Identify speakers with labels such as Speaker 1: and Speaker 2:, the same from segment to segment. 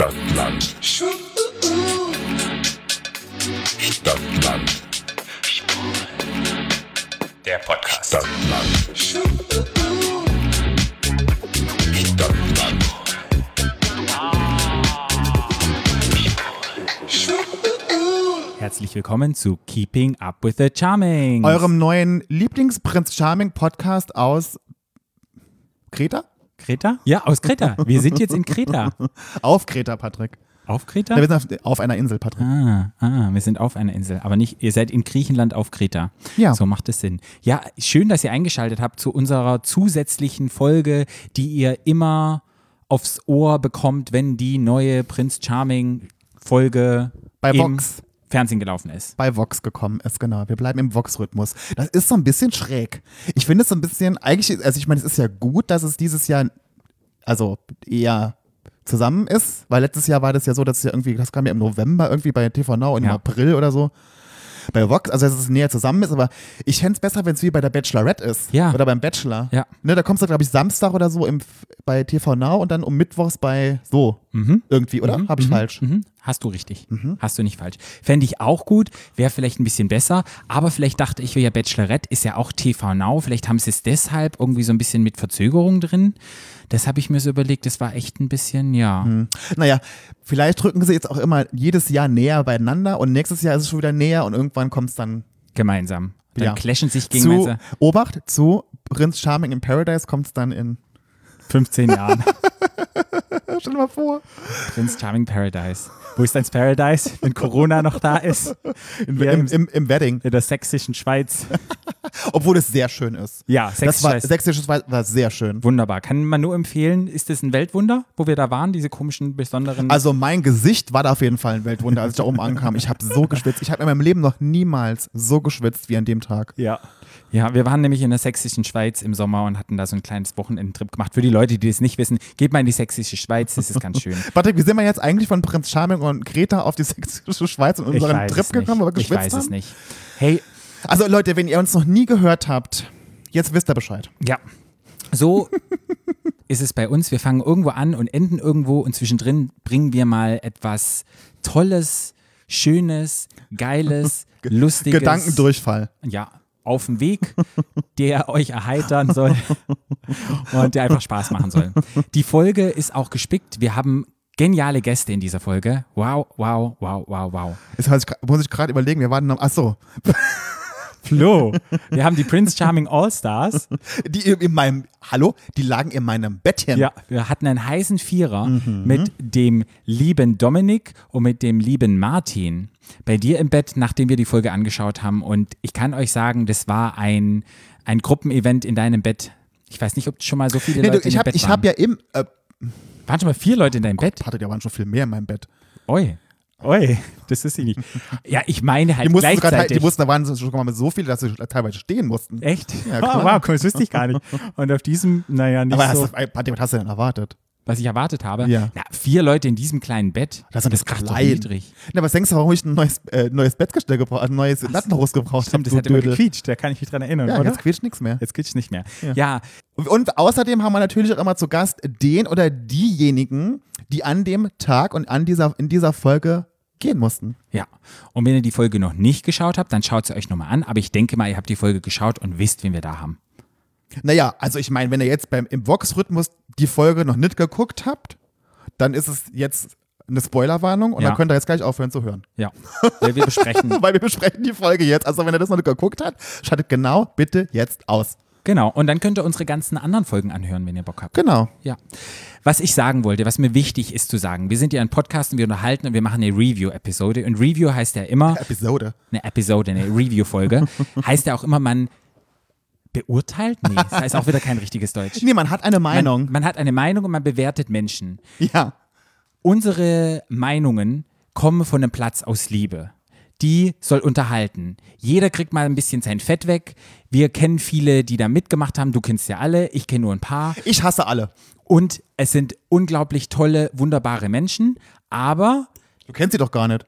Speaker 1: Stadtland. Stadtland.
Speaker 2: Der Podcast.
Speaker 1: Stadtland. Stadtland.
Speaker 3: Herzlich willkommen zu Keeping Up with the Charming.
Speaker 4: Eurem neuen Lieblingsprinz Charming Podcast aus Kreta?
Speaker 3: Kreta? Ja, aus Kreta. Wir sind jetzt in Kreta.
Speaker 4: Auf Kreta, Patrick.
Speaker 3: Auf
Speaker 4: Ja,
Speaker 3: Kreta?
Speaker 4: wir sind auf, auf einer Insel, Patrick.
Speaker 3: Ah, ah, wir sind auf einer Insel, aber nicht, ihr seid in Griechenland auf Kreta.
Speaker 4: Ja.
Speaker 3: So macht es Sinn. Ja, schön, dass ihr eingeschaltet habt zu unserer zusätzlichen Folge, die ihr immer aufs Ohr bekommt, wenn die neue Prinz Charming Folge
Speaker 4: Bei Vox.
Speaker 3: Fernsehen gelaufen ist.
Speaker 4: Bei Vox gekommen ist, genau. Wir bleiben im Vox-Rhythmus. Das ist so ein bisschen schräg. Ich finde es so ein bisschen, eigentlich, also ich meine, es ist ja gut, dass es dieses Jahr, also eher zusammen ist, weil letztes Jahr war das ja so, dass es ja irgendwie, das kam ja im November irgendwie bei TV Now und im
Speaker 3: Ja.
Speaker 4: April oder so. Bei Vox, also dass es näher zusammen ist, aber ich fände es besser, wenn es wie bei der Bachelorette ist.
Speaker 3: Ja.
Speaker 4: Oder beim Bachelor.
Speaker 3: Ja.
Speaker 4: Ne, da kommst du, glaube ich, Samstag oder so im, bei TV Now und dann um Mittwochs bei so. Irgendwie, oder? Habe ich falsch?
Speaker 3: Mhm. Hast du richtig. Hast du nicht falsch. Fände ich auch gut, wäre vielleicht ein bisschen besser, aber vielleicht dachte ich, ja, Bachelorette ist ja auch TV Now, vielleicht haben sie es deshalb irgendwie so ein bisschen mit Verzögerung drin. Das habe ich mir so überlegt, das war echt ein bisschen, ja.
Speaker 4: Naja, vielleicht drücken sie jetzt auch immer jedes Jahr näher beieinander und nächstes Jahr ist es schon wieder näher und irgendwann kommt es dann
Speaker 3: Gemeinsam. Dann
Speaker 4: Ja.
Speaker 3: clashen sich
Speaker 4: zu,
Speaker 3: gegenseitig
Speaker 4: Obacht, zu Prinz Charming in Paradise kommt es dann in,
Speaker 3: 15 Jahren.
Speaker 4: stell dir mal vor,
Speaker 3: Prince Charming Paradise. Wo ist dein Paradise, wenn Corona noch da ist?
Speaker 4: im,
Speaker 3: im-
Speaker 4: im, im Wedding,
Speaker 3: In der sächsischen Schweiz.
Speaker 4: obwohl es sehr schön ist.
Speaker 3: Ja,
Speaker 4: Das
Speaker 3: sächsische
Speaker 4: war,
Speaker 3: Schweiz.
Speaker 4: sächsisches war, war sehr schön.
Speaker 3: Wunderbar. Kann man nur empfehlen, ist das ein Weltwunder, wo wir da waren, diese komischen, besonderen.
Speaker 4: Also mein Gesicht war da auf jeden Fall ein Weltwunder, als ich da oben ankam. Ich habe so geschwitzt. Ich habe in meinem Leben noch niemals so geschwitzt wie an dem Tag.
Speaker 3: Ja. Ja, wir waren nämlich in der sächsischen Schweiz im Sommer und hatten da so ein kleines Wochenendtrip gemacht. Für die Leute, die das nicht wissen, geht mal in die sächsische Schweiz, das ist ganz schön.
Speaker 4: Patrick, wie sind wir jetzt eigentlich von Prinz Charming und Greta auf die sächsische Schweiz und unseren Trip
Speaker 3: es
Speaker 4: gekommen, wo wir
Speaker 3: Ich
Speaker 4: geschwitzt
Speaker 3: weiß
Speaker 4: haben?
Speaker 3: es nicht. Hey,
Speaker 4: Also Leute, wenn ihr uns noch nie gehört habt, jetzt wisst ihr Bescheid.
Speaker 3: ja, so ist es bei uns. Wir fangen irgendwo an und enden irgendwo und zwischendrin bringen wir mal etwas Tolles, Schönes, Geiles, Lustiges.
Speaker 4: Gedankendurchfall.
Speaker 3: ja, auf den Weg, der euch erheitern soll und der einfach Spaß machen soll. Die Folge ist auch gespickt. Wir haben geniale Gäste in dieser Folge. Wow, wow, wow, wow, wow.
Speaker 4: Jetzt muss ich gra- muss ich gerade überlegen, wir waren noch, ach so,
Speaker 3: Flo, wir haben die Prince Charming All-Stars.
Speaker 4: die in, in meinem, hallo, die lagen in meinem Bettchen.
Speaker 3: Ja, wir hatten einen heißen Vierer
Speaker 4: Mhm.
Speaker 3: mit dem lieben Dominik und mit dem lieben Martin bei dir im Bett, nachdem wir die Folge angeschaut haben. Und ich kann euch sagen, das war ein, ein Gruppenevent in deinem Bett. Ich weiß nicht, ob schon mal so viele
Speaker 4: Nee,
Speaker 3: Leute
Speaker 4: du, ich
Speaker 3: in deinem
Speaker 4: habe
Speaker 3: Bett
Speaker 4: ich
Speaker 3: waren.
Speaker 4: hab ja im, äh,
Speaker 3: Waren schon mal vier Leute in deinem Bett?
Speaker 4: Patrick, da waren schon viel mehr in meinem Bett.
Speaker 3: Oi. Oi, das ist sie nicht. Ja, ich meine halt
Speaker 4: Die mussten,
Speaker 3: gleichzeitig.
Speaker 4: die mussten, da waren schon mal so viele, dass sie teilweise stehen mussten.
Speaker 3: Echt?
Speaker 4: Ja,
Speaker 3: oh, wow, cool, das wusste ich gar nicht. Und auf diesem, naja, nicht
Speaker 4: Aber
Speaker 3: so,
Speaker 4: du- Patrick, was hast du denn erwartet?
Speaker 3: was ich erwartet habe.
Speaker 4: Ja.
Speaker 3: Na, vier Leute in diesem kleinen Bett.
Speaker 4: Das ist
Speaker 3: das ist doch
Speaker 4: klein.
Speaker 3: niedrig.
Speaker 4: Na, was denkst du, warum ich ein neues, äh, neues Bettgestell gebraucht, ein neues Lattenrost gebraucht habe?
Speaker 3: Das hat immer gequietscht, da kann ich mich dran erinnern,
Speaker 4: Ja,
Speaker 3: oder?
Speaker 4: jetzt quietscht nichts mehr.
Speaker 3: Jetzt geht's nicht mehr. Ja.
Speaker 4: Und außerdem haben wir natürlich auch immer zu Gast den oder diejenigen, die an dem Tag und an dieser, in dieser Folge gehen mussten.
Speaker 3: ja. Und wenn ihr die Folge noch nicht geschaut habt, dann schaut sie euch nochmal an. Aber ich denke mal, ihr habt die Folge geschaut und wisst, wen wir da haben.
Speaker 4: Naja, also ich meine, wenn ihr jetzt beim, im Vox-Rhythmus die Folge noch nicht geguckt habt, dann ist es jetzt eine Spoilerwarnung und
Speaker 3: Ja.
Speaker 4: dann könnt ihr jetzt gleich aufhören zu hören.
Speaker 3: Ja. Weil wir besprechen.
Speaker 4: Weil wir besprechen die Folge jetzt. Also wenn ihr das noch nicht geguckt habt, schaltet genau bitte jetzt aus.
Speaker 3: Genau. Und dann könnt ihr unsere ganzen anderen Folgen anhören, wenn ihr Bock habt.
Speaker 4: Genau.
Speaker 3: Ja. Was ich sagen wollte, was mir wichtig ist zu sagen, wir sind ja ein Podcast und wir unterhalten und wir machen eine Review-Episode. Und Review heißt ja immer,
Speaker 4: Episode.
Speaker 3: eine Episode, eine Review-Folge, heißt ja auch immer, man beurteilt? Nee, das heißt auch wieder kein richtiges Deutsch.
Speaker 4: Nee, man hat eine Meinung.
Speaker 3: Man, man hat eine Meinung und man bewertet Menschen.
Speaker 4: ja.
Speaker 3: Unsere Meinungen kommen von einem Platz aus Liebe. Die soll unterhalten. Jeder kriegt mal ein bisschen sein Fett weg. Wir kennen viele, die da mitgemacht haben. Du kennst ja alle. Ich kenne nur ein paar.
Speaker 4: Ich hasse alle.
Speaker 3: Und es sind unglaublich tolle, wunderbare Menschen. Aber
Speaker 4: Du kennst sie doch gar nicht.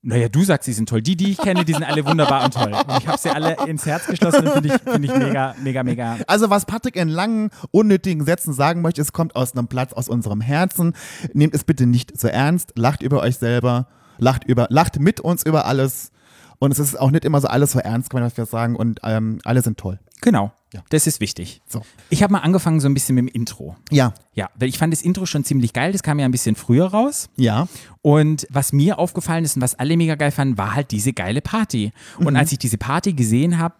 Speaker 3: Naja, du sagst, sie sind toll. Die, die ich kenne, die sind alle wunderbar und toll. Und ich habe sie alle ins Herz geschlossen und finde ich, find ich mega, mega, mega.
Speaker 4: Also was Patrick in langen, unnötigen Sätzen sagen möchte, es kommt aus einem Platz aus unserem Herzen. Nehmt es bitte nicht so ernst, lacht über euch selber, lacht über, lacht mit uns über alles. Und es ist auch nicht immer so alles so ernst gemeint, was wir sagen. Und ähm, alle sind toll.
Speaker 3: Genau.
Speaker 4: Ja.
Speaker 3: Das ist wichtig.
Speaker 4: So.
Speaker 3: Ich habe mal angefangen so ein bisschen mit dem Intro.
Speaker 4: Ja,
Speaker 3: Ja, weil ich fand das Intro schon ziemlich geil. Das kam ja ein bisschen früher raus.
Speaker 4: ja.
Speaker 3: Und was mir aufgefallen ist und was alle mega geil fanden, war halt diese geile Party. Und als ich diese Party gesehen habe,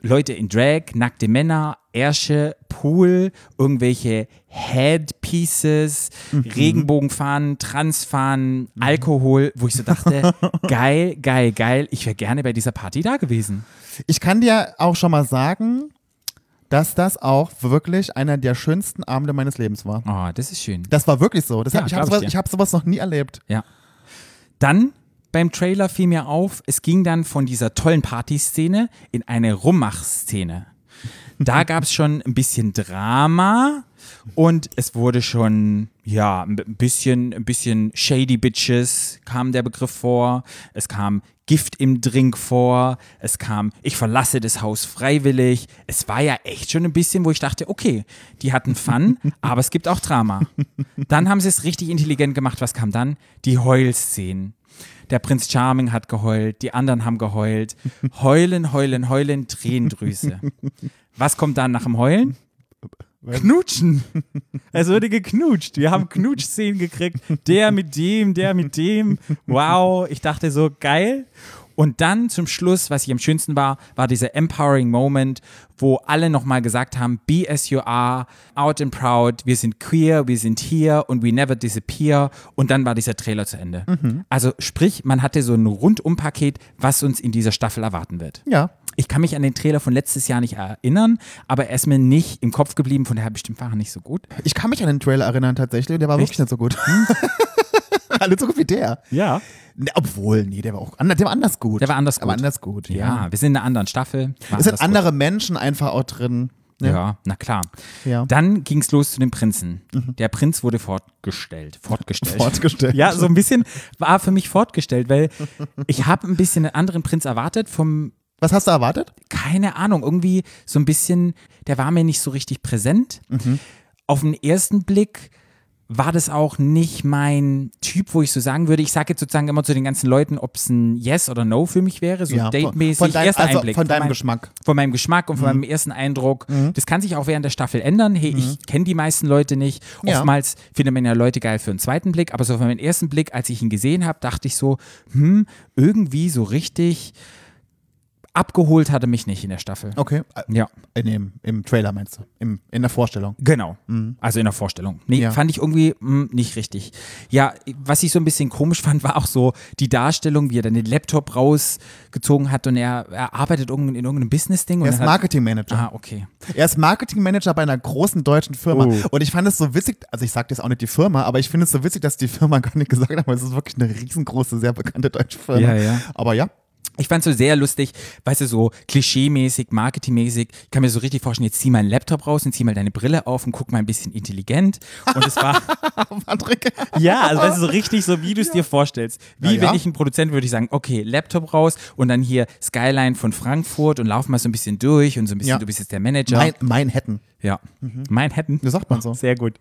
Speaker 3: Leute in Drag, nackte Männer, Ärsche, Pool, irgendwelche Headpieces, Regenbogenfahnen, Transfahnen, Alkohol, wo ich so dachte, geil, geil, geil, ich wäre gerne bei dieser Party da gewesen.
Speaker 4: Ich kann dir auch schon mal sagen, dass das auch wirklich einer der schönsten Abende meines Lebens war.
Speaker 3: Oh, das ist schön.
Speaker 4: Das war wirklich so. Das
Speaker 3: Ja,
Speaker 4: hab, ich habe sowas, hab sowas noch nie erlebt.
Speaker 3: Ja. Dann beim Trailer fiel mir auf, es ging dann von dieser tollen Partyszene in eine Rummach-Szene. Da gab es schon ein bisschen Drama und es wurde schon, ja, ein bisschen, ein bisschen Shady Bitches kam der Begriff vor. Es kam Gift im Drink vor. Es kam, ich verlasse das Haus freiwillig. Es war ja echt schon ein bisschen, wo ich dachte, okay, die hatten Fun, aber es gibt auch Drama. Dann haben sie es richtig intelligent gemacht. Was kam dann? Die Heulszenen. Der Prinz Charming hat geheult, die anderen haben geheult. Heulen, heulen, heulen, Tränendrüse. Was kommt dann nach dem Heulen? Knutschen. Es wurde geknutscht. Wir haben Knutschszenen gekriegt. Der mit dem, der mit dem. Wow. Ich dachte so, geil. Und dann zum Schluss, was ich am schönsten war, war dieser empowering Moment, wo alle nochmal gesagt haben, be as you are, out and proud, wir sind queer, wir sind hier und we never disappear. Und dann war dieser Trailer zu Ende. Also sprich, man hatte so ein Rundumpaket, was uns in dieser Staffel erwarten wird.
Speaker 4: Ja.
Speaker 3: Ich kann mich an den Trailer von letztes Jahr nicht erinnern, aber er ist mir nicht im Kopf geblieben, von daher bestimmt war er nicht so gut.
Speaker 4: Ich kann mich an den Trailer erinnern tatsächlich, der war wirklich nicht so gut. nicht so gut wie der.
Speaker 3: Ja.
Speaker 4: Ne, obwohl, nee, der war auch ander, der war anders gut.
Speaker 3: Der war anders
Speaker 4: Aber
Speaker 3: gut.
Speaker 4: anders gut, ja.
Speaker 3: Ja, wir sind in einer anderen Staffel. War
Speaker 4: Es sind
Speaker 3: anders
Speaker 4: andere Menschen einfach auch drin.
Speaker 3: gut. Ja, na klar.
Speaker 4: Ja.
Speaker 3: Dann ging es los zu dem Prinzen. Der Prinz wurde fortgestellt. Fortgestellt.
Speaker 4: Fortgestellt.
Speaker 3: Ja, so ein bisschen war für mich fortgestellt, weil ich habe ein bisschen einen anderen Prinz erwartet vom
Speaker 4: Was hast du erwartet?
Speaker 3: keine Ahnung, irgendwie so ein bisschen, der war mir nicht so richtig präsent. Auf den ersten Blick war das auch nicht mein Typ, wo ich so sagen würde, ich sage jetzt sozusagen immer zu den ganzen Leuten, ob es ein Yes oder No für mich wäre, so
Speaker 4: Ja, von-
Speaker 3: datemäßig,
Speaker 4: von
Speaker 3: erster
Speaker 4: also
Speaker 3: Einblick.
Speaker 4: von deinem
Speaker 3: meinem-
Speaker 4: Geschmack. Mhm.
Speaker 3: Von meinem Geschmack und von meinem ersten Eindruck. Das kann sich auch während der Staffel ändern. Hey, ich kenne die meisten Leute nicht.
Speaker 4: Mhm. Ja.
Speaker 3: Oftmals findet man ja Leute geil für einen zweiten Blick, aber so von meinem ersten Blick, als ich ihn gesehen habe, dachte ich so, hm, irgendwie so richtig abgeholt hatte mich nicht in der Staffel.
Speaker 4: Okay.
Speaker 3: Ja,
Speaker 4: In dem, Im Trailer meinst du? Im, in der Vorstellung.
Speaker 3: genau. Also in der Vorstellung. Nee,
Speaker 4: Mhm. Ja.
Speaker 3: fand ich irgendwie mh, nicht richtig. Ja, was ich so ein bisschen komisch fand, war auch so die Darstellung, wie er dann den Laptop rausgezogen hat und er, er arbeitet in irgendeinem Business-Ding.
Speaker 4: Er ist Marketingmanager.
Speaker 3: Ah, okay.
Speaker 4: Er ist Marketingmanager bei einer großen deutschen Firma.
Speaker 3: Oh.
Speaker 4: Und ich fand es so witzig, also ich sage jetzt auch nicht die Firma, aber ich finde es so witzig, dass die Firma gar nicht gesagt hat, weil es ist wirklich eine riesengroße, sehr bekannte deutsche Firma.
Speaker 3: Ja, ja.
Speaker 4: Aber ja,
Speaker 3: Ich fand so sehr lustig, weißt du, so klischee-mäßig, marketingmäßig. Ich kann mir so richtig vorstellen, jetzt zieh mal einen Laptop raus und zieh mal deine Brille auf und guck mal ein bisschen intelligent. Und es war,
Speaker 4: Patrick.
Speaker 3: ja, also weißt du, so richtig so, wie du es dir vorstellst. Wie
Speaker 4: Ja, ja.
Speaker 3: wenn ich ein Produzent würde ich sagen, okay, Laptop raus und dann hier Skyline von Frankfurt und lauf mal so ein bisschen durch und so ein bisschen,
Speaker 4: Ja.
Speaker 3: du bist jetzt der Manager.
Speaker 4: Mein, Manhattan.
Speaker 3: Ja. Manhattan.
Speaker 4: Das sagt man so.
Speaker 3: Sehr gut.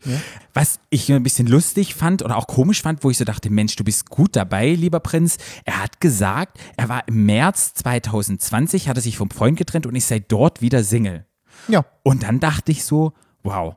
Speaker 3: Was ich ein bisschen lustig fand oder auch komisch fand, wo ich so dachte, Mensch, du bist gut dabei, lieber Prinz. Er hat gesagt, er war im März 2020, hat er sich vom Freund getrennt und ist seit dort wieder Single.
Speaker 4: Ja.
Speaker 3: Und dann dachte ich so, wow,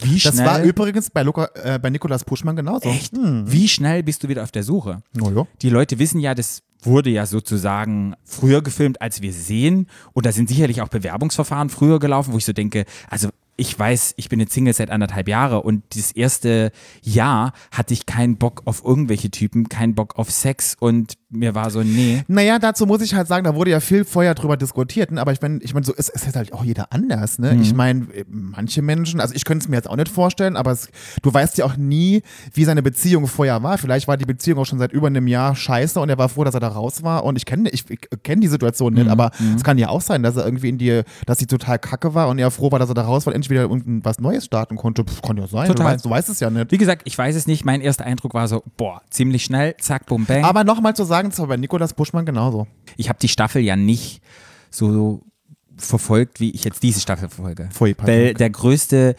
Speaker 3: wie
Speaker 4: Das
Speaker 3: schnell.
Speaker 4: war übrigens bei, Luca, äh, bei Nikolaus Puschmann genauso.
Speaker 3: echt, wie schnell bist du wieder auf der Suche?
Speaker 4: Oh, ja.
Speaker 3: Die Leute wissen ja, das wurde ja sozusagen früher gefilmt, als wir sehen. Und da sind sicherlich auch Bewerbungsverfahren früher gelaufen, wo ich so denke, also ich weiß, ich bin jetzt Single seit anderthalb Jahre und das erste Jahr hatte ich keinen Bock auf irgendwelche Typen, keinen Bock auf Sex und mir war so, nee.
Speaker 4: Naja, dazu muss ich halt sagen, da wurde ja viel vorher drüber diskutiert, ne? aber ich meine, ich mein, so ist es ist halt auch jeder anders. Ne?
Speaker 3: Mhm.
Speaker 4: Ich meine, manche Menschen, also ich könnte es mir jetzt auch nicht vorstellen, aber es, du weißt ja auch nie, wie seine Beziehung vorher war. Vielleicht war die Beziehung auch schon seit über einem Jahr scheiße und er war froh, dass er da raus war und ich kenne ich, ich kenn die Situation
Speaker 3: Mhm.
Speaker 4: nicht, aber es kann ja auch sein, dass er irgendwie in die, dass sie total kacke war und er froh war, dass er da raus war endlich vielleicht wieder irgendwas Neues starten konnte. Pff, kann ja sein. Du
Speaker 3: Total.
Speaker 4: weißt, du weißt es ja nicht.
Speaker 3: Wie gesagt, ich weiß es nicht. Mein erster Eindruck war so, boah, ziemlich schnell, zack, bum, bang.
Speaker 4: Aber nochmal zu sagen, das war bei Nikolas Buschmann genauso.
Speaker 3: ich habe die Staffel ja nicht so verfolgt, wie ich jetzt diese Staffel verfolge.
Speaker 4: Pardon.
Speaker 3: Weil der größte,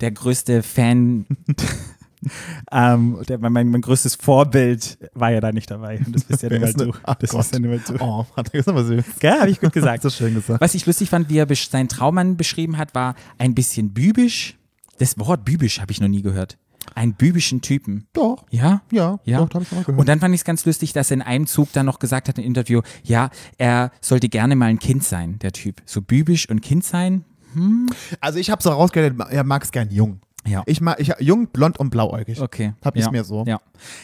Speaker 3: der größte Fan, ähm, der, mein, mein größtes Vorbild war ja da nicht dabei. Und das bist ja nur mal
Speaker 4: ist
Speaker 3: du.
Speaker 4: Ach
Speaker 3: Das
Speaker 4: Gott.
Speaker 3: bist ja nur mal du.
Speaker 4: Oh, hat er aber süß.
Speaker 3: Gell, habe ich gut gesagt.
Speaker 4: Das ist schön gesagt.
Speaker 3: Was ich lustig fand, wie er seinen Traummann beschrieben hat, war ein bisschen bübisch. Das Wort bübisch habe ich noch nie gehört. Einen bübischen Typen.
Speaker 4: Doch.
Speaker 3: Ja?
Speaker 4: Ja,
Speaker 3: Ja.
Speaker 4: doch, habe ich auch gehört.
Speaker 3: Und dann fand ich es ganz lustig, dass er in einem Zug dann noch gesagt hat im Interview, ja, er sollte gerne mal ein Kind sein, der Typ. So bübisch und Kind sein.
Speaker 4: also ich habe so rausgehört, er mag es gern jung.
Speaker 3: Ja.
Speaker 4: Ich mag ich, jung, blond und blauäugig.
Speaker 3: Okay.
Speaker 4: Hab ich
Speaker 3: ja.
Speaker 4: mir so.
Speaker 3: Ja.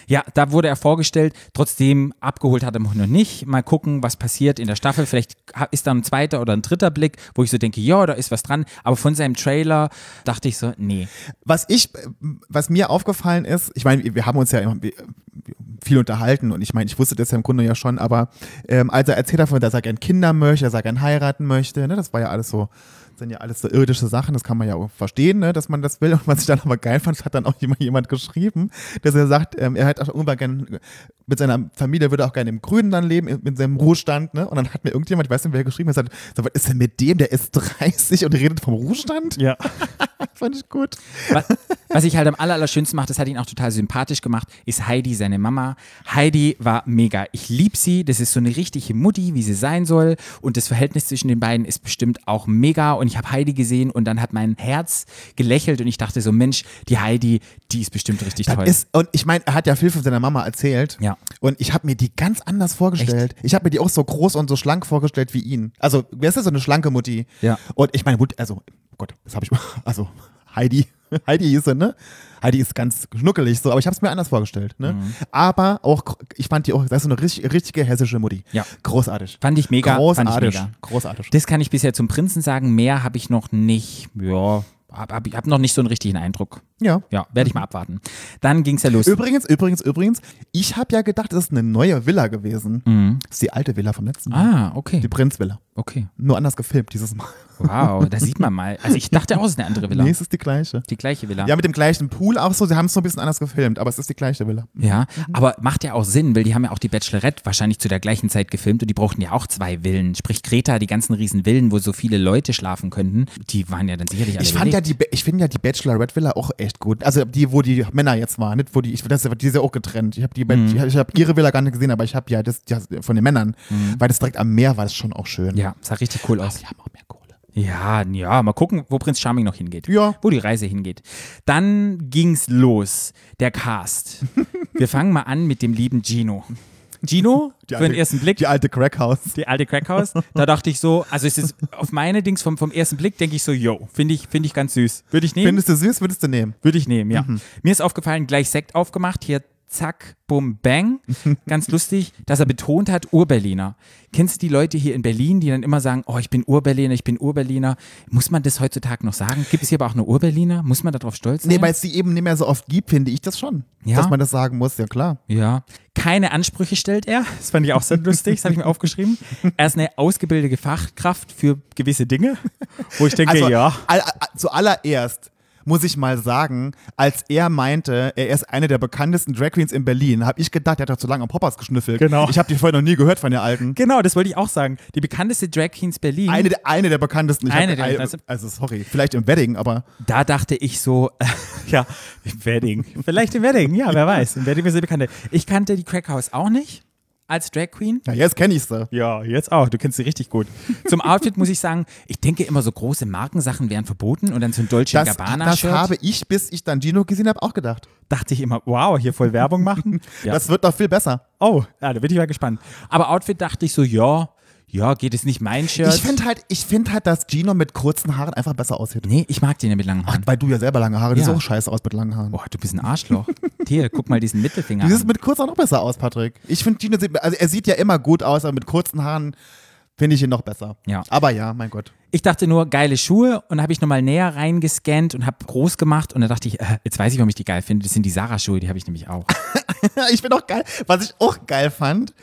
Speaker 3: ja, da wurde er vorgestellt. Trotzdem abgeholt hat er mich noch nicht. Mal gucken, was passiert in der Staffel. Vielleicht ist da ein zweiter oder ein dritter Blick, wo ich so denke, ja, da ist was dran. Aber von seinem Trailer dachte ich so, nee.
Speaker 4: Was ich, was mir aufgefallen ist, ich meine, wir haben uns ja immer viel unterhalten und ich meine, ich wusste das ja im Grunde ja schon, aber ähm, als er erzählt davon, dass er gern Kinder möchte, dass er gern heiraten möchte, ne, das war ja alles so, sind ja alles so irdische Sachen, das kann man ja auch verstehen, ne, dass man das will. Und was ich dann aber geil fand, hat dann auch jemand, jemand geschrieben, dass er sagt, ähm, er hätte auch irgendwann gern, mit seiner Familie würde auch gerne im Grünen dann leben, in, in seinem Ruhestand, ne? Und dann hat mir irgendjemand, ich weiß nicht, wer geschrieben hat, gesagt, so, was ist denn mit dem, der ist 30 und redet vom Ruhestand?
Speaker 3: Ja.
Speaker 4: Fand ich gut.
Speaker 3: Was, was ich halt am aller, allerschönsten macht, das hat ihn auch total sympathisch gemacht, ist Heidi, seine Mama. Heidi war mega. Ich liebe sie. Das ist so eine richtige Mutti, wie sie sein soll. Und das Verhältnis zwischen den beiden ist bestimmt auch mega. Und ich habe Heidi gesehen und dann hat mein Herz gelächelt und ich dachte so, Mensch, die Heidi, die ist bestimmt richtig toll.
Speaker 4: Ist, und ich meine, er hat ja viel von seiner Mama erzählt.
Speaker 3: Ja.
Speaker 4: Und ich habe mir die ganz anders vorgestellt. Ich habe mir die auch so groß und so schlank vorgestellt wie ihn. Also, wer ist das so eine schlanke Mutti?
Speaker 3: Ja.
Speaker 4: Und ich meine, Mutti, also, Gott, das habe ich mal, also Heidi, Heidi hieß sie, ne? Heidi ist ganz schnuckelig so, aber ich habe es mir anders vorgestellt, ne?
Speaker 3: Mhm.
Speaker 4: Aber auch, ich fand die auch, das ist so eine richtig, richtige hessische Mutti.
Speaker 3: Ja.
Speaker 4: Großartig.
Speaker 3: Fand ich mega.
Speaker 4: Großartig.
Speaker 3: Ich mega.
Speaker 4: Großartig.
Speaker 3: Das kann ich bisher zum Prinzen sagen. Mehr habe ich noch nicht. Ja, habe hab, ich hab noch nicht so einen richtigen Eindruck.
Speaker 4: Ja.
Speaker 3: Ja, werde ich mal abwarten. Dann ging es ja los.
Speaker 4: Übrigens, übrigens, übrigens, ich habe ja gedacht, das ist eine neue Villa gewesen. Das ist die alte Villa vom letzten Mal.
Speaker 3: Mhm. Ah, okay.
Speaker 4: Die Prinzvilla.
Speaker 3: Okay.
Speaker 4: Nur anders gefilmt dieses Mal.
Speaker 3: Wow, da sieht man mal. Also ich dachte auch, es ist eine andere Villa.
Speaker 4: Nee, es ist die gleiche.
Speaker 3: Die gleiche Villa.
Speaker 4: Ja, mit dem gleichen Pool auch so. Sie haben es so ein bisschen anders gefilmt, aber es ist die gleiche Villa.
Speaker 3: Ja, aber macht ja auch Sinn, weil die haben ja auch die Bachelorette wahrscheinlich zu der gleichen Zeit gefilmt und die brauchten ja auch zwei Villen. Sprich Greta, die ganzen riesen Villen, wo so viele Leute schlafen könnten, die waren ja dann sicherlich alle
Speaker 4: Ich fand ja
Speaker 3: belegt.
Speaker 4: die, Ba- ich finde ja die Bachelorette Villa auch echt gut. Also die, wo die Männer jetzt waren, nicht wo die, ich, das, die ist ja auch getrennt. Ich habe die,
Speaker 3: Mhm.
Speaker 4: ich, ich habe ihre Villa gar nicht gesehen, aber ich habe ja das, das von den Männern, weil das direkt am Meer war, das schon auch schön.
Speaker 3: Mhm. Ja, sah richtig cool aus.
Speaker 4: Die haben auch mehr Kohle.
Speaker 3: Ja, ja, mal gucken, wo Prinz Charming noch hingeht.
Speaker 4: Ja.
Speaker 3: Wo die Reise hingeht. Dann ging's los, der Cast. Wir fangen mal an mit dem lieben Gino. Gino, für den ersten Blick,
Speaker 4: Die alte Crackhouse.
Speaker 3: die alte Crackhouse, da dachte ich so, also es ist auf meine Dings vom, vom ersten Blick, denke ich so, yo, finde ich, finde ich ganz süß. Würde ich nehmen?
Speaker 4: Findest du süß, würdest du nehmen?
Speaker 3: Würde ich nehmen, ja. Mir ist aufgefallen, gleich Sekt aufgemacht, hier zack, bum, bang. Ganz lustig, dass er betont hat, Urberliner. Kennst du die Leute hier in Berlin, die dann immer sagen, oh, ich bin Urberliner, ich bin Urberliner? Muss man das heutzutage noch sagen? Gibt es hier aber auch eine Urberliner? Muss man darauf stolz sein?
Speaker 4: Nee, weil es die eben nicht mehr so oft gibt, finde ich das schon.
Speaker 3: Ja?
Speaker 4: Dass man das sagen muss, ja klar.
Speaker 3: Ja. Keine Ansprüche stellt er. Das fand ich auch sehr lustig. Das habe ich mir aufgeschrieben. Er ist eine ausgebildete Fachkraft für gewisse Dinge, wo ich denke,
Speaker 4: Also,
Speaker 3: ja.
Speaker 4: all, all, zuallererst muss ich mal sagen, als er meinte, er ist eine der bekanntesten Drag Queens in Berlin, habe ich gedacht, er hat doch zu lange am Poppers geschnüffelt.
Speaker 3: Genau.
Speaker 4: Ich habe die vorher noch nie gehört von der alten.
Speaker 3: Genau, das wollte ich auch sagen. Die bekannteste Drag Queens Berlin.
Speaker 4: Eine, der- eine der bekanntesten. Ich
Speaker 3: Eine
Speaker 4: hab,
Speaker 3: der-
Speaker 4: also, also sorry, vielleicht im Wedding, aber
Speaker 3: da dachte ich so, ja, im Wedding. Vielleicht im Wedding, ja, wer weiß. Im Wedding ist sie bekannte. Ich kannte die Crackhouse auch nicht als Drag Queen.
Speaker 4: ja, jetzt kenne ich sie.
Speaker 3: Ja, jetzt auch. Du kennst sie richtig gut. Zum Outfit muss ich sagen, ich denke immer so große Markensachen wären verboten und dann so ein Dolce
Speaker 4: Das, das
Speaker 3: Gabbana-Shirt.
Speaker 4: habe ich, bis ich dann Gino gesehen habe, auch gedacht.
Speaker 3: dachte ich immer, wow, hier voll Werbung machen. Ja.
Speaker 4: Das wird doch viel besser.
Speaker 3: oh, ja, da bin ich mal gespannt. Aber Outfit dachte ich so, ja, ja, geht es nicht mein Shirt?
Speaker 4: Ich finde halt, ich finde halt, dass Gino mit kurzen Haaren einfach besser aussieht.
Speaker 3: nee, ich mag den ja mit langen Haaren.
Speaker 4: Weil du ja selber lange Haare,
Speaker 3: Ja.
Speaker 4: siehst auch scheiße aus mit langen Haaren.
Speaker 3: Boah, du bist ein Arschloch. Hier, guck mal diesen Mittelfinger
Speaker 4: Du siehst mit kurzen Haaren noch besser aus, Patrick. Ich finde Gino sieht, also er sieht ja immer gut aus, aber mit kurzen Haaren finde ich ihn noch besser.
Speaker 3: Ja.
Speaker 4: Aber ja, mein Gott.
Speaker 3: Ich dachte nur, geile Schuhe und habe ich nochmal näher reingescannt und habe groß gemacht und dann dachte ich, äh, jetzt weiß ich, warum ich die geil finde. Das sind die Sarah-Schuhe, die habe ich nämlich auch.
Speaker 4: ich finde auch geil, was ich auch geil fand,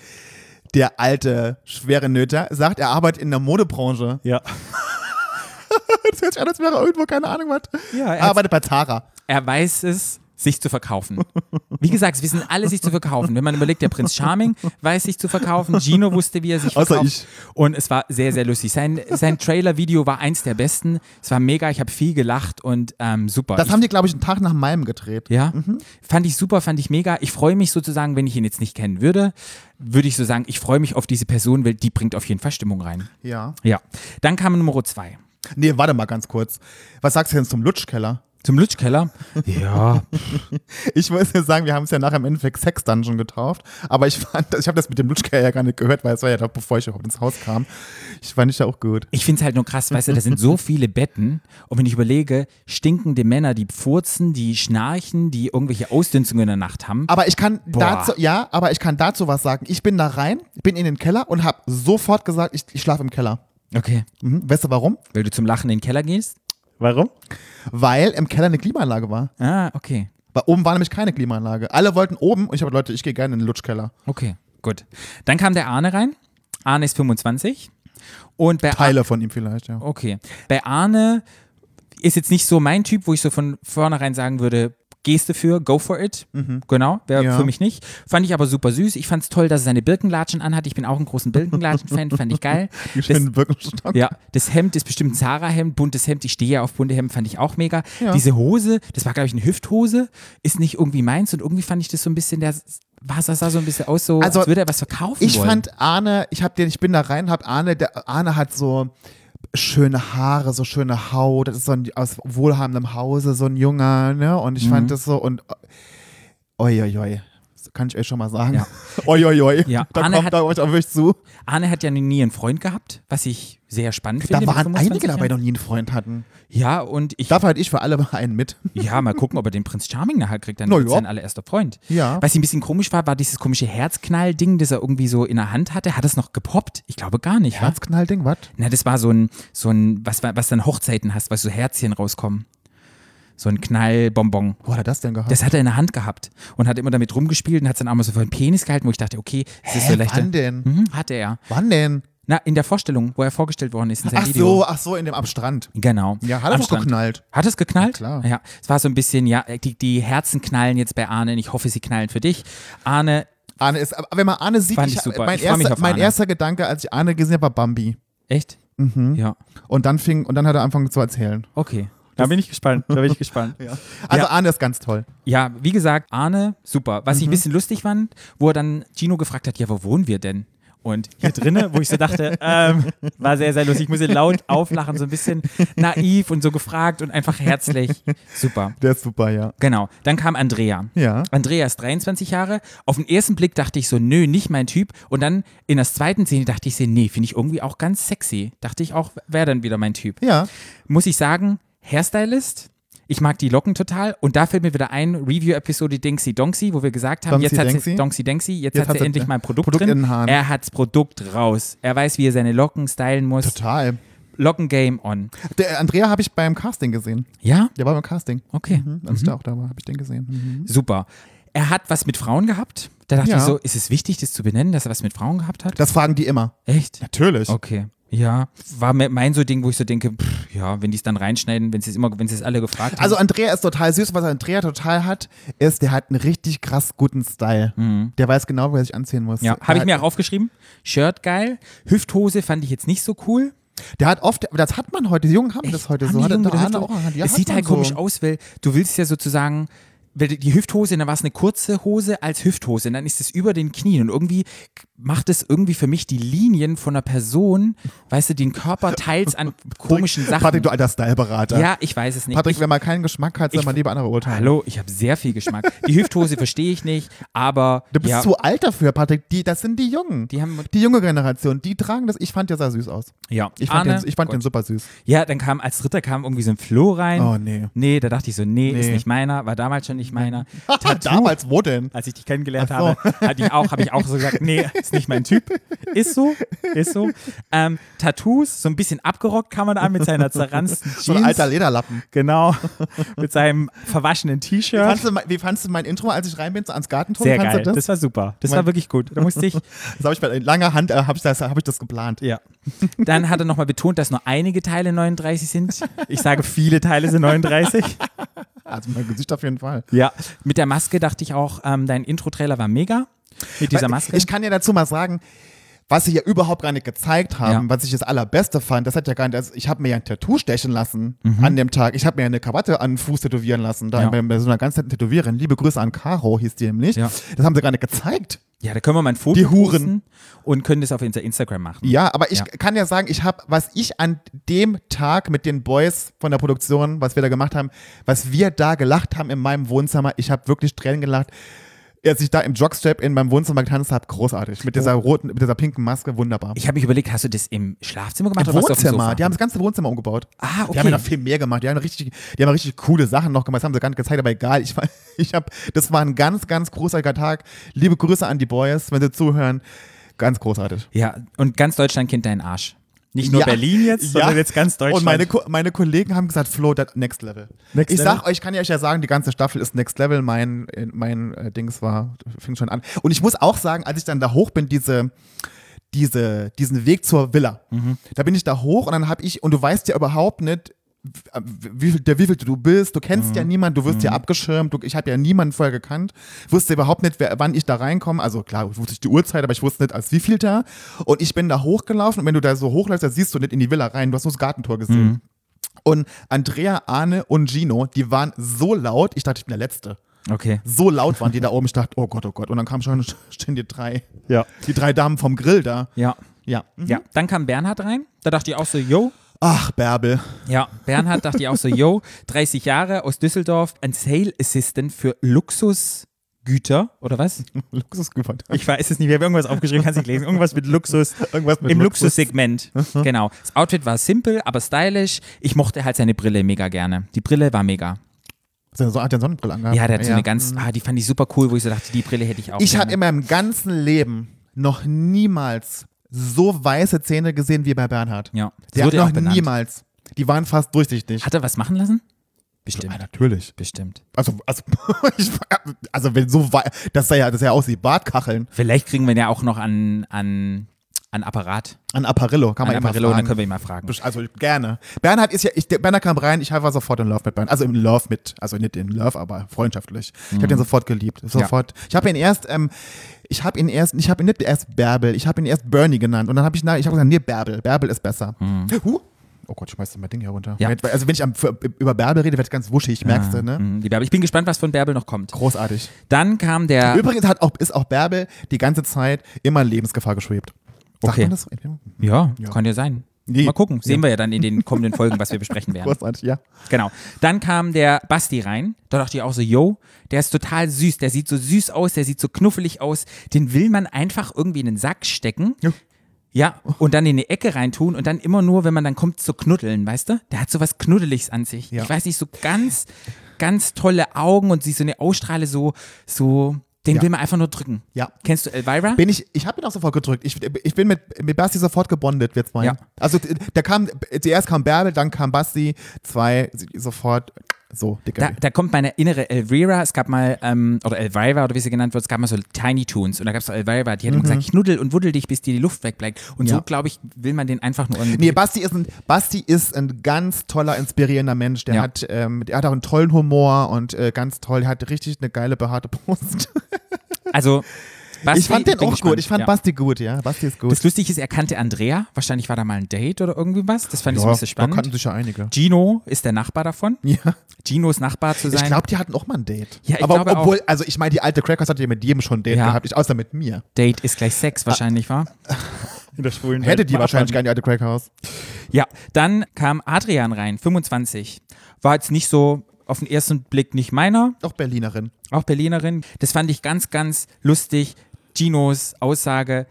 Speaker 4: der alte schwere Nöter sagt, er arbeitet in der Modebranche.
Speaker 3: Ja.
Speaker 4: das hört sich an, als wäre irgendwo, keine Ahnung was.
Speaker 3: Ja, er
Speaker 4: er arbeitet bei Tara.
Speaker 3: er weiß es, sich zu verkaufen. Wie gesagt, es wissen alle, sich zu verkaufen. Wenn man überlegt, der Prinz Charming weiß sich zu verkaufen, Gino wusste, wie er sich
Speaker 4: Außer
Speaker 3: verkauft.
Speaker 4: ich.
Speaker 3: Und es war sehr, sehr lustig. Sein, sein Trailer-Video war eins der besten. Es war mega, ich habe viel gelacht und ähm, super.
Speaker 4: Das
Speaker 3: ich,
Speaker 4: haben die, glaube ich, einen Tag nach meinem gedreht.
Speaker 3: ja, fand ich super, fand ich mega. Ich freue mich sozusagen, wenn ich ihn jetzt nicht kennen würde, würde ich so sagen, ich freue mich auf diese Person, weil die bringt auf jeden Fall Stimmung rein.
Speaker 4: Ja.
Speaker 3: Ja. Dann kam Nummer zwei.
Speaker 4: Nee, warte mal ganz kurz. Was sagst du denn zum Lutschkeller?
Speaker 3: Zum Lutschkeller. Ja.
Speaker 4: Ich muss ja sagen, wir haben es ja nachher im Endeffekt Sex Dungeon getauft, aber ich fand, ich habe das mit dem Lutschkeller ja gar nicht gehört, weil es war ja da, bevor ich überhaupt ins Haus kam. Ich fand ich ja auch gut.
Speaker 3: Ich finde es halt nur krass, weißt du, da sind so viele Betten und wenn ich überlege, stinkende Männer, die furzen, die schnarchen, die irgendwelche Ausdünstungen in der Nacht haben.
Speaker 4: Aber ich kann
Speaker 3: Boah.
Speaker 4: dazu, ja, aber ich kann dazu was sagen. Ich bin da rein, bin in den Keller und habe sofort gesagt, ich, ich schlafe im Keller.
Speaker 3: Okay.
Speaker 4: Mhm. Weißt du warum?
Speaker 3: Weil du zum Lachen in den Keller gehst?
Speaker 4: Warum? Weil im Keller eine Klimaanlage war.
Speaker 3: Ah, okay.
Speaker 4: Weil oben war nämlich keine Klimaanlage. Alle wollten oben und ich habe Leute, ich gehe gerne in den Lutschkeller.
Speaker 3: Okay, gut. Dann kam der Arne rein. Arne ist 25. Und bei Ar
Speaker 4: Teile von ihm vielleicht, ja.
Speaker 3: Okay. Bei Arne ist jetzt nicht so mein Typ, wo ich so von vornherein sagen würde, gehst du für, go for it. Genau, wäre
Speaker 4: Ja.
Speaker 3: für mich nicht. Fand ich aber super süß. Ich fand es toll, dass er seine Birkenlatschen anhat. Ich bin auch ein großen Birkenlatschen-Fan, fand ich geil.
Speaker 4: Die
Speaker 3: Das,
Speaker 4: schönen Birkenstock.
Speaker 3: ja, das Hemd ist bestimmt ein Zara-Hemd, buntes Hemd. Ich stehe ja auf bunte Hemden, fand ich auch mega.
Speaker 4: Ja.
Speaker 3: Diese Hose, das war, glaube ich, eine Hüfthose, ist nicht irgendwie meins und irgendwie fand ich das so ein bisschen, der war, das sah so ein bisschen aus, so,
Speaker 4: Also,
Speaker 3: als würde er was verkaufen
Speaker 4: Ich
Speaker 3: wollen.
Speaker 4: fand Arne, ich hab den, ich bin da rein, hab Arne, der Arne hat so schöne Haare, so schöne Haut, das ist so ein aus wohlhabendem Hause, so ein Junger, ne? Und ich
Speaker 3: Mhm.
Speaker 4: fand das so und oi, oi, oi. Das kann ich euch schon mal sagen.
Speaker 3: Ja.
Speaker 4: Oi, oi, oi.
Speaker 3: Ja,
Speaker 4: Da
Speaker 3: Arne
Speaker 4: kommt
Speaker 3: hat-
Speaker 4: da euch aber wirklich zu.
Speaker 3: Arne hat ja nie einen Freund gehabt, was ich sehr spannend finde.
Speaker 4: Da waren
Speaker 3: 25
Speaker 4: einige dabei, die noch nie einen Freund hatten.
Speaker 3: Ja, und ich
Speaker 4: Dafür hatte ich für alle einen mit.
Speaker 3: Ja, mal gucken, ob er den Prinz Charming nachher kriegt. Dann wird
Speaker 4: ja.
Speaker 3: sein allererster Freund.
Speaker 4: Ja.
Speaker 3: Was ein bisschen komisch war, war dieses komische Herzknall-Ding, das er irgendwie so in der Hand hatte. Hat es noch gepoppt? Ich glaube gar nicht.
Speaker 4: Herzknallding, was?
Speaker 3: Na, das war so ein, so ein was, was dann Hochzeiten hast, weil so Herzchen rauskommen. So ein Knallbonbon.
Speaker 4: Wo hat er das denn gehabt?
Speaker 3: Das hat er in der Hand gehabt und hat immer damit rumgespielt und hat es dann auch mal so für den Penis gehalten, wo ich dachte, okay, das ist
Speaker 4: Hä,
Speaker 3: so leichter.
Speaker 4: wann denn?
Speaker 3: Mhm, hatte er.
Speaker 4: Wann denn?
Speaker 3: Na, in der Vorstellung, wo er vorgestellt worden ist in seinem
Speaker 4: Ach
Speaker 3: Video.
Speaker 4: so, ach so, in dem am Strand.
Speaker 3: Genau.
Speaker 4: Ja, hat er
Speaker 3: Strand.
Speaker 4: geknallt.
Speaker 3: Hat es geknallt?
Speaker 4: Ja, klar.
Speaker 3: Ja, es war so ein bisschen, ja, die, die Herzen knallen jetzt bei Arne. und Ich hoffe, sie knallen für dich. Arne,
Speaker 4: Arne ist, aber wenn man Arne sieht,
Speaker 3: Fand ich
Speaker 4: mein,
Speaker 3: Ich
Speaker 4: erster, mein erster Gedanke, als ich Arne gesehen habe, war Bambi.
Speaker 3: echt?
Speaker 4: Mhm.
Speaker 3: Ja.
Speaker 4: Und dann fing, und dann hat er angefangen zu erzählen.
Speaker 3: Okay. Da bin ich gespannt. Da bin ich gespannt.
Speaker 4: Ja. Also
Speaker 3: Ja.
Speaker 4: Arne ist ganz toll.
Speaker 3: Ja, wie gesagt, Arne, super. Was
Speaker 4: Mhm.
Speaker 3: ich ein bisschen lustig fand, wo er dann Gino gefragt hat, ja, wo wohnen wir denn? Und hier drinnen, wo ich so dachte, ähm, war sehr, sehr lustig. Ich musste laut auflachen, so ein bisschen naiv und so gefragt und einfach herzlich. Super.
Speaker 4: Der ist super, ja.
Speaker 3: Genau. Dann kam Andrea.
Speaker 4: Ja.
Speaker 3: Andrea ist 23 Jahre. Auf den ersten Blick dachte ich so, nö, nicht mein Typ. Und dann in der zweiten Szene dachte ich so, nee, finde ich irgendwie auch ganz sexy. Dachte ich auch, wäre dann wieder mein Typ.
Speaker 4: Ja.
Speaker 3: Muss ich sagen, Hairstylist. Ich mag die Locken total. Und da fällt mir wieder ein, Review-Episode Dingsy Donksy, wo wir gesagt haben,
Speaker 4: Donksy
Speaker 3: jetzt hat sie,
Speaker 4: Denksy?
Speaker 3: Donksy Denksy, jetzt,
Speaker 4: Jetzt
Speaker 3: hat
Speaker 4: hat
Speaker 3: sie
Speaker 4: sie-
Speaker 3: endlich mal ein Produkt,
Speaker 4: Produkt in
Speaker 3: drin. Er hat's Produkt raus. Er weiß, wie er seine Locken stylen muss.
Speaker 4: Total.
Speaker 3: Locken-Game on.
Speaker 4: Der Andrea habe ich beim Casting gesehen.
Speaker 3: Ja?
Speaker 4: Der war beim Casting.
Speaker 3: Okay.
Speaker 4: Mhm. Als ich da auch da war, habe ich den gesehen. Mhm.
Speaker 3: Super. Er hat was mit Frauen gehabt. Da dachte
Speaker 4: Ja.
Speaker 3: ich so, ist es wichtig, das zu benennen, dass er was mit Frauen gehabt hat?
Speaker 4: Das fragen die immer.
Speaker 3: Echt?
Speaker 4: Natürlich.
Speaker 3: Okay. Ja, war mein so Ding, wo ich so denke, pff, ja, wenn die es dann reinschneiden, wenn sie es immer, wenn sie es alle gefragt haben.
Speaker 4: Also Andrea ist total süß. Was Andrea total hat, ist, der hat einen richtig krass guten Style. Der weiß genau, wo er sich anziehen muss.
Speaker 3: Mhm. ja, habe ich
Speaker 4: hat-
Speaker 3: mir auch aufgeschrieben. Shirt geil. Hüfthose fand ich jetzt nicht so cool.
Speaker 4: Der hat oft, das hat man heute, die Jungen haben das heute
Speaker 3: Haben
Speaker 4: so.
Speaker 3: die
Speaker 4: Hat
Speaker 3: Jungen
Speaker 4: Arne
Speaker 3: Hüfthose-
Speaker 4: auch. Ja,
Speaker 3: es
Speaker 4: hat
Speaker 3: sieht halt
Speaker 4: so.
Speaker 3: komisch aus, weil du willst ja sozusagen, die Hüfthose, dann war es eine kurze Hose als Hüfthose und dann ist es über den Knien und irgendwie macht es irgendwie für mich die Linien von einer Person, weißt du, den Körper teils an komischen Sachen.
Speaker 4: Patrick, du alter Styleberater.
Speaker 3: ja, ich weiß es nicht.
Speaker 4: Patrick,
Speaker 3: ich,
Speaker 4: wenn man keinen Geschmack hat, soll man lieber andere urteilen.
Speaker 3: Hallo, ich habe sehr viel Geschmack. Die Hüfthose verstehe ich nicht, aber
Speaker 4: Du bist
Speaker 3: ja,
Speaker 4: zu alt dafür, Patrick. Die, das sind die Jungen.
Speaker 3: die haben
Speaker 4: Die junge Generation, die tragen das. Ich fand, der sah süß aus.
Speaker 3: ja,
Speaker 4: Ich fand,
Speaker 3: Arne,
Speaker 4: den, ich fand den super süß.
Speaker 3: Ja, dann kam als dritter kam irgendwie so ein Flo rein.
Speaker 4: Oh, nee.
Speaker 3: Nee, da dachte ich so, nee, ist
Speaker 4: Nee.
Speaker 3: nicht meiner, war damals schon nicht meiner. Tattoo,
Speaker 4: Damals, wo denn?
Speaker 3: als ich dich kennengelernt
Speaker 4: so.
Speaker 3: habe, hatte ich auch, habe ich auch so gesagt, nee, ist nicht mein Typ. Ist so, ist so. Ähm, Tattoos, so ein bisschen abgerockt kam man an mit seiner zerranzten Jeans.
Speaker 4: So ein alter Lederlappen.
Speaker 3: Genau, mit seinem verwaschenen T-Shirt.
Speaker 4: wie fandst du mein Intro, als ich rein bin, so ans Gartentor?
Speaker 3: Sehr geil,
Speaker 4: Das,
Speaker 3: das war super. Das
Speaker 4: Mein-
Speaker 3: war wirklich gut. Da musste ich,
Speaker 4: das habe ich mit langer Hand äh, habe ich, das- hab ich das geplant.
Speaker 3: ja. Dann hat er nochmal betont, dass nur einige Teile 39 sind. Ich sage, viele Teile sind 39.
Speaker 4: Also mein Gesicht auf jeden Fall.
Speaker 3: Ja. Mit der Maske dachte ich auch, ähm, dein Intro-Trailer war mega. Mit dieser Maske.
Speaker 4: Ich kann ja dazu mal sagen, was sie ja überhaupt gar nicht gezeigt haben,
Speaker 3: Ja.
Speaker 4: was ich das allerbeste fand, das hat ja gar nicht, also ich habe mir ja ein Tattoo stechen lassen
Speaker 3: Mhm.
Speaker 4: an dem Tag. Ich habe mir eine Krawatte an den Fuß tätowieren lassen, da
Speaker 3: Ja.
Speaker 4: bei, bei so einer ganz netten Tätowiererin. Liebe Grüße an Caro, hieß die nämlich.
Speaker 3: Ja.
Speaker 4: Das haben sie gar nicht gezeigt.
Speaker 3: ja, da können wir mal ein Foto
Speaker 4: Die Huren.
Speaker 3: und können das auf unser Instagram machen.
Speaker 4: Ja, aber ich
Speaker 3: Ja.
Speaker 4: kann ja sagen, ich habe, was ich an dem Tag mit den Boys von der Produktion, was wir da gemacht haben, was wir da gelacht haben in meinem Wohnzimmer, ich habe wirklich Tränen gelacht. Als ich da im Jockstrap in meinem Wohnzimmer getanzt habe, großartig. Mit dieser roten, mit dieser pinken Maske, wunderbar.
Speaker 3: Ich habe mich überlegt, hast du das im Schlafzimmer gemacht
Speaker 4: Im
Speaker 3: oder
Speaker 4: Wohnzimmer. Die haben das ganze Wohnzimmer umgebaut.
Speaker 3: Ah,
Speaker 4: Die haben
Speaker 3: okay.
Speaker 4: ja noch viel mehr gemacht. Die haben richtig, die haben richtig coole Sachen noch gemacht. Das haben sie gar nicht gezeigt, aber egal. Ich, war- ich hab, das war ein ganz, ganz großartiger Tag. Liebe Grüße an die Boys, wenn sie zuhören. Ganz großartig.
Speaker 3: Ja, und ganz Deutschland kennt deinen Arsch. Nicht nur
Speaker 4: Ja.
Speaker 3: Berlin jetzt, sondern
Speaker 4: Ja.
Speaker 3: jetzt ganz Deutschland.
Speaker 4: Und meine, Ko- meine Kollegen haben gesagt, Flo, das Next Level.
Speaker 3: Next
Speaker 4: ich
Speaker 3: Level?
Speaker 4: sag euch, kann ja euch ja sagen, die ganze Staffel ist Next Level. Mein, äh, mein äh, Dings war, fing schon an. Und ich muss auch sagen, als ich dann da hoch bin, diese, diese, diesen Weg zur Villa,
Speaker 3: Mhm.
Speaker 4: da bin ich da hoch und dann habe ich, und du weißt ja überhaupt nicht, wie der, wie viel du bist, du kennst
Speaker 3: Mhm.
Speaker 4: ja niemanden, du wirst ja abgeschirmt, du, ich habe ja niemanden vorher gekannt, wusste überhaupt nicht, wer, wann ich da reinkomme, also klar, ich wusste die Uhrzeit, aber ich wusste nicht, als wie viel da und ich bin da hochgelaufen und wenn du da so hochläufst, da siehst du nicht in die Villa rein, du hast nur das Gartentor gesehen.
Speaker 3: Mhm.
Speaker 4: Und Andrea, Arne und Gino, die waren so laut, ich dachte, ich bin der Letzte.
Speaker 3: okay.
Speaker 4: So laut waren die da oben, ich dachte, oh Gott, oh Gott. Und dann kamen schon stehen die drei,
Speaker 3: Ja.
Speaker 4: die drei Damen vom Grill da.
Speaker 3: Ja.
Speaker 4: Ja. Mhm.
Speaker 3: Ja, dann kam Bernhard rein. Da dachte ich auch so, yo.
Speaker 4: Ach, Bärbel.
Speaker 3: Ja, Bernhard dachte ich auch so, yo, 30 Jahre aus Düsseldorf, ein Sale Assistant für Luxusgüter oder was?
Speaker 4: Luxusgüter.
Speaker 3: Ich weiß es nicht, wir haben irgendwas aufgeschrieben, kannst nicht lesen. Irgendwas mit Luxus.
Speaker 4: Irgendwas mit
Speaker 3: Im
Speaker 4: Luxus.
Speaker 3: Luxussegment. genau. Das Outfit war simpel, aber stylisch. Ich mochte halt seine Brille mega gerne. Die Brille war mega.
Speaker 4: So, hat der Sonnenbrille angehabt.
Speaker 3: Ja, der hat so eine ganz, ah, die fand ich super cool, wo ich so dachte, die Brille hätte ich auch.
Speaker 4: Ich habe in meinem ganzen Leben noch niemals so weiße Zähne gesehen wie bei Bernhard.
Speaker 3: Ja, das
Speaker 4: Der hat noch
Speaker 3: benannt.
Speaker 4: niemals. Die waren fast durchsichtig.
Speaker 3: Hat er was machen lassen?
Speaker 4: Ja,
Speaker 3: Bestimmt.
Speaker 4: natürlich.
Speaker 3: Bestimmt.
Speaker 4: Also, also, ich, also wenn so wei- das sah ja, das sah ja aus wie Bartkacheln.
Speaker 3: Vielleicht kriegen wir ja auch noch an, an, an Apparat.
Speaker 4: An Apparillo, kann man
Speaker 3: An Apparillo, dann können wir ihn mal fragen.
Speaker 4: Also gerne. Bernhard ist ja, ich, Bernhard kam rein, ich war sofort in Love mit Bernhard. Also im Love mit, also nicht in Love, aber freundschaftlich. Ich habe den sofort geliebt. Sofort. Ich habe ihn erst, ähm, ich habe ihn erst, ich habe ihn nicht erst Bärbel, ich habe ihn erst Bernie genannt. Und dann habe ich, na, ich habe gesagt, nee, Bärbel. Bärbel ist besser. Huh. Oh Gott, ich schmeiß mein Ding hier runter.
Speaker 3: Ja.
Speaker 4: Also wenn ich am, für, über Bärbel rede, wird ganz wuschig, merkst du, ne?
Speaker 3: Mhm, die Bärbel. Ich bin gespannt, was von Bärbel noch kommt.
Speaker 4: Großartig.
Speaker 3: Dann kam der.
Speaker 4: Übrigens hat auch, ist auch Bärbel die ganze Zeit immer in Lebensgefahr geschwebt.
Speaker 3: Okay.
Speaker 4: man das?
Speaker 3: Ja, kann ja sein.
Speaker 4: Nee.
Speaker 3: Mal gucken. Sehen
Speaker 4: Ja.
Speaker 3: wir ja dann in den kommenden Folgen, was wir besprechen werden.
Speaker 4: Großartig, ja.
Speaker 3: Genau. Dann kam der Basti rein. Da dachte ich auch so, yo, der ist total süß. Der sieht so süß aus, der sieht so knuffelig aus. Den will man einfach irgendwie in den Sack stecken.
Speaker 4: Ja.
Speaker 3: Ja, und dann in die Ecke reintun und dann immer nur, wenn man dann kommt zu knuddeln, weißt du? Der hat so was Knuddeliges an sich.
Speaker 4: Ja.
Speaker 3: Ich weiß nicht, so ganz, ganz tolle Augen und sie so eine Ausstrahle so, so, den
Speaker 4: Ja.
Speaker 3: will man einfach nur drücken.
Speaker 4: Ja.
Speaker 3: Kennst du Elvira?
Speaker 4: Bin ich, ich habe ihn auch sofort gedrückt. Ich, ich bin mit, mit Basti sofort gebondet, wir zwei.
Speaker 3: Ja.
Speaker 4: Also da kam, zuerst kam Bärbel, dann kam Basti, zwei sofort so, dicker.
Speaker 3: Da, da kommt meine innere Elvira, es gab mal, ähm, oder Elvira oder wie sie genannt wird, es gab mal so Tiny Toons und da gab es so Elvira, die hat immer gesagt, knuddel und wuddel dich, bis dir die Luft wegbleibt. Und
Speaker 4: Mhm. Ja.
Speaker 3: so, glaube ich, will man den einfach nur.
Speaker 4: Nee, Basti ist, ein, Basti ist ein ganz toller, inspirierender Mensch. Der,
Speaker 3: Ja.
Speaker 4: hat, ähm, der hat auch einen tollen Humor und äh, ganz toll. Der hat richtig eine geile, behaarte Brust.
Speaker 3: Also, Basti,
Speaker 4: ich fand den auch
Speaker 3: gespannt.
Speaker 4: gut. Ich fand
Speaker 3: ja.
Speaker 4: Basti gut, ja. Basti ist gut.
Speaker 3: Das Lustige ist, er kannte Andrea. Wahrscheinlich war da mal ein Date oder irgendwie was. Das fand ich so ein
Speaker 4: ja,
Speaker 3: bisschen
Speaker 4: da
Speaker 3: spannend.
Speaker 4: kannten sich ja einige.
Speaker 3: Gino ist der Nachbar davon.
Speaker 4: Ja.
Speaker 3: Ginos Nachbar zu sein.
Speaker 4: Ich glaube, die hatten auch mal ein Date.
Speaker 3: Ja, ich
Speaker 4: Aber
Speaker 3: glaube
Speaker 4: obwohl, also ich meine, die alte Crackers hat ja mit jedem schon ein Date
Speaker 3: Ja.
Speaker 4: gehabt, ich, außer mit mir.
Speaker 3: Date ist gleich Sex wahrscheinlich, war. In der schwulen
Speaker 4: Hätte die wahrscheinlich gerne die alte Crackhouse.
Speaker 3: Ja, dann kam Adrian rein, 25. War jetzt nicht so auf den ersten Blick nicht meiner,
Speaker 4: Auch Berlinerin.
Speaker 3: auch Berlinerin. Das fand ich ganz, ganz lustig. Ginos Aussage.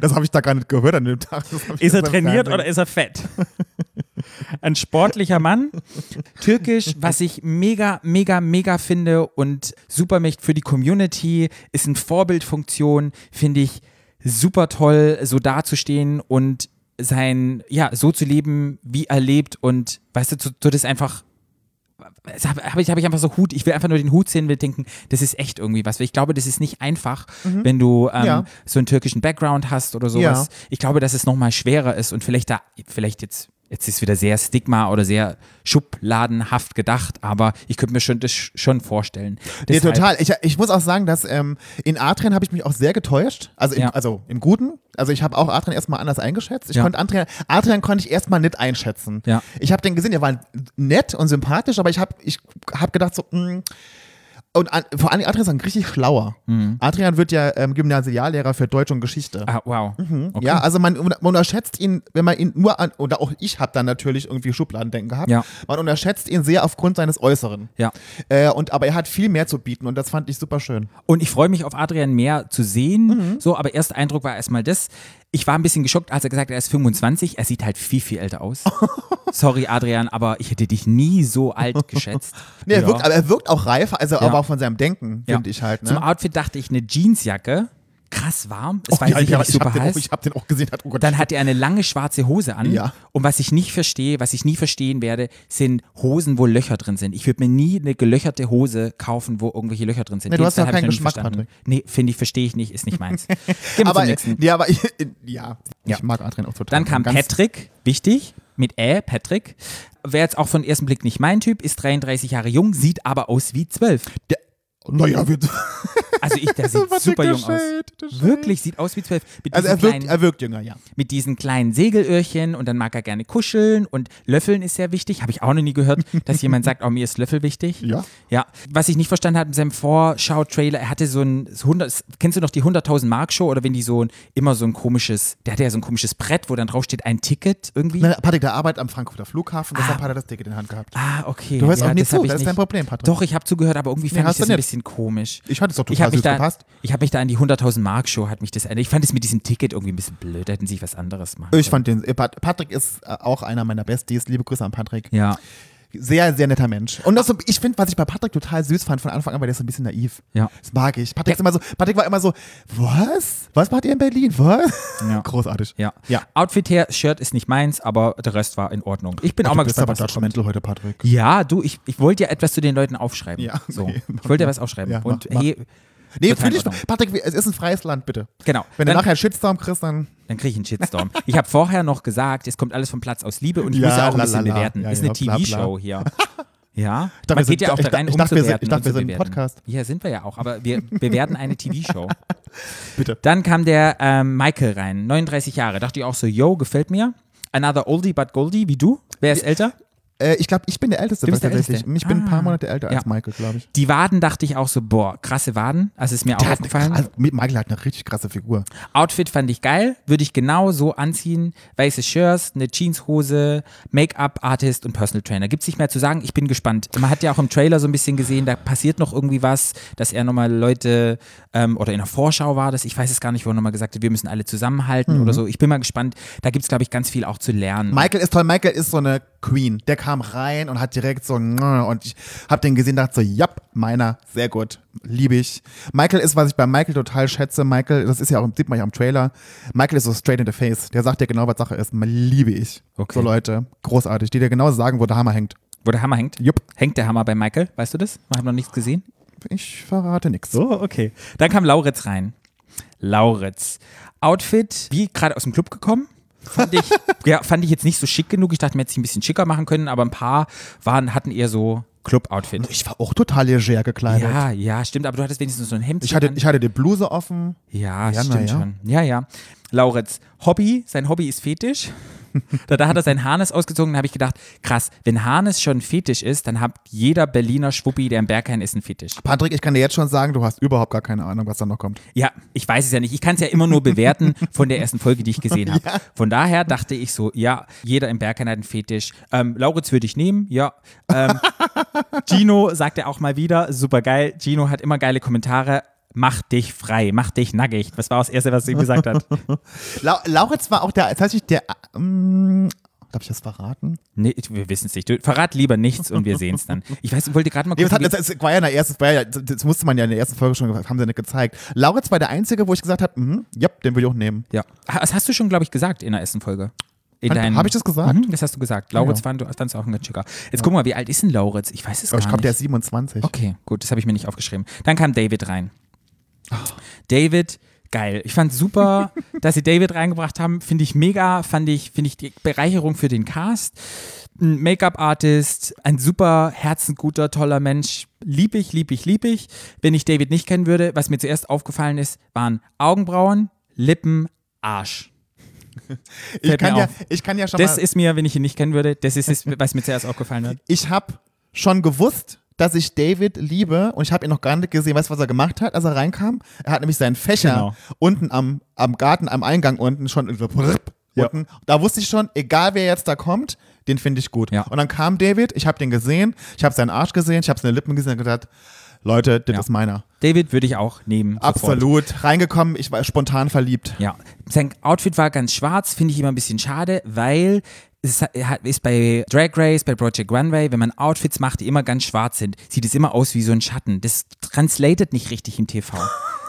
Speaker 4: Das habe ich da gar nicht gehört an dem Tag.
Speaker 3: Ist er trainiert oder ist er fett? Ein sportlicher Mann. Türkisch, was ich mega, mega, mega finde und super für die Community, ist eine Vorbildfunktion, finde ich super toll, so dazustehen und sein, ja, so zu leben, wie er lebt und weißt du, so, so das einfach habe hab ich, hab ich einfach so Hut, ich will einfach nur den Hut sehen, will denken, das ist echt irgendwie was. Ich glaube, das ist nicht einfach, wenn du ähm,
Speaker 4: Ja.
Speaker 3: so einen türkischen Background hast oder sowas.
Speaker 4: Ja.
Speaker 3: Ich glaube, dass es nochmal schwerer ist und vielleicht da, vielleicht jetzt, jetzt ist wieder sehr Stigma oder sehr schubladenhaft gedacht, aber ich könnte mir schon das schon vorstellen.
Speaker 4: Nee,
Speaker 3: Deshalb-
Speaker 4: total. Ich, ich muss auch sagen, dass ähm, in Adrian habe ich mich auch sehr getäuscht. Also, im,
Speaker 3: Ja.
Speaker 4: also im Guten. Also ich habe auch Adrian erstmal anders eingeschätzt. Ich
Speaker 3: Ja.
Speaker 4: konnte Adrian, Adrian konnte ich erstmal nicht einschätzen.
Speaker 3: Ja.
Speaker 4: Ich habe den gesehen, der war nett und sympathisch, aber ich habe ich hab gedacht so, mh, und an, vor allem Adrian ist ein richtig schlauer. Adrian wird ja ähm, Gymnasiallehrer für Deutsch und Geschichte.
Speaker 3: Ah, wow. Okay.
Speaker 4: Mhm. Ja, also man, man unterschätzt ihn, wenn man ihn nur an, oder auch ich habe dann natürlich irgendwie Schubladendenken gehabt,
Speaker 3: Ja.
Speaker 4: man unterschätzt ihn sehr aufgrund seines Äußeren.
Speaker 3: Ja.
Speaker 4: Äh, und, aber er hat viel mehr zu bieten und das fand ich super schön.
Speaker 3: Und ich freue mich auf Adrian mehr zu sehen.
Speaker 4: Mhm.
Speaker 3: So, aber erster Eindruck war erstmal das. Ich war ein bisschen geschockt, als er gesagt hat, er ist 25. Er sieht halt viel, viel älter aus. Sorry, Adrian, aber ich hätte dich nie so alt geschätzt.
Speaker 4: Nee, er
Speaker 3: Ja.
Speaker 4: wirkt, aber er wirkt auch reifer, also
Speaker 3: Ja.
Speaker 4: aber auch von seinem Denken, finde ich halt. Ne?
Speaker 3: Zum Outfit dachte ich eine Jeansjacke. Krass warm. Es war
Speaker 4: ja,
Speaker 3: sicher
Speaker 4: ja,
Speaker 3: super
Speaker 4: habe den,
Speaker 3: heiß.
Speaker 4: auch- ich hab den auch gesehen. Hat, oh Gott,
Speaker 3: Dann hat er eine lange schwarze Hose an.
Speaker 4: Ja.
Speaker 3: Und was ich nicht verstehe, was ich nie verstehen werde, sind Hosen, wo Löcher drin sind. Ich würde mir nie eine gelöcherte Hose kaufen, wo irgendwelche Löcher drin sind.
Speaker 4: Nee, du hast
Speaker 3: ich
Speaker 4: keinen Geschmack,
Speaker 3: verstanden.
Speaker 4: Patrick.
Speaker 3: Nee, finde ich, verstehe ich nicht, ist nicht meins. Gehen
Speaker 4: aber, ja, aber ich, ja,
Speaker 3: Ja.
Speaker 4: ich mag Adrian auch total.
Speaker 3: Dann kam Patrick, wichtig, mit Ä, Patrick. Wäre jetzt auch von ersten Blick nicht mein Typ, ist 33 Jahre jung, sieht aber aus wie 12.
Speaker 4: Der, naja, wir,
Speaker 3: Also ich, der sieht super jung aus.
Speaker 4: Shade, Shade.
Speaker 3: Wirklich, sieht aus wie 12. Mit
Speaker 4: also er wirkt,
Speaker 3: kleinen-
Speaker 4: er wirkt jünger, ja.
Speaker 3: mit diesen kleinen Segelöhrchen und dann mag er gerne kuscheln und Löffeln ist sehr wichtig. Habe ich auch noch nie gehört, dass jemand sagt, oh, mir ist Löffel wichtig.
Speaker 4: Ja.
Speaker 3: Ja. Was ich nicht verstanden habe in seinem Vorschau-Trailer, er hatte so ein 100, kennst du noch die 100.000 Mark Show oder wenn die so ein, immer so ein komisches, der hatte ja so ein komisches Brett, wo dann drauf steht ein Ticket irgendwie.
Speaker 4: Nein, Patrick, der arbeitet am Frankfurter Flughafen, deshalb hat er das Ticket in der Hand gehabt.
Speaker 3: Ah, okay.
Speaker 4: Du hörst
Speaker 3: ja,
Speaker 4: auch nicht zu, das ist dein Problem, Patrick.
Speaker 3: Doch, ich habe zugehört, aber irgendwie
Speaker 4: Nee,
Speaker 3: fand ich das ein
Speaker 4: nicht.
Speaker 3: Bisschen komisch.
Speaker 4: Ich hatte es doch
Speaker 3: Ich
Speaker 4: total
Speaker 3: habe mich,
Speaker 4: süß
Speaker 3: da,
Speaker 4: gepasst.
Speaker 3: ich hab mich da an die 100.000 Mark Show, hat mich das erinnert. Ich fand es mit diesem Ticket irgendwie ein bisschen blöd, da hätten sie was anderes machen
Speaker 4: Ich fand den, äh, Pat- Patrick ist äh, auch einer meiner Besties. Liebe Grüße an Patrick.
Speaker 3: Ja,
Speaker 4: Sehr, sehr netter Mensch. Und das so, ich finde, was ich bei Patrick total süß fand von Anfang an, weil der ist so ein bisschen naiv.
Speaker 3: Ja.
Speaker 4: Das mag ich. Patrick, ist immer so, Patrick war immer so, was? Was macht ihr in Berlin? Was?
Speaker 3: Ja.
Speaker 4: Großartig.
Speaker 3: ja.
Speaker 4: Ja.
Speaker 3: Outfit her, Shirt ist nicht meins, aber der Rest war in Ordnung. Ich bin auch
Speaker 4: Ach,
Speaker 3: mal
Speaker 4: du bist
Speaker 3: gespannt,
Speaker 4: aber judgmental heute, Patrick.
Speaker 3: Ja, du, ich, ich wollte ja etwas zu den Leuten aufschreiben.
Speaker 4: Ja,
Speaker 3: so.
Speaker 4: okay.
Speaker 3: Ich wollte ja was aufschreiben.
Speaker 4: Ja,
Speaker 3: Und
Speaker 4: mach, mach.
Speaker 3: hey,
Speaker 4: Nee,
Speaker 3: Total
Speaker 4: fühl
Speaker 3: in
Speaker 4: dich,
Speaker 3: Ordnung.
Speaker 4: Patrick, es ist ein freies Land, bitte.
Speaker 3: genau.
Speaker 4: Wenn du
Speaker 3: Dann-
Speaker 4: nachher einen Shitstorm kriegst, dann.
Speaker 3: Dann kriege ich einen Shitstorm. ich habe vorher noch gesagt, es kommt alles vom Platz aus Liebe und ich
Speaker 4: Ja,
Speaker 3: muss ja auch ein bisschen bewerten.
Speaker 4: Ja,
Speaker 3: ist
Speaker 4: ja,
Speaker 3: eine
Speaker 4: bla.
Speaker 3: TV-Show hier. Ja,
Speaker 4: Ich dachte,
Speaker 3: man geht
Speaker 4: sind-
Speaker 3: ja auch
Speaker 4: ich
Speaker 3: da rein,
Speaker 4: ich
Speaker 3: um
Speaker 4: dachte,
Speaker 3: zu
Speaker 4: sind-
Speaker 3: bewerten
Speaker 4: ich dachte,
Speaker 3: und
Speaker 4: wir sind ein. Podcast.
Speaker 3: Ja, sind wir ja auch, aber wir bewerten eine TV-Show.
Speaker 4: Bitte.
Speaker 3: Dann kam der ähm, Michael rein, 39 Jahre. Dachte ich auch so, yo, gefällt mir. Another Oldie but Goldie, wie du. Wer ist älter?
Speaker 4: Äh, ich glaube, ich bin der Älteste
Speaker 3: Du bist der
Speaker 4: tatsächlich.
Speaker 3: Älteste?
Speaker 4: Ich bin ein
Speaker 3: Ah.
Speaker 4: paar Monate älter als. Michael, glaube ich.
Speaker 3: Die Waden dachte ich auch so, boah, krasse Waden. Also ist mir auch aufgefallen.
Speaker 4: also, Michael hat eine richtig krasse Figur.
Speaker 3: Outfit fand ich geil, würde ich genau so anziehen. Weiße Shirts, eine Jeanshose, Make-up-Artist und Personal Trainer. Gibt's nicht mehr zu sagen, ich bin gespannt. Man hat ja auch im Trailer so ein bisschen gesehen, da passiert noch irgendwie was, dass er nochmal Leute, ähm, oder in der Vorschau war das, ich weiß es gar nicht, wo er nochmal gesagt hat, wir müssen alle zusammenhalten oder so. Ich bin mal gespannt. Da gibt's glaube ich, ganz viel auch zu lernen.
Speaker 4: Michael ist toll. Michael ist so eine Queen. Der kam rein und hat direkt so, und ich habe den gesehen, dachte so, ja, meiner, sehr gut, liebe ich. Michael ist, was ich bei Michael total schätze. Michael, das ist ja auch, sieht man ja am Trailer. Michael ist so straight in the face. Der sagt dir genau, was Sache ist. Liebe ich.
Speaker 3: Okay.
Speaker 4: So Leute, großartig, die dir genau sagen, wo der Hammer hängt.
Speaker 3: Wo der Hammer hängt.
Speaker 4: Jupp.
Speaker 3: Hängt der Hammer bei Michael? Weißt du das? Ich habe noch nichts gesehen.
Speaker 4: Ich verrate nichts.
Speaker 3: So, okay. Dann kam Lauritz rein. Lauritz. Outfit, wie gerade aus dem Club gekommen. Fand ich, ja, fand ich jetzt nicht so schick genug. Ich dachte, mir hätte ich ein bisschen schicker machen können, aber ein paar waren, hatten eher so Club-Outfit.
Speaker 4: Ich war auch total leger gekleidet.
Speaker 3: Ja, ja, stimmt, aber du hattest wenigstens so ein Hemd.
Speaker 4: Ich hatte, ich hatte die Bluse offen.
Speaker 3: ja,
Speaker 4: Ja,
Speaker 3: stimmt
Speaker 4: ja.
Speaker 3: schon. Ja, ja. Lauritz, Hobby, sein Hobby ist Fetisch. da, da hat er sein Harnes ausgezogen, da habe ich gedacht, krass, wenn Harnes schon Fetisch ist, dann hat jeder Berliner Schwuppi, der im Berghain ist, ein Fetisch.
Speaker 4: Patrick, ich kann dir jetzt schon sagen, du hast überhaupt gar keine Ahnung, was da noch kommt.
Speaker 3: Ja, ich weiß es ja nicht. Ich kann es ja immer nur bewerten von der ersten Folge, die ich gesehen habe. Von daher dachte ich so, ja, jeder im Berghain hat einen Fetisch. Ähm, Lauritz würde ich nehmen, ja. Ähm, Gino sagt er auch mal wieder, super geil. Gino hat immer geile Kommentare. Mach dich frei, mach dich nackig. Das war das Erste, was er ihm gesagt hat.
Speaker 4: La Lauritz war auch der, tatsächlich der, ähm, Darf ich das verraten?
Speaker 3: Nee, wir wissen es nicht. Du, verrat lieber nichts und wir sehen es dann. Ich weiß, ich wollte gerade mal
Speaker 4: Nee, das, hat, war ja in der ersten, ja, das musste man ja in der ersten Folge schon, haben sie nicht gezeigt. Lauritz war der Einzige, wo ich gesagt habe, mhm, ja, den will ich auch nehmen.
Speaker 3: ja. Das hast du schon, glaube ich, gesagt in der ersten Folge. In
Speaker 4: Hat-
Speaker 3: deinem-
Speaker 4: hab ich das gesagt?
Speaker 3: Mhm, das hast du gesagt. Lauritz
Speaker 4: Ja.
Speaker 3: fand du fandst du auch ein ganz schicker. Jetzt gucken wir mal, wie alt ist denn Lauritz? Ich weiß es
Speaker 4: Aber
Speaker 3: gar
Speaker 4: ich glaube, der
Speaker 3: nicht.
Speaker 4: ist 27.
Speaker 3: Okay, gut, das habe ich mir nicht aufgeschrieben. Dann kam David rein. David, geil. Ich fand super, dass sie David reingebracht haben. Finde ich mega, fand ich, finde ich die Bereicherung für den Cast. Ein Make-up-Artist, ein super herzenguter, toller Mensch. Lieb ich, lieb ich, lieb ich. Wenn ich David nicht kennen würde, was mir zuerst aufgefallen ist, waren Augenbrauen, Lippen, Arsch.
Speaker 4: ich, kann ja, ich kann ja schon
Speaker 3: Das
Speaker 4: mal,
Speaker 3: ist mir, wenn ich ihn nicht kennen würde, das ist es, was mir zuerst aufgefallen hat.
Speaker 4: ich habe schon gewusst, dass ich David liebe und ich habe ihn noch gar nicht gesehen. Weißt du, was er gemacht hat, als er reinkam? Er hat nämlich seinen Fächer
Speaker 3: Genau.
Speaker 4: unten am, am Garten, am Eingang unten schon
Speaker 3: Ja.
Speaker 4: unten. Da wusste ich schon, egal wer jetzt da kommt, den finde ich gut.
Speaker 3: Ja.
Speaker 4: Und dann kam David, ich habe den gesehen, ich habe seinen Arsch gesehen, ich habe seine Lippen gesehen und gedacht, Leute, das
Speaker 3: Ja.
Speaker 4: ist meiner.
Speaker 3: David würde ich auch nehmen. sofort.
Speaker 4: Absolut. Reingekommen, ich war spontan verliebt.
Speaker 3: Ja, sein Outfit war ganz schwarz, finde ich immer ein bisschen schade, weil es ist bei Drag Race, bei Project Runway, wenn man Outfits macht, die immer ganz schwarz sind, sieht es immer aus wie so ein Schatten. Das translated nicht richtig im TV.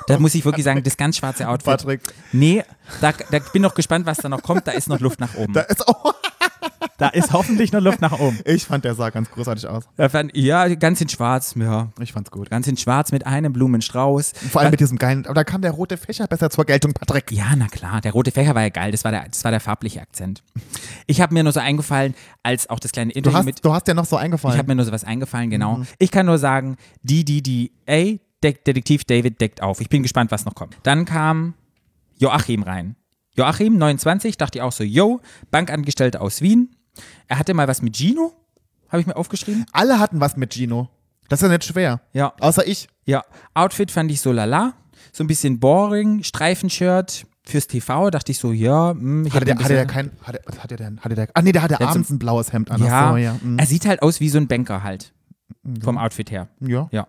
Speaker 3: Da muss ich wirklich sagen, das ganz schwarze Outfit.
Speaker 4: Patrick.
Speaker 3: Nee, da, da bin noch gespannt, was da noch kommt. Da ist noch Luft nach oben.
Speaker 4: Da ist, oh,
Speaker 3: Da ist hoffentlich noch Luft nach oben.
Speaker 4: ich fand, der sah ganz großartig aus.
Speaker 3: Fand, ja, ganz in schwarz, ja.
Speaker 4: Ich fand's gut.
Speaker 3: Ganz in schwarz mit einem Blumenstrauß.
Speaker 4: Vor allem mit diesem geilen, aber da kam der rote Fächer besser zur Geltung, Patrick.
Speaker 3: Ja, na klar, der rote Fächer war ja geil, das war der, das war der farbliche Akzent. Ich habe mir nur so eingefallen, als auch das kleine
Speaker 4: Du
Speaker 3: Interview
Speaker 4: hast,
Speaker 3: mit,
Speaker 4: du hast ja noch so
Speaker 3: ich
Speaker 4: eingefallen.
Speaker 3: habe mir nur so was eingefallen, genau. Ich kann nur sagen, die, die, die, ey, De Detektiv David deckt auf. Ich bin gespannt, was noch kommt. Dann kam Joachim rein. Joachim, 29, dachte ich auch so, yo, Bankangestellter aus Wien. Er hatte mal was mit Gino, habe ich mir aufgeschrieben.
Speaker 4: Alle hatten was mit Gino. Das ist ja nicht schwer.
Speaker 3: Ja.
Speaker 4: Außer ich.
Speaker 3: Ja, Outfit fand ich so lala, so ein bisschen boring, Streifenshirt fürs TV, dachte ich so, ja, hm, ich
Speaker 4: Hatte der, hatte der kein, hatte, hatte der denn? Hatte der, ah nee, der hatte
Speaker 3: Der hat so-
Speaker 4: abends ein blaues Hemd an.
Speaker 3: Ja,
Speaker 4: so, ja. mm.
Speaker 3: er sieht halt aus wie so ein Banker halt. Vom Outfit her.
Speaker 4: ja.
Speaker 3: Ja.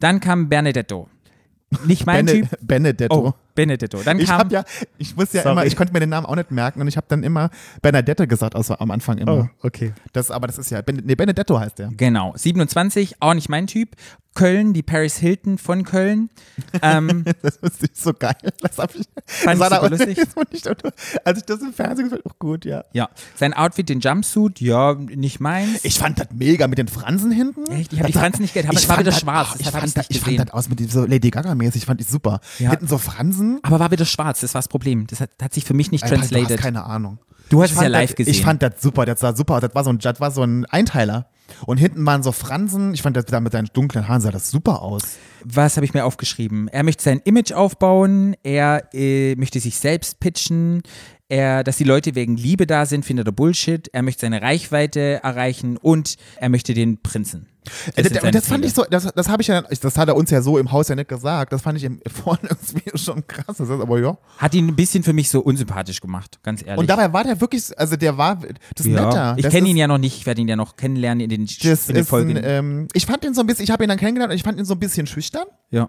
Speaker 3: Dann kam Benedetto. Nicht mein
Speaker 4: Bene,
Speaker 3: Typ.
Speaker 4: Benedetto.
Speaker 3: Oh, Benedetto. Dann
Speaker 4: Ich
Speaker 3: kam.
Speaker 4: habe ja, ich muss ja
Speaker 3: Sorry.
Speaker 4: immer, ich konnte mir den Namen auch nicht merken und ich habe dann immer Benedette gesagt, außer am Anfang immer.
Speaker 3: okay.
Speaker 4: Das, aber das ist ja, Ben, nee, Benedetto heißt der.
Speaker 3: Genau. 27, auch nicht mein Typ. Köln, die Paris Hilton von Köln. Ähm,
Speaker 4: Das ist nicht so geil. Das hab ich,
Speaker 3: Fand
Speaker 4: das
Speaker 3: ich
Speaker 4: war
Speaker 3: super
Speaker 4: da-
Speaker 3: lustig.
Speaker 4: da- Als ich das im Fernsehen gesehen habe, auch gut, ja.
Speaker 3: ja. Sein Outfit, den Jumpsuit, ja, nicht meins.
Speaker 4: Ich fand das mega mit den Fransen hinten.
Speaker 3: Echt? Ich hab die Fransen nicht gehört, aber
Speaker 4: ich
Speaker 3: es war
Speaker 4: fand
Speaker 3: wieder
Speaker 4: das-
Speaker 3: schwarz, deshalb
Speaker 4: Ich fand, das,
Speaker 3: nicht
Speaker 4: ich fand das aus mit so Lady Gaga-mäßig, fand ich super.
Speaker 3: Ja.
Speaker 4: Hinten so Fransen.
Speaker 3: Aber war wieder schwarz, das war das Problem. Das hat, hat sich für mich nicht
Speaker 4: Ey, Patrick, Du hast
Speaker 3: translated.
Speaker 4: keine Ahnung.
Speaker 3: Du hast
Speaker 4: Ich
Speaker 3: es ja
Speaker 4: fand
Speaker 3: live
Speaker 4: das,
Speaker 3: gesehen.
Speaker 4: Ich fand das super, das sah super aus. Das war so ein, das war so ein Einteiler. Und hinten waren so Fransen. Ich fand das da mit seinen dunklen Haaren sah das super aus.
Speaker 3: Was habe ich mir aufgeschrieben? Er möchte sein Image aufbauen, er äh, möchte sich selbst pitchen, er, dass die Leute wegen Liebe da sind, findet er Bullshit, er möchte seine Reichweite erreichen und er möchte den Prinzen.
Speaker 4: Äh, Das,
Speaker 3: seine
Speaker 4: und das fand ich so, das, das habe ich ja, das hat er uns ja so im Haus ja nicht gesagt. Das fand ich im vorne irgendwie schon krass. Das ist aber ja.
Speaker 3: Hat ihn ein bisschen für mich so unsympathisch gemacht, ganz ehrlich.
Speaker 4: Und dabei war der wirklich, also der war, das
Speaker 3: ja.
Speaker 4: netter.
Speaker 3: Ich
Speaker 4: Das
Speaker 3: kenne ihn ja noch nicht, ich werde ihn ja noch kennenlernen in den,
Speaker 4: Das
Speaker 3: in den Folgen.
Speaker 4: ein, ähm, ich fand ihn so ein bisschen, ich habe ihn dann kennengelernt und ich fand ihn so ein bisschen schüchtern.
Speaker 3: ja.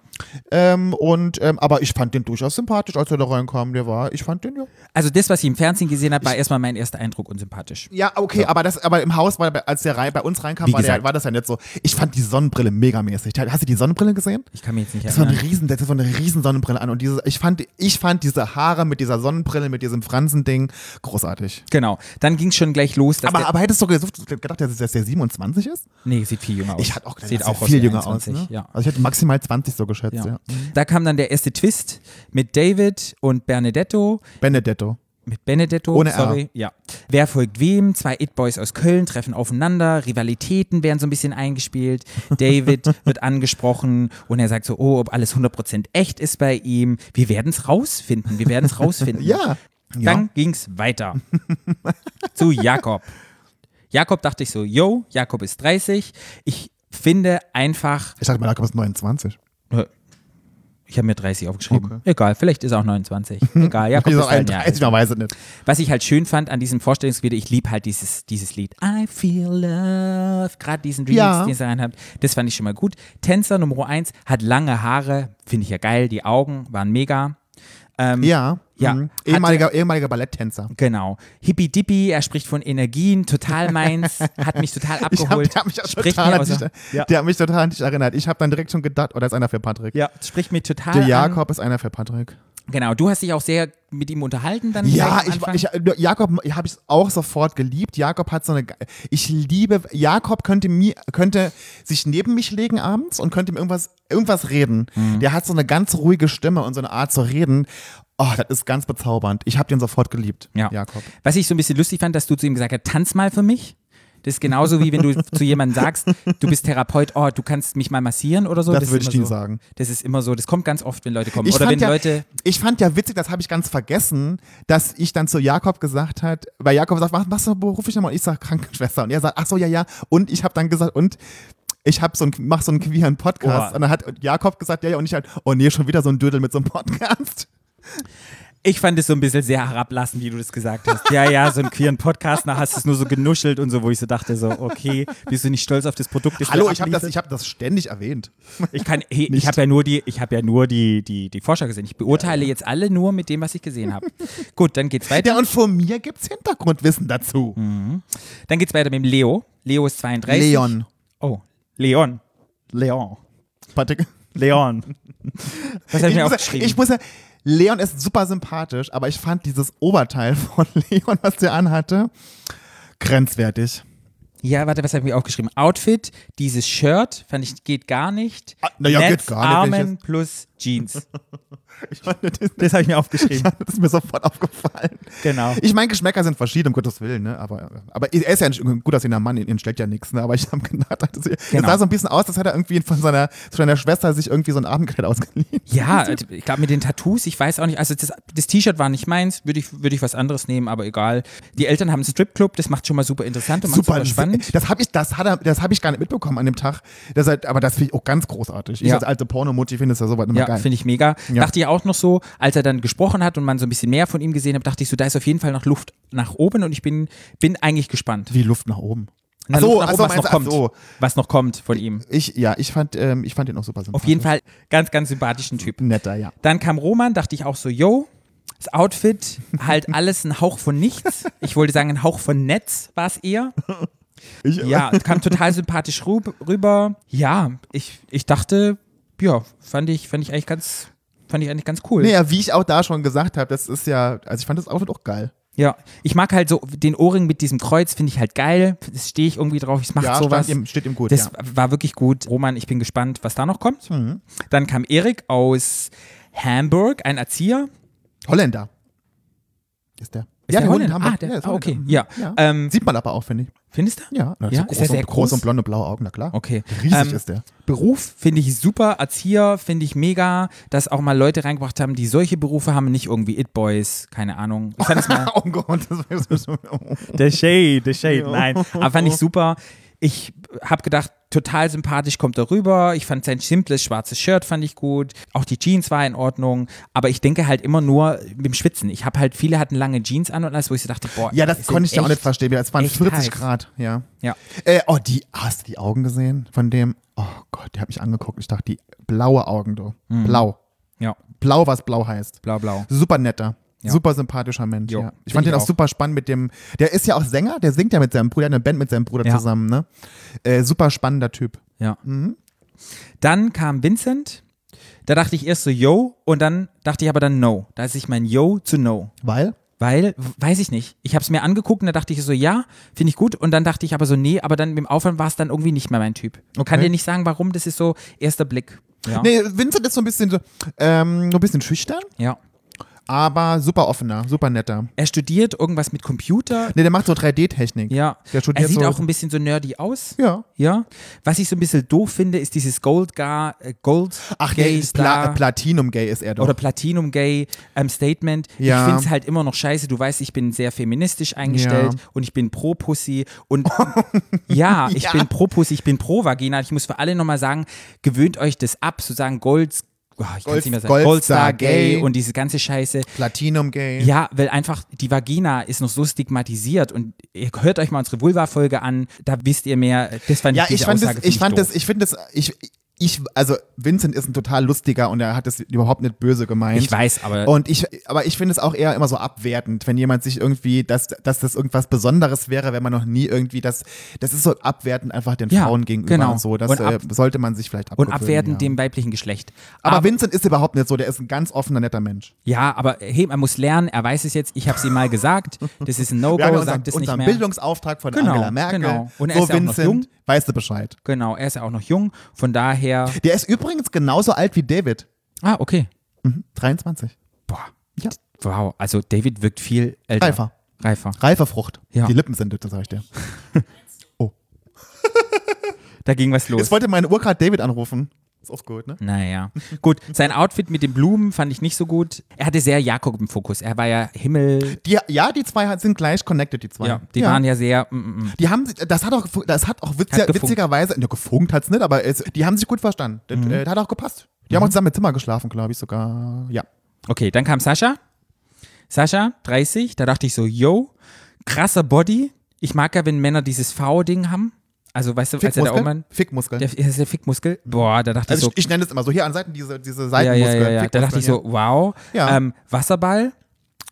Speaker 4: Ähm, und, ähm, aber ich fand den durchaus sympathisch, als er da reinkam. Der war, ich fand den ja.
Speaker 3: Also das, was ich im Fernsehen gesehen habe, war erstmal mein erster Eindruck unsympathisch.
Speaker 4: Ja, okay, aber das, aber im Haus, war, als der rein, bei uns reinkam, war, der, war das ja nicht so. Ich fand die Sonnenbrille megamäßig. Hast du die Sonnenbrille gesehen?
Speaker 3: Ich kann mich jetzt nicht
Speaker 4: Das war eine
Speaker 3: erinnern.
Speaker 4: riesen, das war eine riesen Sonnenbrille an und diese, ich fand, ich fand diese Haare mit dieser Sonnenbrille, mit diesem Fransending großartig.
Speaker 3: Genau. Dann ging es schon gleich los.
Speaker 4: Aber, aber hättest du gesucht, gedacht, dass dass der 27 ist?
Speaker 3: nee, sieht viel jünger aus.
Speaker 4: Ich hatte auch gedacht,
Speaker 3: sieht auch aus
Speaker 4: viel jünger aus.
Speaker 3: 21,
Speaker 4: Ne?
Speaker 3: Ja.
Speaker 4: Also ich hätte maximal 20 so geschätzt, ja.
Speaker 3: Ja. Da kam dann der erste Twist mit David und Benedetto.
Speaker 4: Benedetto.
Speaker 3: Mit Benedetto,
Speaker 4: Ohne R.
Speaker 3: sorry. Ja. Wer folgt wem? Zwei It-Boys aus Köln treffen aufeinander. Rivalitäten werden so ein bisschen eingespielt. David wird angesprochen und er sagt so, oh, ob alles 100% echt ist bei ihm. Wir werden es rausfinden. Wir werden es rausfinden.
Speaker 4: Ja.
Speaker 3: Dann
Speaker 4: ja.
Speaker 3: ging's weiter zu Jakob. Jakob dachte ich so, yo, Jakob ist 30. Ich finde einfach,
Speaker 4: Ich dachte mal, Jakob ist 29.
Speaker 3: ich habe mir 30 aufgeschrieben. Egal, vielleicht ist er auch 29. Egal, Jakob
Speaker 4: Ich
Speaker 3: ist Jahr
Speaker 4: 31, man weiß es nicht.
Speaker 3: Was ich halt schön fand an diesem Vorstellungsvideo, ich liebe halt dieses, dieses Lied. I feel love. Gerade diesen Remix,
Speaker 4: Ja.
Speaker 3: den sie reinhabt. Das fand ich schon mal gut. Tänzer Nummer 1 hat lange Haare. Finde ich ja geil. Die Augen waren mega. Ähm,
Speaker 4: Ja.
Speaker 3: Ja,
Speaker 4: Mhm. Ehemaliger, ehemaliger Balletttänzer.
Speaker 3: Genau. Hippie Dippy, er spricht von Energien, total meins, hat mich total
Speaker 4: Ich hab,
Speaker 3: abgeholt.
Speaker 4: der hat mich total an
Speaker 3: der- ja.
Speaker 4: der hat mich total an dich erinnert. Ich habe dann direkt schon gedacht, oder ist einer für Patrick?
Speaker 3: ja, spricht mich total
Speaker 4: Der
Speaker 3: an.
Speaker 4: Jakob ist einer für Patrick.
Speaker 3: Genau, du hast dich auch sehr mit ihm unterhalten dann
Speaker 4: Ja, ich, ich, Jakob habe ich auch sofort geliebt. Jakob hat so eine, ich liebe, Jakob könnte mir, könnte sich neben mich legen abends und könnte mir irgendwas, irgendwas reden.
Speaker 3: Mhm.
Speaker 4: Der hat so eine ganz ruhige Stimme und so eine Art zu reden. Oh, das ist ganz bezaubernd. Ich habe den sofort geliebt,
Speaker 3: Ja.
Speaker 4: Jakob.
Speaker 3: Was ich so ein bisschen lustig fand, dass du zu ihm gesagt hast, tanz mal für mich. Das ist genauso wie wenn du zu jemandem sagst, du bist Therapeut, oh, du kannst mich mal massieren oder so.
Speaker 4: Das
Speaker 3: ist
Speaker 4: würde ich nie
Speaker 3: so.
Speaker 4: sagen.
Speaker 3: Das ist immer so, das kommt ganz oft, wenn Leute kommen.
Speaker 4: Ich
Speaker 3: oder
Speaker 4: fand
Speaker 3: wenn
Speaker 4: ja,
Speaker 3: Leute,
Speaker 4: ich fand ja witzig, das habe ich ganz vergessen, dass ich dann zu Jakob gesagt hat, weil Jakob sagt, was, was beruf ich nochmal? Und ich sage Krankenschwester. Und er sagt, ach so, ja, ja. Und ich habe dann gesagt, und ich habe so ein, mach so einen queeren Podcast.
Speaker 3: Oh.
Speaker 4: Und dann hat Jakob gesagt, ja, ja. Und ich halt, oh nee, schon wieder so ein Dödel mit so einem Podcast.
Speaker 3: Ich fand es so ein bisschen sehr herablassend, wie du das gesagt hast. Ja, ja, so einen queeren Podcast, da hast du es nur so genuschelt und so, wo ich so dachte, so, okay, bist du nicht stolz auf das Produkt? das
Speaker 4: Hallo, ich habe das, ich hab das ständig erwähnt.
Speaker 3: Ich kann, hey, ich habe ja nur die, ich habe ja nur die, die, die Vorschau gesehen. Ich beurteile jetzt alle nur mit dem, was ich gesehen habe. Gut, dann geht's weiter.
Speaker 4: Ja, und von mir gibt es Hintergrundwissen dazu.
Speaker 3: Dann geht's weiter mit dem Leo. Leo ist 32.
Speaker 4: Leon.
Speaker 3: Oh, Leon. Leon.
Speaker 4: Patrick.
Speaker 3: Leon. Was habe ich
Speaker 4: Ich
Speaker 3: mir
Speaker 4: muss, ja,
Speaker 3: aufgeschrieben?
Speaker 4: ich muss ja, Leon ist super sympathisch, aber ich fand dieses Oberteil von Leon, was der anhatte, grenzwertig.
Speaker 3: ja, warte, was habe ich mir aufgeschrieben? Outfit, dieses Shirt, fand ich, geht gar nicht.
Speaker 4: Ah, na ja, geht gar nicht,
Speaker 3: Armen plus Jeans.
Speaker 4: Ich fand, das,
Speaker 3: Das habe ich mir aufgeschrieben.
Speaker 4: das ist mir sofort aufgefallen.
Speaker 3: Genau.
Speaker 4: Ich meine, Geschmäcker sind verschieden, um Gottes Willen, ne? Aber, aber er ist ja ein gut aussehender Mann, ihn stellt ja nichts, ne? Aber ich habe gedacht, das,
Speaker 3: Genau.
Speaker 4: sah so ein bisschen aus, als hätte er irgendwie von seiner, von seiner Schwester sich irgendwie so ein Abendkleid ausgeliehen.
Speaker 3: Ja, ich glaube mit den Tattoos, ich weiß auch nicht, also das, das T-Shirt war nicht meins, würde ich, würde ich was anderes nehmen, aber egal. Die Eltern haben einen Stripclub, das macht schon mal super interessant und macht super, spannend.
Speaker 4: Das habe ich, das hat er, das habe ich gar nicht mitbekommen an dem Tag. Das aber das finde ich auch ganz großartig. Ich
Speaker 3: Ja.
Speaker 4: als alte Pornomutti finde es ja sowas immer
Speaker 3: Ja,
Speaker 4: geil.
Speaker 3: finde ich mega.
Speaker 4: Ja.
Speaker 3: Dachte ich auch noch so, als er dann gesprochen hat und man so ein bisschen mehr von ihm gesehen hat, dachte ich so, da ist auf jeden Fall noch Luft nach oben und ich bin, bin eigentlich gespannt.
Speaker 4: Wie Luft nach oben.
Speaker 3: Na,
Speaker 4: so,
Speaker 3: nach
Speaker 4: ach
Speaker 3: oben, was noch kommt.
Speaker 4: so.
Speaker 3: Was noch kommt von ihm.
Speaker 4: Ich, ja, ich fand, ähm, ich fand ihn auch super sympathisch.
Speaker 3: Auf jeden Fall ganz, ganz sympathischen Typ.
Speaker 4: Netter, ja.
Speaker 3: Dann kam Roman, dachte ich auch so, yo, das Outfit, halt alles ein Hauch von nichts. Ich wollte sagen, ein Hauch von Netz war es eher.
Speaker 4: Ich,
Speaker 3: Ja, kam total sympathisch rüb- rüber. Ja, ich, ich dachte, ja, fand ich, fand ich eigentlich ganz, fand ich eigentlich ganz cool.
Speaker 4: Naja, wie ich auch da schon gesagt habe, das ist ja, also ich fand das Outfit auch geil.
Speaker 3: Ja, ich mag halt so den Ohrring mit diesem Kreuz, finde ich halt geil. Das stehe ich irgendwie drauf. Ich mache
Speaker 4: Ja,
Speaker 3: sowas.
Speaker 4: stand ihm, steht ihm gut,
Speaker 3: das
Speaker 4: ja. Mhm.
Speaker 3: war wirklich gut. Roman, ich bin gespannt, was da noch kommt. Dann kam Erik aus Hamburg, ein Erzieher.
Speaker 4: Holländer. Ist der.
Speaker 3: Ist
Speaker 4: ja,
Speaker 3: der
Speaker 4: der
Speaker 3: Holländer?
Speaker 4: Hamburg.
Speaker 3: Ah, der-
Speaker 4: Ja, ist
Speaker 3: ah, okay. Ja.
Speaker 4: ja.
Speaker 3: Ähm,
Speaker 4: Sieht man aber auch, finde ich.
Speaker 3: Findest du?
Speaker 4: Ja,
Speaker 3: Ja,
Speaker 4: so
Speaker 3: ist er
Speaker 4: groß,
Speaker 3: sehr
Speaker 4: und, groß
Speaker 3: groß?
Speaker 4: und blonde blaue Augen, na klar.
Speaker 3: Okay.
Speaker 4: Riesig
Speaker 3: Ähm,
Speaker 4: ist der.
Speaker 3: Beruf finde ich super. Erzieher finde ich mega, dass auch mal Leute reingebracht haben, die solche Berufe haben, nicht irgendwie It-Boys, keine Ahnung. Ich fand es mal.
Speaker 4: Oh Gott, das so.
Speaker 3: Der Shade, der Shade, nein. Aber fand ich super. Ich habe gedacht, total sympathisch kommt er rüber. Ich fand sein simples schwarzes Shirt fand ich gut. Auch die Jeans war in Ordnung. Aber ich denke halt immer nur mit dem Schwitzen. Ich habe halt, viele hatten lange Jeans an und alles, wo ich so dachte, boah.
Speaker 4: Ja, das konnte ich ja auch nicht verstehen. Es waren
Speaker 3: echt
Speaker 4: 40
Speaker 3: heiß.
Speaker 4: Grad, ja.
Speaker 3: Ja.
Speaker 4: Äh, oh, die, hast du die Augen gesehen von dem? Oh Gott, der hat mich angeguckt. Ich dachte, die blaue Augen, du.
Speaker 3: Mhm.
Speaker 4: Blau.
Speaker 3: Ja,
Speaker 4: Blau, was blau heißt.
Speaker 3: blau, blau.
Speaker 4: Super netter.
Speaker 3: Ja.
Speaker 4: Super sympathischer Mensch.
Speaker 3: Jo,
Speaker 4: ja. Ich fand den auch
Speaker 3: auch.
Speaker 4: super spannend mit dem. Der ist ja auch Sänger, der singt ja mit seinem Bruder, eine Band mit seinem Bruder
Speaker 3: Ja.
Speaker 4: zusammen, ne? Äh, super spannender Typ.
Speaker 3: Ja.
Speaker 4: Mhm.
Speaker 3: Dann kam Vincent. Da dachte ich erst so Yo und dann dachte ich aber dann No. Da ist ich mein Yo zu No.
Speaker 4: Weil?
Speaker 3: Weil, weiß ich nicht. Ich habe es mir angeguckt und da dachte ich so, ja, finde ich gut. Und dann dachte ich aber so, nee, aber dann mit dem Aufwand war es dann irgendwie nicht mehr mein Typ.
Speaker 4: Okay.
Speaker 3: Kann dir nicht sagen, warum, das ist so erster Blick. Ja.
Speaker 4: Nee, Vincent ist so ein bisschen so, ähm, so ein bisschen schüchtern,
Speaker 3: ja.
Speaker 4: Aber super offener, super netter.
Speaker 3: Er studiert irgendwas mit Computer.
Speaker 4: Nee, der macht so 3D-Technik.
Speaker 3: Ja.
Speaker 4: Der studiert
Speaker 3: Er sieht
Speaker 4: so-
Speaker 3: auch ein bisschen so nerdy aus.
Speaker 4: Ja.
Speaker 3: Ja. Was ich so ein bisschen doof finde, ist dieses Gold, Gar, äh, Gold
Speaker 4: Ach,
Speaker 3: Gay
Speaker 4: nee. Pla Platinum Gay ist er doch.
Speaker 3: oder Platinum Gay ähm, Statement.
Speaker 4: Ja.
Speaker 3: Ich finde es halt immer noch scheiße. Du weißt, ich bin sehr feministisch eingestellt
Speaker 4: Ja.
Speaker 3: und ich bin pro Pussy und ja, ich
Speaker 4: Ja.
Speaker 3: bin pro Pussy, ich bin pro Vagina. Ich muss für alle nochmal sagen, gewöhnt euch das ab, zu sagen Gold, oh, ich
Speaker 4: Gold-
Speaker 3: nicht mehr sagen,
Speaker 4: Goldstar
Speaker 3: Gay
Speaker 4: Gay.
Speaker 3: und diese ganze Scheiße.
Speaker 4: Platinum Gay.
Speaker 3: Ja, weil einfach die Vagina ist noch so stigmatisiert und ihr hört euch mal unsere Vulva-Folge an, da wisst ihr mehr. Das fand
Speaker 4: Ja,
Speaker 3: ich,
Speaker 4: ich fand
Speaker 3: Aussage
Speaker 4: das, ich fand
Speaker 3: doof.
Speaker 4: das, ich finde das, ich, ich, also Vincent ist ein total lustiger und er hat es überhaupt nicht böse gemeint.
Speaker 3: Ich weiß, aber
Speaker 4: Und ich, aber ich finde es auch eher immer so abwertend, wenn jemand sich irgendwie, dass, dass das irgendwas Besonderes wäre, wenn man noch nie irgendwie das, das ist so abwertend einfach den
Speaker 3: Ja,
Speaker 4: Frauen gegenüber
Speaker 3: genau.
Speaker 4: und so. Das
Speaker 3: Und ab-
Speaker 4: äh, sollte man sich vielleicht
Speaker 3: und abwertend
Speaker 4: ja.
Speaker 3: dem weiblichen Geschlecht.
Speaker 4: Aber Vincent ist überhaupt nicht so, der ist ein ganz offener, netter Mensch.
Speaker 3: ja, aber hey, man muss lernen, er weiß es jetzt, ich habe es ihm mal gesagt, das ist ein No-Go, sagt es nicht mehr.
Speaker 4: Bildungsauftrag von
Speaker 3: Genau,
Speaker 4: Angela Merkel.
Speaker 3: genau. Und er
Speaker 4: so
Speaker 3: ist ja auch noch
Speaker 4: Vincent,
Speaker 3: jung.
Speaker 4: Weißt du Bescheid.
Speaker 3: Genau, er ist ja auch noch jung, von daher,
Speaker 4: Der ist übrigens genauso alt wie David.
Speaker 3: ah, okay.
Speaker 4: 23.
Speaker 3: Boah,
Speaker 4: Ja.
Speaker 3: wow, also David wirkt viel älter.
Speaker 4: Reifer.
Speaker 3: Reifer.
Speaker 4: Reife Frucht.
Speaker 3: Ja.
Speaker 4: Die Lippen sind das, sag ich dir.
Speaker 3: Da ging was los.
Speaker 4: Jetzt wollte meine Uhr gerade David anrufen. Ist auch gut, ne?
Speaker 3: Naja. Gut, sein Outfit mit den Blumen fand ich nicht so gut. Er hatte sehr Jakob im Fokus. Er war ja Himmel.
Speaker 4: Die, ja, die zwei sind gleich connected, die zwei.
Speaker 3: Ja, die waren ja sehr. Mm, mm, mm.
Speaker 4: Die haben, das hat auch, das hat auch witziger,
Speaker 3: Hat
Speaker 4: witzigerweise, ne, gefunkt hat's nicht, aber es, die haben sich gut verstanden. Das,
Speaker 3: Mhm.
Speaker 4: äh, das hat auch gepasst. Die haben auch zusammen im Zimmer geschlafen, glaube ich sogar. Ja.
Speaker 3: Okay, dann kam Sascha. Sascha, 30. Da dachte ich so, yo, krasser Body. Ich mag ja, wenn Männer dieses V-Ding haben. Also, weißt du, als er da
Speaker 4: Fickmuskel?
Speaker 3: oben.
Speaker 4: Fickmuskel.
Speaker 3: Der, ist der Fickmuskel. Boah, da dachte
Speaker 4: also
Speaker 3: ich
Speaker 4: ich,
Speaker 3: so.
Speaker 4: ich nenne es immer so, hier an Seiten diese, diese
Speaker 3: ja, ja, ja, ja. Da dachte ich so, wow.
Speaker 4: Ja.
Speaker 3: Ähm, Wasserball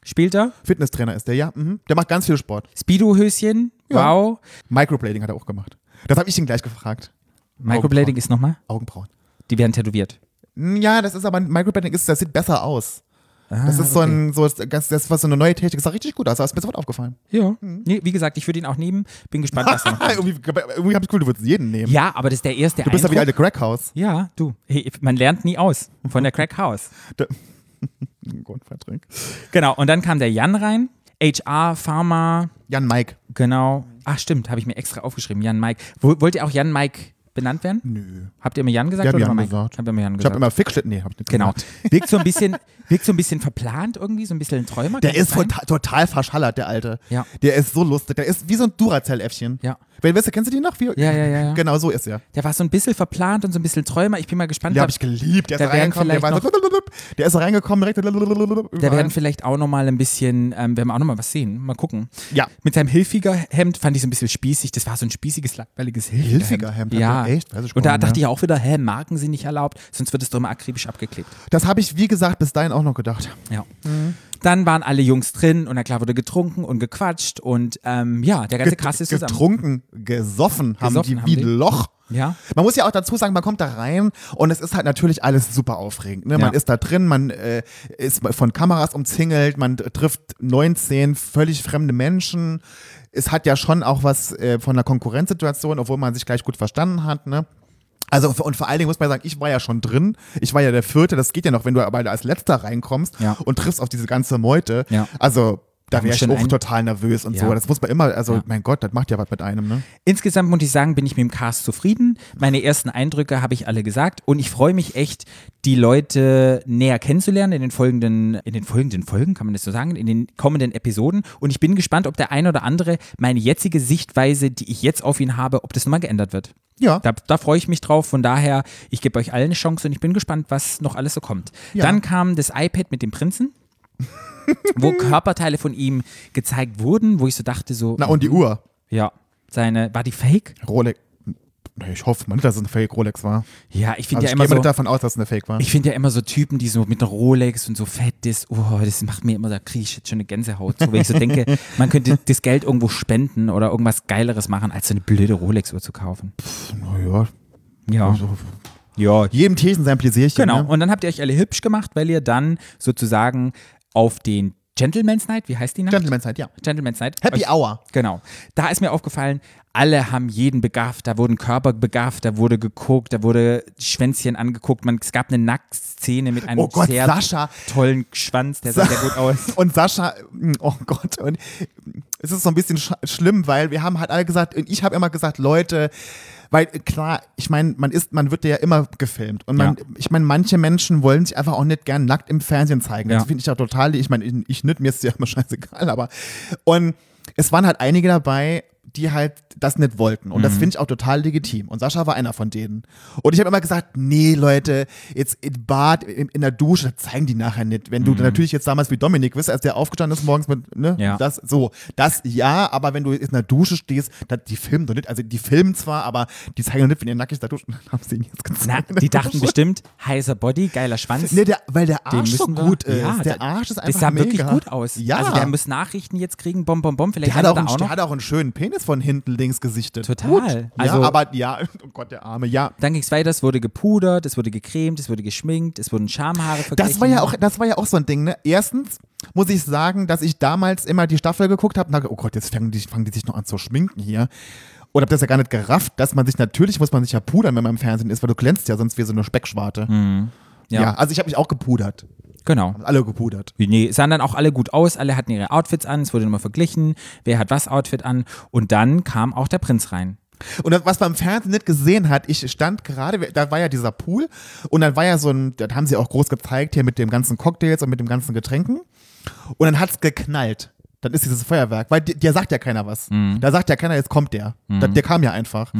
Speaker 3: spielt er.
Speaker 4: Fitnesstrainer ist der, ja. Mhm. Der macht ganz viel Sport.
Speaker 3: Speedo-Höschen. Wow.
Speaker 4: Microblading hat er auch gemacht. Das habe ich ihn gleich gefragt.
Speaker 3: Microblading ist nochmal.
Speaker 4: Augenbrauen.
Speaker 3: Die werden tätowiert.
Speaker 4: Ja, das ist aber, Microblading ist, das sieht besser aus. Das ist so ein, so, das, das war so eine neue Technik, das sah richtig gut aus, das ist mir sofort aufgefallen.
Speaker 3: Ja. Nee, wie gesagt, ich würde ihn auch nehmen. Bin gespannt, was er kommt.
Speaker 4: irgendwie irgendwie habe ich cool, du würdest jeden nehmen.
Speaker 3: Ja, aber das ist der erste
Speaker 4: du bist ja wie
Speaker 3: Eindruck.
Speaker 4: alte Crackhouse.
Speaker 3: Ja, du. Hey, man lernt nie aus von der Crack House.
Speaker 4: Grundvertrag.
Speaker 3: Genau, und dann kam der Jan rein. HR, Pharma,
Speaker 4: Jan Mike.
Speaker 3: genau. Ach stimmt, habe ich mir extra aufgeschrieben. Jan Mike. Wo, wollt ihr auch Jan Mike benannt werden?
Speaker 4: Nö.
Speaker 3: Habt ihr immer Jan gesagt
Speaker 4: Wir haben Jan gesagt.
Speaker 3: Habt ihr immer Jan
Speaker 4: Ich
Speaker 3: gesagt?
Speaker 4: habe immer Fickschlitt, nee, hab ich nicht
Speaker 3: genau. Wirkt so ein bisschen, wirkt so ein bisschen verplant irgendwie, so ein bisschen ein Träumer.
Speaker 4: Der ist total, total verschallert, der Alte.
Speaker 3: Ja.
Speaker 4: Der ist so lustig. Der ist wie so ein Duracell-Äffchen.
Speaker 3: Ja.
Speaker 4: Wer, weißt du, kennst du die noch? Wie,
Speaker 3: Ja, ja, ja, ja.
Speaker 4: Genau, so ist er.
Speaker 3: Der war so ein bisschen verplant und so ein bisschen Träumer. Ich bin mal gespannt.
Speaker 4: Den
Speaker 3: ob-
Speaker 4: habe ich geliebt. Der ist reingekommen, der, war so, der ist reingekommen, direkt.
Speaker 3: Da werden vielleicht auch nochmal ein bisschen, ähm, werden wir auch nochmal was sehen. Mal gucken.
Speaker 4: Ja.
Speaker 3: Mit seinem Hilfiger Hemd fand ich so ein bisschen spießig. Das war so ein spießiges, langweiliges Hilfiger
Speaker 4: Hilfiger Hemd,
Speaker 3: Ja.
Speaker 4: echt?
Speaker 3: Und da dachte ich auch wieder, hä, Marken sind nicht erlaubt, sonst wird es doch immer akribisch abgeklebt.
Speaker 4: Das habe ich, wie gesagt, bis dahin auch noch gedacht.
Speaker 3: Ja. Dann waren alle Jungs drin und na klar wurde getrunken und gequatscht und ähm, ja, der ganze
Speaker 4: Get-
Speaker 3: Cast ist zusammen.
Speaker 4: getrunken, gesoffen, haben
Speaker 3: Gesoffen
Speaker 4: die
Speaker 3: haben
Speaker 4: wie
Speaker 3: die.
Speaker 4: Loch.
Speaker 3: Ja.
Speaker 4: Man muss ja auch dazu sagen, man kommt da rein und es ist halt natürlich alles super aufregend. Ne? Man
Speaker 3: Ja.
Speaker 4: ist da drin, man äh, ist von Kameras umzingelt, man trifft 19 völlig fremde Menschen. Es hat ja schon auch was äh, von einer Konkurrenzsituation, obwohl man sich gleich gut verstanden hat. Ne? Also und vor allen Dingen muss man sagen, ich war ja schon drin. Ich war ja der Vierte. Das geht ja noch, wenn du aber als Letzter reinkommst
Speaker 3: Ja.
Speaker 4: und triffst auf diese ganze Meute.
Speaker 3: Ja.
Speaker 4: Also da wäre ich auch total nervös und
Speaker 3: Ja.
Speaker 4: so. Das muss man immer, also
Speaker 3: Ja.
Speaker 4: mein Gott, das macht ja was mit einem. Ne?
Speaker 3: Insgesamt muss ich sagen, bin ich mit dem Cast zufrieden. Meine ersten Eindrücke habe ich alle gesagt und ich freue mich echt, die Leute näher kennenzulernen in den folgenden, in den folgenden Folgen, kann man das so sagen, in den kommenden Episoden. Und ich bin gespannt, ob der ein oder andere meine jetzige Sichtweise, die ich jetzt auf ihn habe, ob das nochmal geändert wird.
Speaker 4: Ja.
Speaker 3: Da, da freue ich mich drauf. Von daher, ich gebe euch allen eine Chance und ich bin gespannt, was noch alles so kommt.
Speaker 4: Ja.
Speaker 3: Dann kam das iPad mit dem Prinzen. Wo Körperteile von ihm gezeigt wurden, wo ich so dachte, so,
Speaker 4: Na und die Uhr.
Speaker 3: ja, seine, war die fake?
Speaker 4: Rolex. Ich hoffe mal nicht, dass es eine Fake Rolex war.
Speaker 3: Ja, ich finde
Speaker 4: Also
Speaker 3: ja
Speaker 4: ich
Speaker 3: immer
Speaker 4: gehe mal
Speaker 3: so,
Speaker 4: nicht davon aus, dass es eine Fake war.
Speaker 3: ich finde ja immer so Typen, die so mit einer Rolex und so fett ist, oh, das macht mir immer, da kriege ich jetzt schon eine Gänsehaut. So, wenn ich so denke, man könnte das Geld irgendwo spenden oder irgendwas Geileres machen, als so eine blöde Rolex-Uhr zu kaufen.
Speaker 4: Naja,
Speaker 3: Ja.
Speaker 4: also,
Speaker 3: Ja,
Speaker 4: jedem Teechen sein Pläsierchen.
Speaker 3: Genau.
Speaker 4: Ne?
Speaker 3: Und dann habt ihr euch alle hübsch gemacht, weil ihr dann sozusagen auf den Gentleman's Night, wie heißt die Nacht?
Speaker 4: Gentleman's Night, ja.
Speaker 3: Gentleman's Night.
Speaker 4: Happy
Speaker 3: euch,
Speaker 4: Hour.
Speaker 3: Genau. Da ist mir aufgefallen, alle haben jeden begafft, da wurden Körper begafft, da wurde geguckt, da wurde Schwänzchen angeguckt. Man, es gab eine Nacktszene mit einem
Speaker 4: Oh Gott,
Speaker 3: sehr
Speaker 4: Sascha.
Speaker 3: tollen Schwanz, der sah sehr gut aus.
Speaker 4: Und Sascha, oh Gott, und es ist so ein bisschen sch schlimm, weil wir haben halt alle gesagt, und ich habe immer gesagt, Leute, weil klar, ich meine, man ist, man wird ja immer gefilmt und man,
Speaker 3: Ja.
Speaker 4: ich meine, manche Menschen wollen sich einfach auch nicht gern nackt im Fernsehen zeigen.
Speaker 3: Ja.
Speaker 4: Das finde ich ja total, ich meine, ich, ich nicht, mir ist ja immer scheißegal, aber und es waren halt einige dabei, die halt das nicht wollten. Und das
Speaker 3: Mhm.
Speaker 4: finde ich auch total legitim. Und Sascha war einer von denen. Und ich habe immer gesagt, nee, Leute, jetzt im Bad, in, in der Dusche, das zeigen die nachher nicht. Wenn du natürlich jetzt damals wie Dominik bist, als der aufgestanden ist morgens mit, ne,
Speaker 3: Mhm. Ja.
Speaker 4: das, so, das ja, aber wenn du in der Dusche stehst, das, die filmen doch nicht, also die filmen zwar, aber die zeigen doch nicht, wenn ihr nackig da duschen, haben sie ihn jetzt
Speaker 3: Na,
Speaker 4: gezeigt. in der
Speaker 3: die dachten bestimmt, heißer Body, geiler Schwanz.
Speaker 4: Nee, der, weil der Arsch so
Speaker 3: müssen wir-
Speaker 4: gut ist.
Speaker 3: Ja,
Speaker 4: der Arsch ist einfach
Speaker 3: Das sah
Speaker 4: mega.
Speaker 3: wirklich gut aus.
Speaker 4: Ja.
Speaker 3: Also der muss Nachrichten jetzt kriegen, bom, bom, bom. Vielleicht
Speaker 4: Der hat, auch
Speaker 3: er
Speaker 4: einen,
Speaker 3: auch
Speaker 4: der
Speaker 3: noch.
Speaker 4: hat auch einen schönen Penis von hinten links gesichtet.
Speaker 3: Total.
Speaker 4: Gut.
Speaker 3: Also-
Speaker 4: ja, aber ja, oh Gott, der Arme, ja.
Speaker 3: Dann ging es weiter, es wurde gepudert, es wurde gecremt, es wurde geschminkt, es wurden Schamhaare verglichen.
Speaker 4: Das war ja auch, das war ja auch so ein Ding, ne? Erstens muss ich sagen, dass ich damals immer die Staffel geguckt habe und dachte, oh Gott, jetzt fangen die, fangen die sich noch an zu schminken hier. Und hab das ja gar nicht gerafft, dass man sich, natürlich muss man sich ja pudern, wenn man im Fernsehen ist, weil du glänzt ja sonst wie so eine Speckschwarte. Ja.
Speaker 3: Ja.
Speaker 4: also ich habe mich auch gepudert.
Speaker 3: Genau.
Speaker 4: Alle gepudert.
Speaker 3: Nee, sahen dann auch alle gut aus, alle hatten ihre Outfits an, es wurde nochmal verglichen, wer hat was Outfit an. Und dann kam auch der Prinz rein.
Speaker 4: Und was man im Fernsehen nicht gesehen hat, ich stand gerade, da war ja dieser Pool und dann war ja so ein, das haben sie auch groß gezeigt hier mit dem ganzen Cocktails und mit dem ganzen Getränken. Und dann hat's geknallt. Dann ist dieses Feuerwerk, weil dir sagt ja keiner was. Da sagt ja keiner, jetzt kommt der. Da, der kam ja einfach.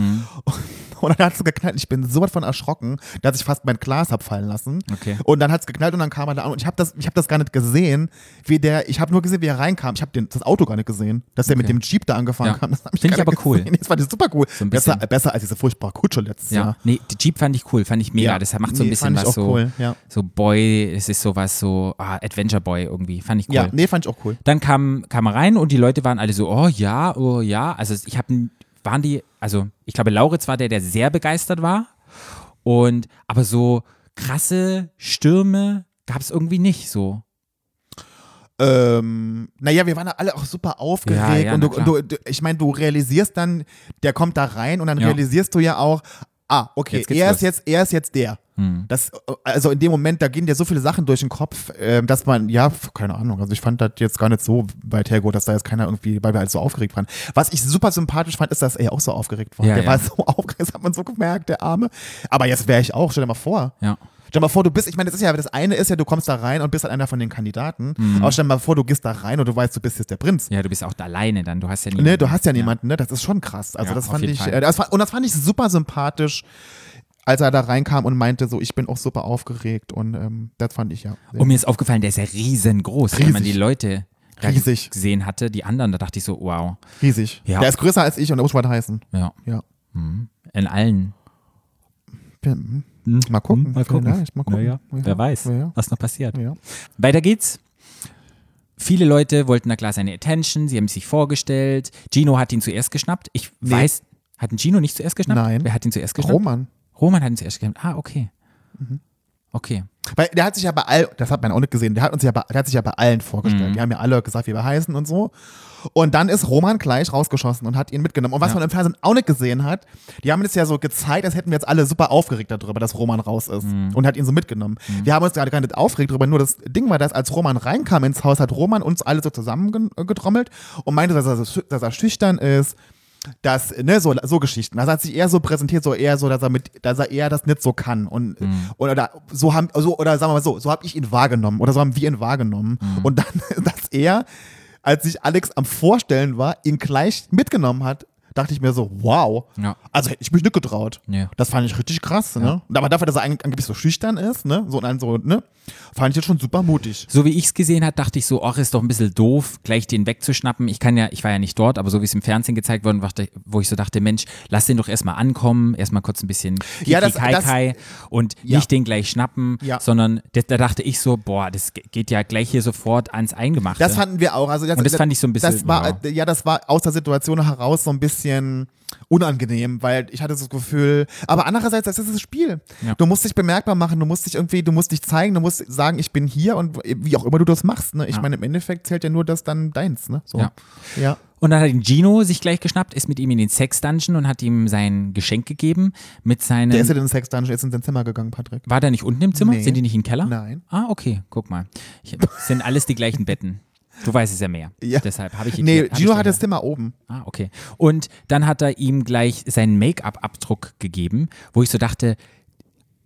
Speaker 4: Und dann hat's geknallt. Ich bin so was von erschrocken, dass ich fast mein Glas hab fallen lassen.
Speaker 3: Okay.
Speaker 4: Und dann hat's geknallt und dann kam er da an. Und ich habe das, ich hab das gar nicht gesehen, wie der, ich habe nur gesehen, wie er reinkam. Ich habe das Auto gar nicht gesehen, dass der mit
Speaker 3: Okay.
Speaker 4: dem Jeep da angefahren
Speaker 3: Ja.
Speaker 4: kam. Das hab
Speaker 3: Find ich aber cool.
Speaker 4: gesehen. Nee, das war super cool.
Speaker 3: ein
Speaker 4: besser, besser als diese furchtbare Kutsche letztes
Speaker 3: Ja.
Speaker 4: Jahr.
Speaker 3: Nee, die Jeep fand ich cool, fand ich mega.
Speaker 4: Ja.
Speaker 3: Das macht so ein
Speaker 4: Nee,
Speaker 3: bisschen
Speaker 4: fand ich
Speaker 3: was so,
Speaker 4: cool, ja.
Speaker 3: so Boy, es ist sowas so, ah, Adventure Boy irgendwie. Fand ich cool.
Speaker 4: Ja, nee, fand ich auch cool.
Speaker 3: Dann kam, kam er rein und die Leute waren alle so, oh ja, oh ja. Also ich habe, waren die, also ich glaube, Lauritz war der, der sehr begeistert war. Und, aber so krasse Stürme gab es irgendwie nicht so.
Speaker 4: Ähm, naja, wir waren alle auch super aufgeregt
Speaker 3: Ja, ja,
Speaker 4: und, du, und du, ich meine, du realisierst dann, der kommt da rein und dann
Speaker 3: Ja.
Speaker 4: realisierst du ja auch, ah, okay,
Speaker 3: Jetzt
Speaker 4: er
Speaker 3: los.
Speaker 4: ist jetzt, er ist jetzt der. Das, also in dem Moment, da gehen dir so viele Sachen durch den Kopf, ähm, dass man, ja, keine Ahnung, also ich fand das jetzt gar nicht so weit hergeholt, dass da jetzt keiner irgendwie, weil wir halt so aufgeregt waren. Was ich super sympathisch fand, ist, dass er auch so aufgeregt war.
Speaker 3: Ja,
Speaker 4: der
Speaker 3: ja.
Speaker 4: war so aufgeregt, das hat man so gemerkt, der Arme. Aber jetzt wäre ich auch, stell dir mal vor.
Speaker 3: Ja.
Speaker 4: Stell dir mal vor, du bist, ich meine, das ist ja, das eine ist ja, du kommst da rein und bist halt einer von den Kandidaten. Aber stell dir mal vor, du gehst da rein und du weißt, du bist jetzt der Prinz.
Speaker 3: Ja, du bist auch da alleine dann. Du hast ja niemanden.
Speaker 4: Ne, du hast ja niemanden, ne? Das ist schon krass. Also
Speaker 3: Ja,
Speaker 4: das fand ich, äh, das und das fand ich super sympathisch, als er da reinkam und meinte so, ich bin auch super aufgeregt und ähm, das fand ich ja.
Speaker 3: Und mir ist aufgefallen, der ist ja riesengroß. Wenn man die
Speaker 4: Riesig.
Speaker 3: Leute
Speaker 4: Riesig.
Speaker 3: gesehen hatte, die anderen, da dachte ich so, wow.
Speaker 4: riesig.
Speaker 3: Ja.
Speaker 4: Der ist größer als ich und er muss was heißen.
Speaker 3: Ja.
Speaker 4: Ja.
Speaker 3: In allen.
Speaker 4: Ja, hm. Mal gucken.
Speaker 3: Mal gucken.
Speaker 4: Mal gucken.
Speaker 3: Naja, wer weiß,
Speaker 4: Ja.
Speaker 3: was noch passiert.
Speaker 4: Ja.
Speaker 3: Weiter geht's. Viele Leute wollten na klar seine Attention, sie haben sich vorgestellt. Gino hat ihn zuerst geschnappt. Ich
Speaker 4: Nee.
Speaker 3: weiß, hat ihn Gino nicht zuerst geschnappt?
Speaker 4: Nein.
Speaker 3: Wer hat ihn zuerst geschnappt?
Speaker 4: Roman.
Speaker 3: Roman hat ihn zuerst geschnappt. Ah, okay. Okay.
Speaker 4: Weil der hat sich ja bei all, das hat man auch nicht gesehen, der hat uns ja bei, der hat sich ja bei allen vorgestellt.
Speaker 3: Mhm.
Speaker 4: Die haben ja alle gesagt, wie wir heißen und so. Und dann ist Roman gleich rausgeschossen und hat ihn mitgenommen. Und was
Speaker 3: Ja.
Speaker 4: man im Fernsehen auch nicht gesehen hat, die haben es ja so gezeigt, als hätten wir jetzt alle super aufgeregt darüber, dass Roman raus ist.
Speaker 3: Mhm.
Speaker 4: Und hat ihn so mitgenommen. Wir haben uns gerade gar nicht aufgeregt darüber, nur das Ding war, dass als Roman reinkam ins Haus, hat Roman uns alle so zusammengetrommelt und meinte, dass er, dass er schüchtern ist. Das, ne, so, so Geschichten. Das hat sich eher so präsentiert, so eher so, dass er mit, dass er eher das nicht so kann. Und, oder, oder so haben, so, oder sagen wir mal so, so habe ich ihn wahrgenommen. Oder so haben wir ihn wahrgenommen. Und dann, dass er, als sich Alex am Vorstellen war, ihn gleich mitgenommen hat, dachte ich mir so, wow.
Speaker 3: Ja.
Speaker 4: Also hätte ich mich nicht getraut.
Speaker 3: Ja.
Speaker 4: Das fand ich richtig krass, ne? Aber dafür, dass er angeblich so schüchtern ist, ne? So, und so, ne? Fand ich jetzt schon super mutig.
Speaker 3: So wie ich es gesehen hat, dachte ich so, ach, ist doch ein bisschen doof, gleich den wegzuschnappen. Ich kann ja, ich war ja nicht dort, aber so wie es im Fernsehen gezeigt worden war, wo ich so dachte, Mensch, lass den doch erstmal ankommen, erstmal kurz ein bisschen
Speaker 4: Ja, das-
Speaker 3: Kai
Speaker 4: das-
Speaker 3: Kai und nicht den gleich schnappen, sondern da, da dachte ich so, boah, das ge- geht ja gleich hier sofort ans Eingemachte.
Speaker 4: Das fanden wir auch. Also das,
Speaker 3: Und das fand ich so ein bisschen,
Speaker 4: Das war,
Speaker 3: ja,
Speaker 4: das war aus der Situation heraus so ein bisschen unangenehm, weil ich hatte das Gefühl, aber andererseits, das ist das Spiel.
Speaker 3: Ja.
Speaker 4: Du musst dich bemerkbar machen, du musst dich irgendwie, du musst dich zeigen, du musst sagen, ich bin hier und wie auch immer du das machst. Ne? Ich
Speaker 3: Ja.
Speaker 4: meine, im Endeffekt zählt ja nur das dann deins. Ne? So.
Speaker 3: Ja.
Speaker 4: ja.
Speaker 3: Und dann hat ihn Gino sich gleich geschnappt, ist mit ihm in den Sex-Dungeon und hat ihm sein Geschenk gegeben mit seinem.
Speaker 4: Der ist ja in den Sex Dungeon, ist in sein Zimmer gegangen, Patrick.
Speaker 3: war der nicht unten im Zimmer?
Speaker 4: Nee.
Speaker 3: Sind die nicht im Keller?
Speaker 4: Nein.
Speaker 3: Ah, okay, guck mal. Ich, sind alles die gleichen Betten. Du weißt es ja mehr.
Speaker 4: Ja.
Speaker 3: Deshalb habe ich
Speaker 4: Nee,
Speaker 3: hab ich
Speaker 4: Gino hat das Zimmer oben.
Speaker 3: Ah, okay. Und dann hat er ihm gleich seinen Make-up-Abdruck gegeben, wo ich so dachte,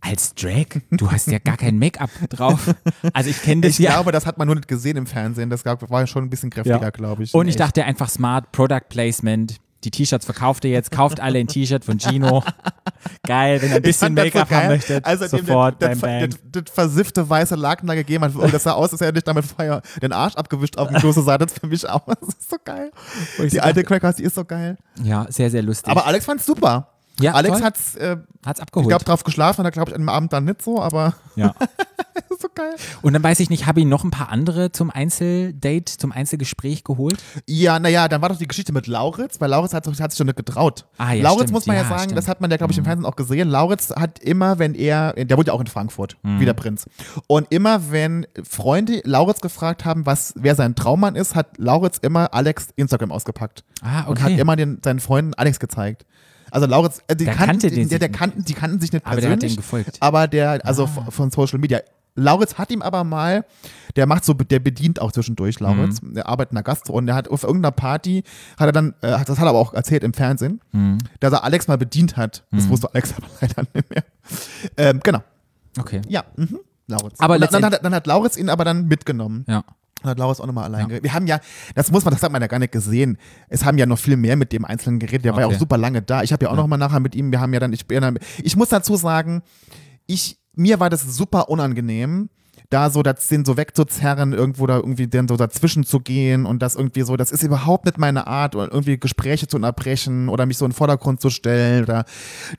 Speaker 3: als Drag, du hast ja gar kein Make-up drauf. Also ich kenne das
Speaker 4: Ich
Speaker 3: ja.
Speaker 4: glaube, das hat man nur nicht gesehen im Fernsehen. Das war schon ein bisschen kräftiger,
Speaker 3: Ja.
Speaker 4: glaube ich.
Speaker 3: Und ich
Speaker 4: echt.
Speaker 3: dachte einfach smart, Product Placement. Die T-Shirts verkauft ihr jetzt, kauft alle ein T-Shirt von Gino. Geil, wenn ihr ein bisschen
Speaker 4: das so
Speaker 3: Make-up haben möchtet,
Speaker 4: als dem
Speaker 3: sofort
Speaker 4: das,
Speaker 3: beim
Speaker 4: das, das, das versiffte weiße Laken da gegeben hat. Und das sah aus, als hätte er damit vorher den Arsch abgewischt auf dem Klo. So sah das für mich aus. Das ist so geil.
Speaker 3: Ich
Speaker 4: Die alte Crackers, die ist so geil.
Speaker 3: Ja, sehr, sehr lustig.
Speaker 4: Aber Alex fand's super.
Speaker 3: Ja,
Speaker 4: Alex
Speaker 3: toll.
Speaker 4: hat's, äh,
Speaker 3: Hat's
Speaker 4: ich
Speaker 3: abgeholt.
Speaker 4: glaube, drauf geschlafen, hat er, glaube ich, an dem Abend dann nicht so, aber
Speaker 3: ja.
Speaker 4: so geil.
Speaker 3: Und dann weiß ich nicht, habe ich noch ein paar andere zum Einzeldate, zum Einzelgespräch geholt?
Speaker 4: Ja, naja, dann war doch die Geschichte mit Lauritz, weil Lauritz hat, hat sich schon nicht getraut.
Speaker 3: Ah, ja,
Speaker 4: Lauritz
Speaker 3: stimmt.
Speaker 4: muss man ja,
Speaker 3: Ja,
Speaker 4: sagen,
Speaker 3: stimmt. Mhm.
Speaker 4: das hat man ja, glaube ich, im Fernsehen auch gesehen. Lauritz hat immer, wenn er, der wohnt ja auch in Frankfurt,
Speaker 3: Mhm.
Speaker 4: wie der Prinz. Und immer, wenn Freunde Lauritz gefragt haben, was, wer sein Traummann ist, hat Lauritz immer Alex Instagram ausgepackt.
Speaker 3: Ah,
Speaker 4: Und hat
Speaker 3: okay.
Speaker 4: immer den, seinen Freunden Alex gezeigt. Also Lauritz, äh, die kannten,
Speaker 3: kannte den
Speaker 4: der,
Speaker 3: sich
Speaker 4: der
Speaker 3: nicht.
Speaker 4: kannten, die kannten sich nicht
Speaker 3: Aber der hat
Speaker 4: persönlich.
Speaker 3: dem gefolgt.
Speaker 4: Aber der, also
Speaker 3: Ah.
Speaker 4: von- Social Media. Lauritz hat ihm aber mal, der macht so, der bedient auch zwischendurch Lauritz.
Speaker 3: Mhm.
Speaker 4: Der arbeitet in der Gastro und der hat auf irgendeiner Party, hat er dann, äh, das hat er aber auch erzählt im Fernsehen,
Speaker 3: Mhm.
Speaker 4: dass er Alex mal bedient hat. Das wusste Alex aber leider nicht mehr. Ähm, genau.
Speaker 3: Okay.
Speaker 4: Ja, mhm. Lauritz.
Speaker 3: Aber
Speaker 4: dann, dann, hat, dann hat Lauritz ihn aber dann mitgenommen.
Speaker 3: Ja.
Speaker 4: Hat Lauritz auch nochmal allein geredet. Wir haben ja, das muss man, das hat man ja gar nicht gesehen. Es haben ja noch viel mehr mit dem Einzelnen geredet. Der war ja
Speaker 3: Okay.
Speaker 4: auch super lange da. Ich habe ja auch noch mal nachher mit ihm, wir haben ja dann, ich, bin dann- ich muss dazu sagen, ich, mir war das super unangenehm, da so das den so wegzuzerren, irgendwo da irgendwie dann so dazwischen zu gehen und das irgendwie so, das ist überhaupt nicht meine Art, irgendwie Gespräche zu unterbrechen oder mich so in den Vordergrund zu stellen oder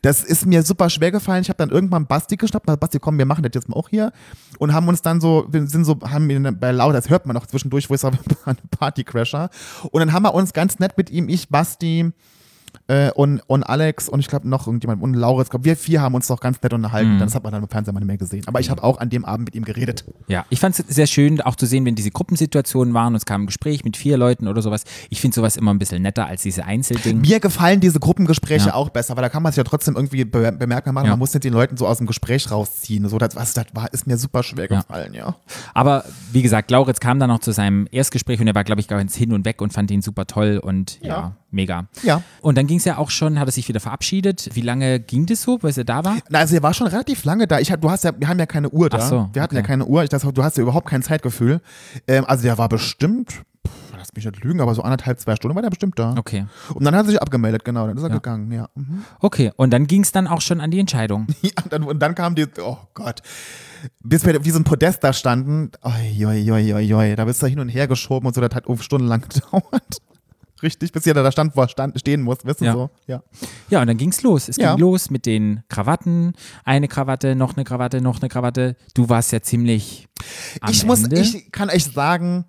Speaker 4: das ist mir super schwer gefallen. Ich habe dann irgendwann Basti geschnappt, na, Basti, komm, wir machen das jetzt mal auch hier und haben uns dann so, wir sind so, haben ihn bei Laut, das hört man noch zwischendurch, wo ich sage, Partycrasher und dann haben wir uns ganz nett mit ihm, ich, Basti, äh, und, und Alex und ich glaube noch irgendjemand und Lauritz, glaub, wir vier haben uns doch ganz nett unterhalten. Das hat man dann im Fernsehen mal nicht mehr gesehen. Aber ich habe auch an dem Abend mit ihm geredet.
Speaker 3: Ja, ich fand es sehr schön, auch zu sehen, wenn diese Gruppensituationen waren und es kam ein Gespräch mit vier Leuten oder sowas. Ich finde sowas immer ein bisschen netter als diese Einzelding.
Speaker 4: Mir gefallen diese Gruppengespräche
Speaker 3: Ja.
Speaker 4: auch besser, weil da kann man sich ja trotzdem irgendwie be bemerkbar machen.
Speaker 3: Ja.
Speaker 4: Man muss nicht den Leuten so aus dem Gespräch rausziehen. So, das, was das war, ist mir super schwer
Speaker 3: Ja.
Speaker 4: gefallen, ja.
Speaker 3: Aber wie gesagt, Lauritz kam dann noch zu seinem Erstgespräch und er war, glaube ich, ganz hin und weg und fand ihn super toll und ja,
Speaker 4: Ja.
Speaker 3: Mega.
Speaker 4: Ja.
Speaker 3: Und dann ging es ja auch schon, hat er sich wieder verabschiedet. Wie lange ging das so, bis er da war?
Speaker 4: Na, also er war schon relativ lange da. Ich du hast ja, wir haben ja keine Uhr da.
Speaker 3: Ach so,
Speaker 4: wir hatten
Speaker 3: okay.
Speaker 4: ja keine Uhr. Ich dachte, du hast ja überhaupt kein Zeitgefühl. Ähm, also der war bestimmt, lass mich nicht lügen, aber so anderthalb, zwei Stunden war der bestimmt da.
Speaker 3: Okay.
Speaker 4: Und dann hat er sich abgemeldet, genau. Dann ist er
Speaker 3: Ja.
Speaker 4: gegangen, ja. Mhm.
Speaker 3: Okay, und dann ging es dann auch schon an die Entscheidung.
Speaker 4: Ja, dann, und dann kam die, oh Gott, bis wir so ein Podest da standen, oi, oi, oi, oi, oi, da bist du hin und her geschoben und so, das hat stundenlang gedauert. Richtig, bis ihr da stand, wo er stand, stehen muss, weißt du
Speaker 3: Ja.
Speaker 4: so? Ja.
Speaker 3: Ja, und dann ging es los. Es
Speaker 4: Ja.
Speaker 3: ging los mit den Krawatten. Eine Krawatte, noch eine Krawatte, noch eine Krawatte. Du warst ja ziemlich
Speaker 4: ich muss,
Speaker 3: Ende.
Speaker 4: ich kann echt sagen,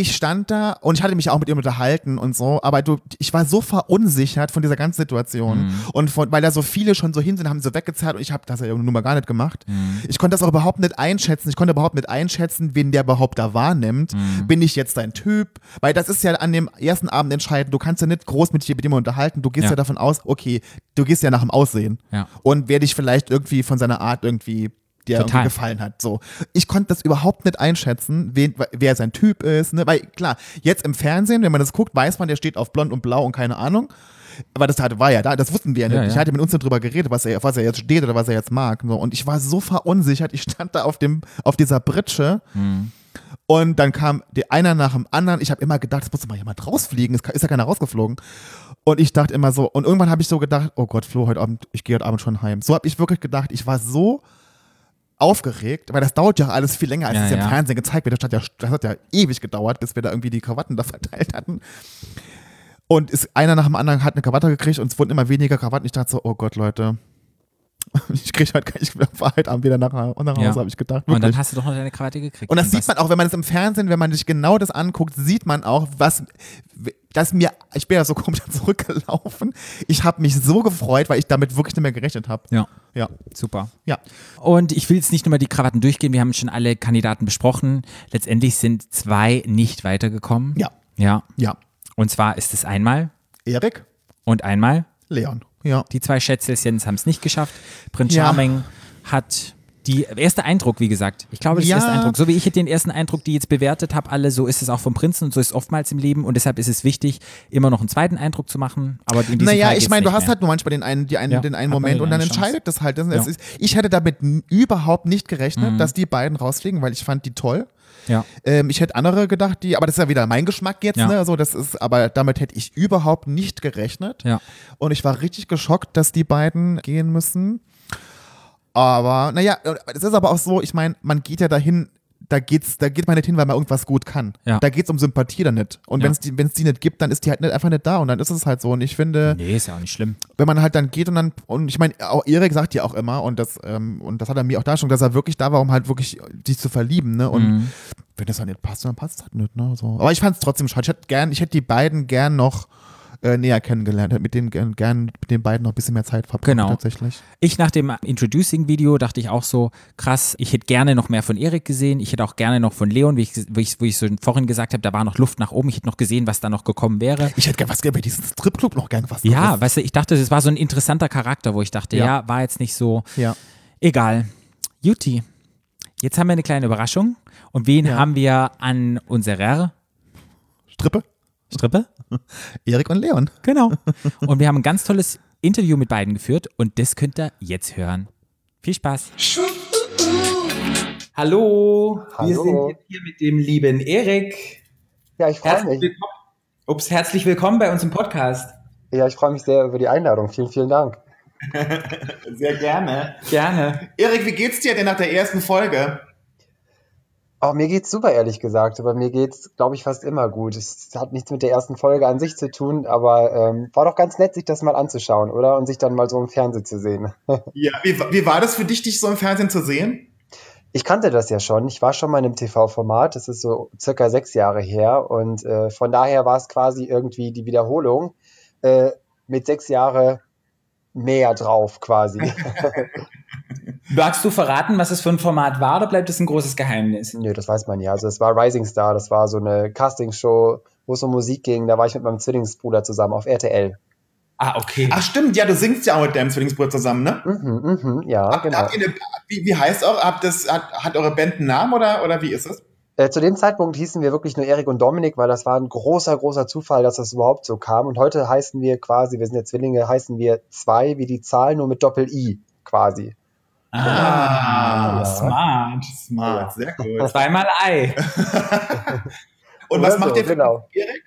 Speaker 4: ich stand da und ich hatte mich auch mit ihm unterhalten und so, aber du, ich war so verunsichert von dieser ganzen Situation
Speaker 3: Mhm.
Speaker 4: und von, weil da so viele schon so hin sind, haben sie so weggezerrt und ich habe das ja nun mal gar nicht gemacht.
Speaker 3: Mhm.
Speaker 4: Ich konnte das auch überhaupt nicht einschätzen. Ich konnte überhaupt nicht einschätzen, wen der überhaupt da wahrnimmt.
Speaker 3: Mhm.
Speaker 4: Bin ich jetzt dein Typ? Weil das ist ja an dem ersten Abend entscheidend. Du kannst ja nicht groß mit dir mit jemandem unterhalten. Du gehst ja.
Speaker 3: Ja.
Speaker 4: davon aus, okay, du gehst ja nach dem Aussehen
Speaker 3: Ja.
Speaker 4: und wer dich vielleicht irgendwie von seiner Art irgendwie irgendwie gefallen hat. So. Ich konnte das überhaupt nicht einschätzen, wen, wer sein Typ ist. Ne? Weil klar, jetzt im Fernsehen, wenn man das guckt, weiß man, der steht auf blond und blau und keine Ahnung. Aber das war ja da, das wussten wir ja nicht.
Speaker 3: Ja, ja.
Speaker 4: Ich hatte mit uns nicht drüber geredet, was er, auf was er jetzt steht oder was er jetzt mag. So. Und ich war so verunsichert. Ich stand da auf, dem, auf dieser Britsche.
Speaker 3: Mhm.
Speaker 4: Und dann kam der einer nach dem anderen. Ich habe immer gedacht, es muss doch mal jemand rausfliegen. Es ist ja keiner rausgeflogen. Und ich dachte immer so, und irgendwann habe ich so gedacht, oh Gott, Flo, heute Abend, ich gehe heute Abend schon heim. So habe ich wirklich gedacht, ich war so aufgeregt, weil das dauert ja alles viel länger, als
Speaker 3: Ja,
Speaker 4: es ja im. Fernsehen gezeigt wird. Das hat, ja, das hat ja ewig gedauert, bis wir da irgendwie die Krawatten da verteilt hatten. Und ist einer nach dem anderen hat eine Krawatte gekriegt und es wurden immer weniger Krawatten. Ich dachte so, oh Gott, Leute, ich kriege heute, ich fahr heute Abend wieder nach, nach Hause,
Speaker 3: Ja.
Speaker 4: habe ich gedacht.
Speaker 3: und dann
Speaker 4: Wirklich.
Speaker 3: hast du doch noch deine Krawatte gekriegt.
Speaker 4: Und das sieht man auch, wenn man das im Fernsehen, wenn man sich genau das anguckt, sieht man auch, was, dass mir, ich bin ja so komisch zurückgelaufen. Ich habe mich so gefreut, weil ich damit wirklich nicht mehr gerechnet habe.
Speaker 3: Ja.
Speaker 4: Ja,
Speaker 3: Super.
Speaker 4: ja.
Speaker 3: Und ich will jetzt nicht nur mal die Krawatten durchgehen, wir haben schon alle Kandidaten besprochen. Letztendlich sind zwei nicht weitergekommen.
Speaker 4: Ja.
Speaker 3: Ja.
Speaker 4: Ja.
Speaker 3: Und zwar ist es einmal
Speaker 4: Erik,
Speaker 3: und einmal.
Speaker 4: Leon. Ja.
Speaker 3: Die zwei Schätzelchens haben es nicht geschafft. Prinz
Speaker 4: Ja.
Speaker 3: Charming hat Die erste Eindruck, wie gesagt. Ich glaube, das
Speaker 4: Ja.
Speaker 3: erste Eindruck. So wie ich den ersten Eindruck, die jetzt bewertet habe, alle, so ist es auch vom Prinzen und so ist es oftmals im Leben. Und deshalb ist es wichtig, immer noch einen zweiten Eindruck zu machen. Aber in
Speaker 4: Naja,
Speaker 3: Fall
Speaker 4: ich meine, du hast
Speaker 3: mehr.
Speaker 4: halt nur manchmal den einen, die einen,
Speaker 3: Ja,
Speaker 4: den einen Moment und dann
Speaker 3: Chance.
Speaker 4: entscheidet das halt. Das
Speaker 3: Ja.
Speaker 4: ist, ich hätte damit überhaupt nicht gerechnet,
Speaker 3: Mhm.
Speaker 4: dass die beiden rausfliegen, weil ich fand die toll.
Speaker 3: Ja.
Speaker 4: Ähm, ich hätte andere gedacht, die, aber das ist ja wieder mein Geschmack jetzt,
Speaker 3: Ja.
Speaker 4: ne? Also das ist, aber damit hätte ich überhaupt nicht gerechnet.
Speaker 3: Ja.
Speaker 4: Und ich war richtig geschockt, dass die beiden gehen müssen. Aber, naja, es ist aber auch so, ich meine, man geht ja dahin, da geht's, da geht man nicht hin, weil man irgendwas gut kann.
Speaker 3: Ja.
Speaker 4: Da geht's um Sympathie dann nicht. Und
Speaker 3: Ja.
Speaker 4: wenn's die, wenn's die nicht gibt, dann ist die halt nicht, einfach nicht da. Und dann ist es halt so. Und ich finde,
Speaker 3: Nee, ist ja auch nicht schlimm.
Speaker 4: wenn man halt dann geht und dann, und ich meine, auch Erik sagt ja auch immer, und das, ähm, und das hat er mir auch da schon, dass er wirklich da war, um halt wirklich sich zu verlieben, ne? Und
Speaker 3: Mhm.
Speaker 4: wenn das dann nicht passt, dann passt es halt nicht, ne? So. Aber ich fand es trotzdem schade. Ich hätte gern, ich hätte die beiden gern noch äh, näher kennengelernt, hätte mit denen gern, gern mit den beiden noch ein bisschen mehr Zeit verbracht,
Speaker 3: Genau.
Speaker 4: tatsächlich.
Speaker 3: Ich nach dem Introducing-Video dachte ich auch so, krass, ich hätte gerne noch mehr von Erik gesehen, ich hätte auch gerne noch von Leon, wie ich, wie ich, wo ich so vorhin gesagt habe, da war noch Luft nach oben, ich hätte noch gesehen, was da noch gekommen wäre.
Speaker 4: Ich hätte gern was gern bei diesem Stripclub noch gern was.
Speaker 3: Ja,
Speaker 4: drauf.
Speaker 3: weißt du, ich dachte, das war so ein interessanter Charakter, wo ich dachte, ja,
Speaker 4: Ja.
Speaker 3: war jetzt nicht so,
Speaker 4: Ja.
Speaker 3: egal. Juti, jetzt haben wir eine kleine Überraschung und wen
Speaker 4: Ja.
Speaker 3: haben wir an unserer
Speaker 4: Strippe?
Speaker 3: Strippe?
Speaker 4: Erik und Leon.
Speaker 3: Genau. Und wir haben ein ganz tolles Interview mit beiden geführt und das könnt ihr jetzt hören. Viel Spaß.
Speaker 2: Hallo, wir
Speaker 5: Hallo.
Speaker 2: sind jetzt hier mit dem lieben Erik.
Speaker 5: Ja, ich freue mich.
Speaker 2: willkommen. Ups, herzlich willkommen bei uns im Podcast.
Speaker 5: Ja, ich freue mich sehr über die Einladung. Vielen, vielen Dank.
Speaker 1: Sehr gerne.
Speaker 2: Gerne.
Speaker 1: Erik, wie geht's dir denn nach der ersten Folge?
Speaker 5: Oh, mir geht's super, ehrlich gesagt. Aber mir geht's, glaube ich, fast immer gut. Es hat nichts mit der ersten Folge an sich zu tun, aber ähm, war doch ganz nett, sich das mal anzuschauen, oder? Und sich dann mal so im Fernsehen zu sehen.
Speaker 1: Ja, wie, wie war das für dich, dich so im Fernsehen zu sehen?
Speaker 5: Ich kannte das ja schon. Ich war schon mal in einem TV-Format. Das ist so circa sechs Jahre her. Und äh, von daher war es quasi irgendwie die Wiederholung äh, mit sechs Jahre mehr drauf quasi.
Speaker 2: Magst du verraten, was es für ein Format war oder bleibt es ein großes Geheimnis?
Speaker 5: Nö, das weiß man ja. Also es war Rising Star, das war so eine Castingshow, wo es um Musik ging. Da war ich mit meinem Zwillingsbruder zusammen auf RTL.
Speaker 2: Ah, okay.
Speaker 1: Ach stimmt, ja, du singst ja auch mit deinem Zwillingsbruder zusammen, ne?
Speaker 5: Mhm, mhm, ja,
Speaker 1: Habt-
Speaker 5: genau.
Speaker 1: habt ihr eine, wie, wie heißt auch, habt das, hat, hat eure Band einen Namen oder, oder wie ist es?
Speaker 5: Äh, zu dem Zeitpunkt hießen wir wirklich nur Erik und Dominik, weil das war ein großer, großer Zufall, dass das überhaupt so kam. Und heute heißen wir quasi, wir sind ja Zwillinge, heißen wir zwei wie die Zahl, nur mit Doppel-I quasi.
Speaker 2: Ah,
Speaker 5: Ja.
Speaker 2: smart.
Speaker 1: Smart, sehr gut.
Speaker 2: Zweimal Ei.
Speaker 1: Und was macht
Speaker 5: so,
Speaker 1: ihr für
Speaker 5: genau.
Speaker 1: Erik?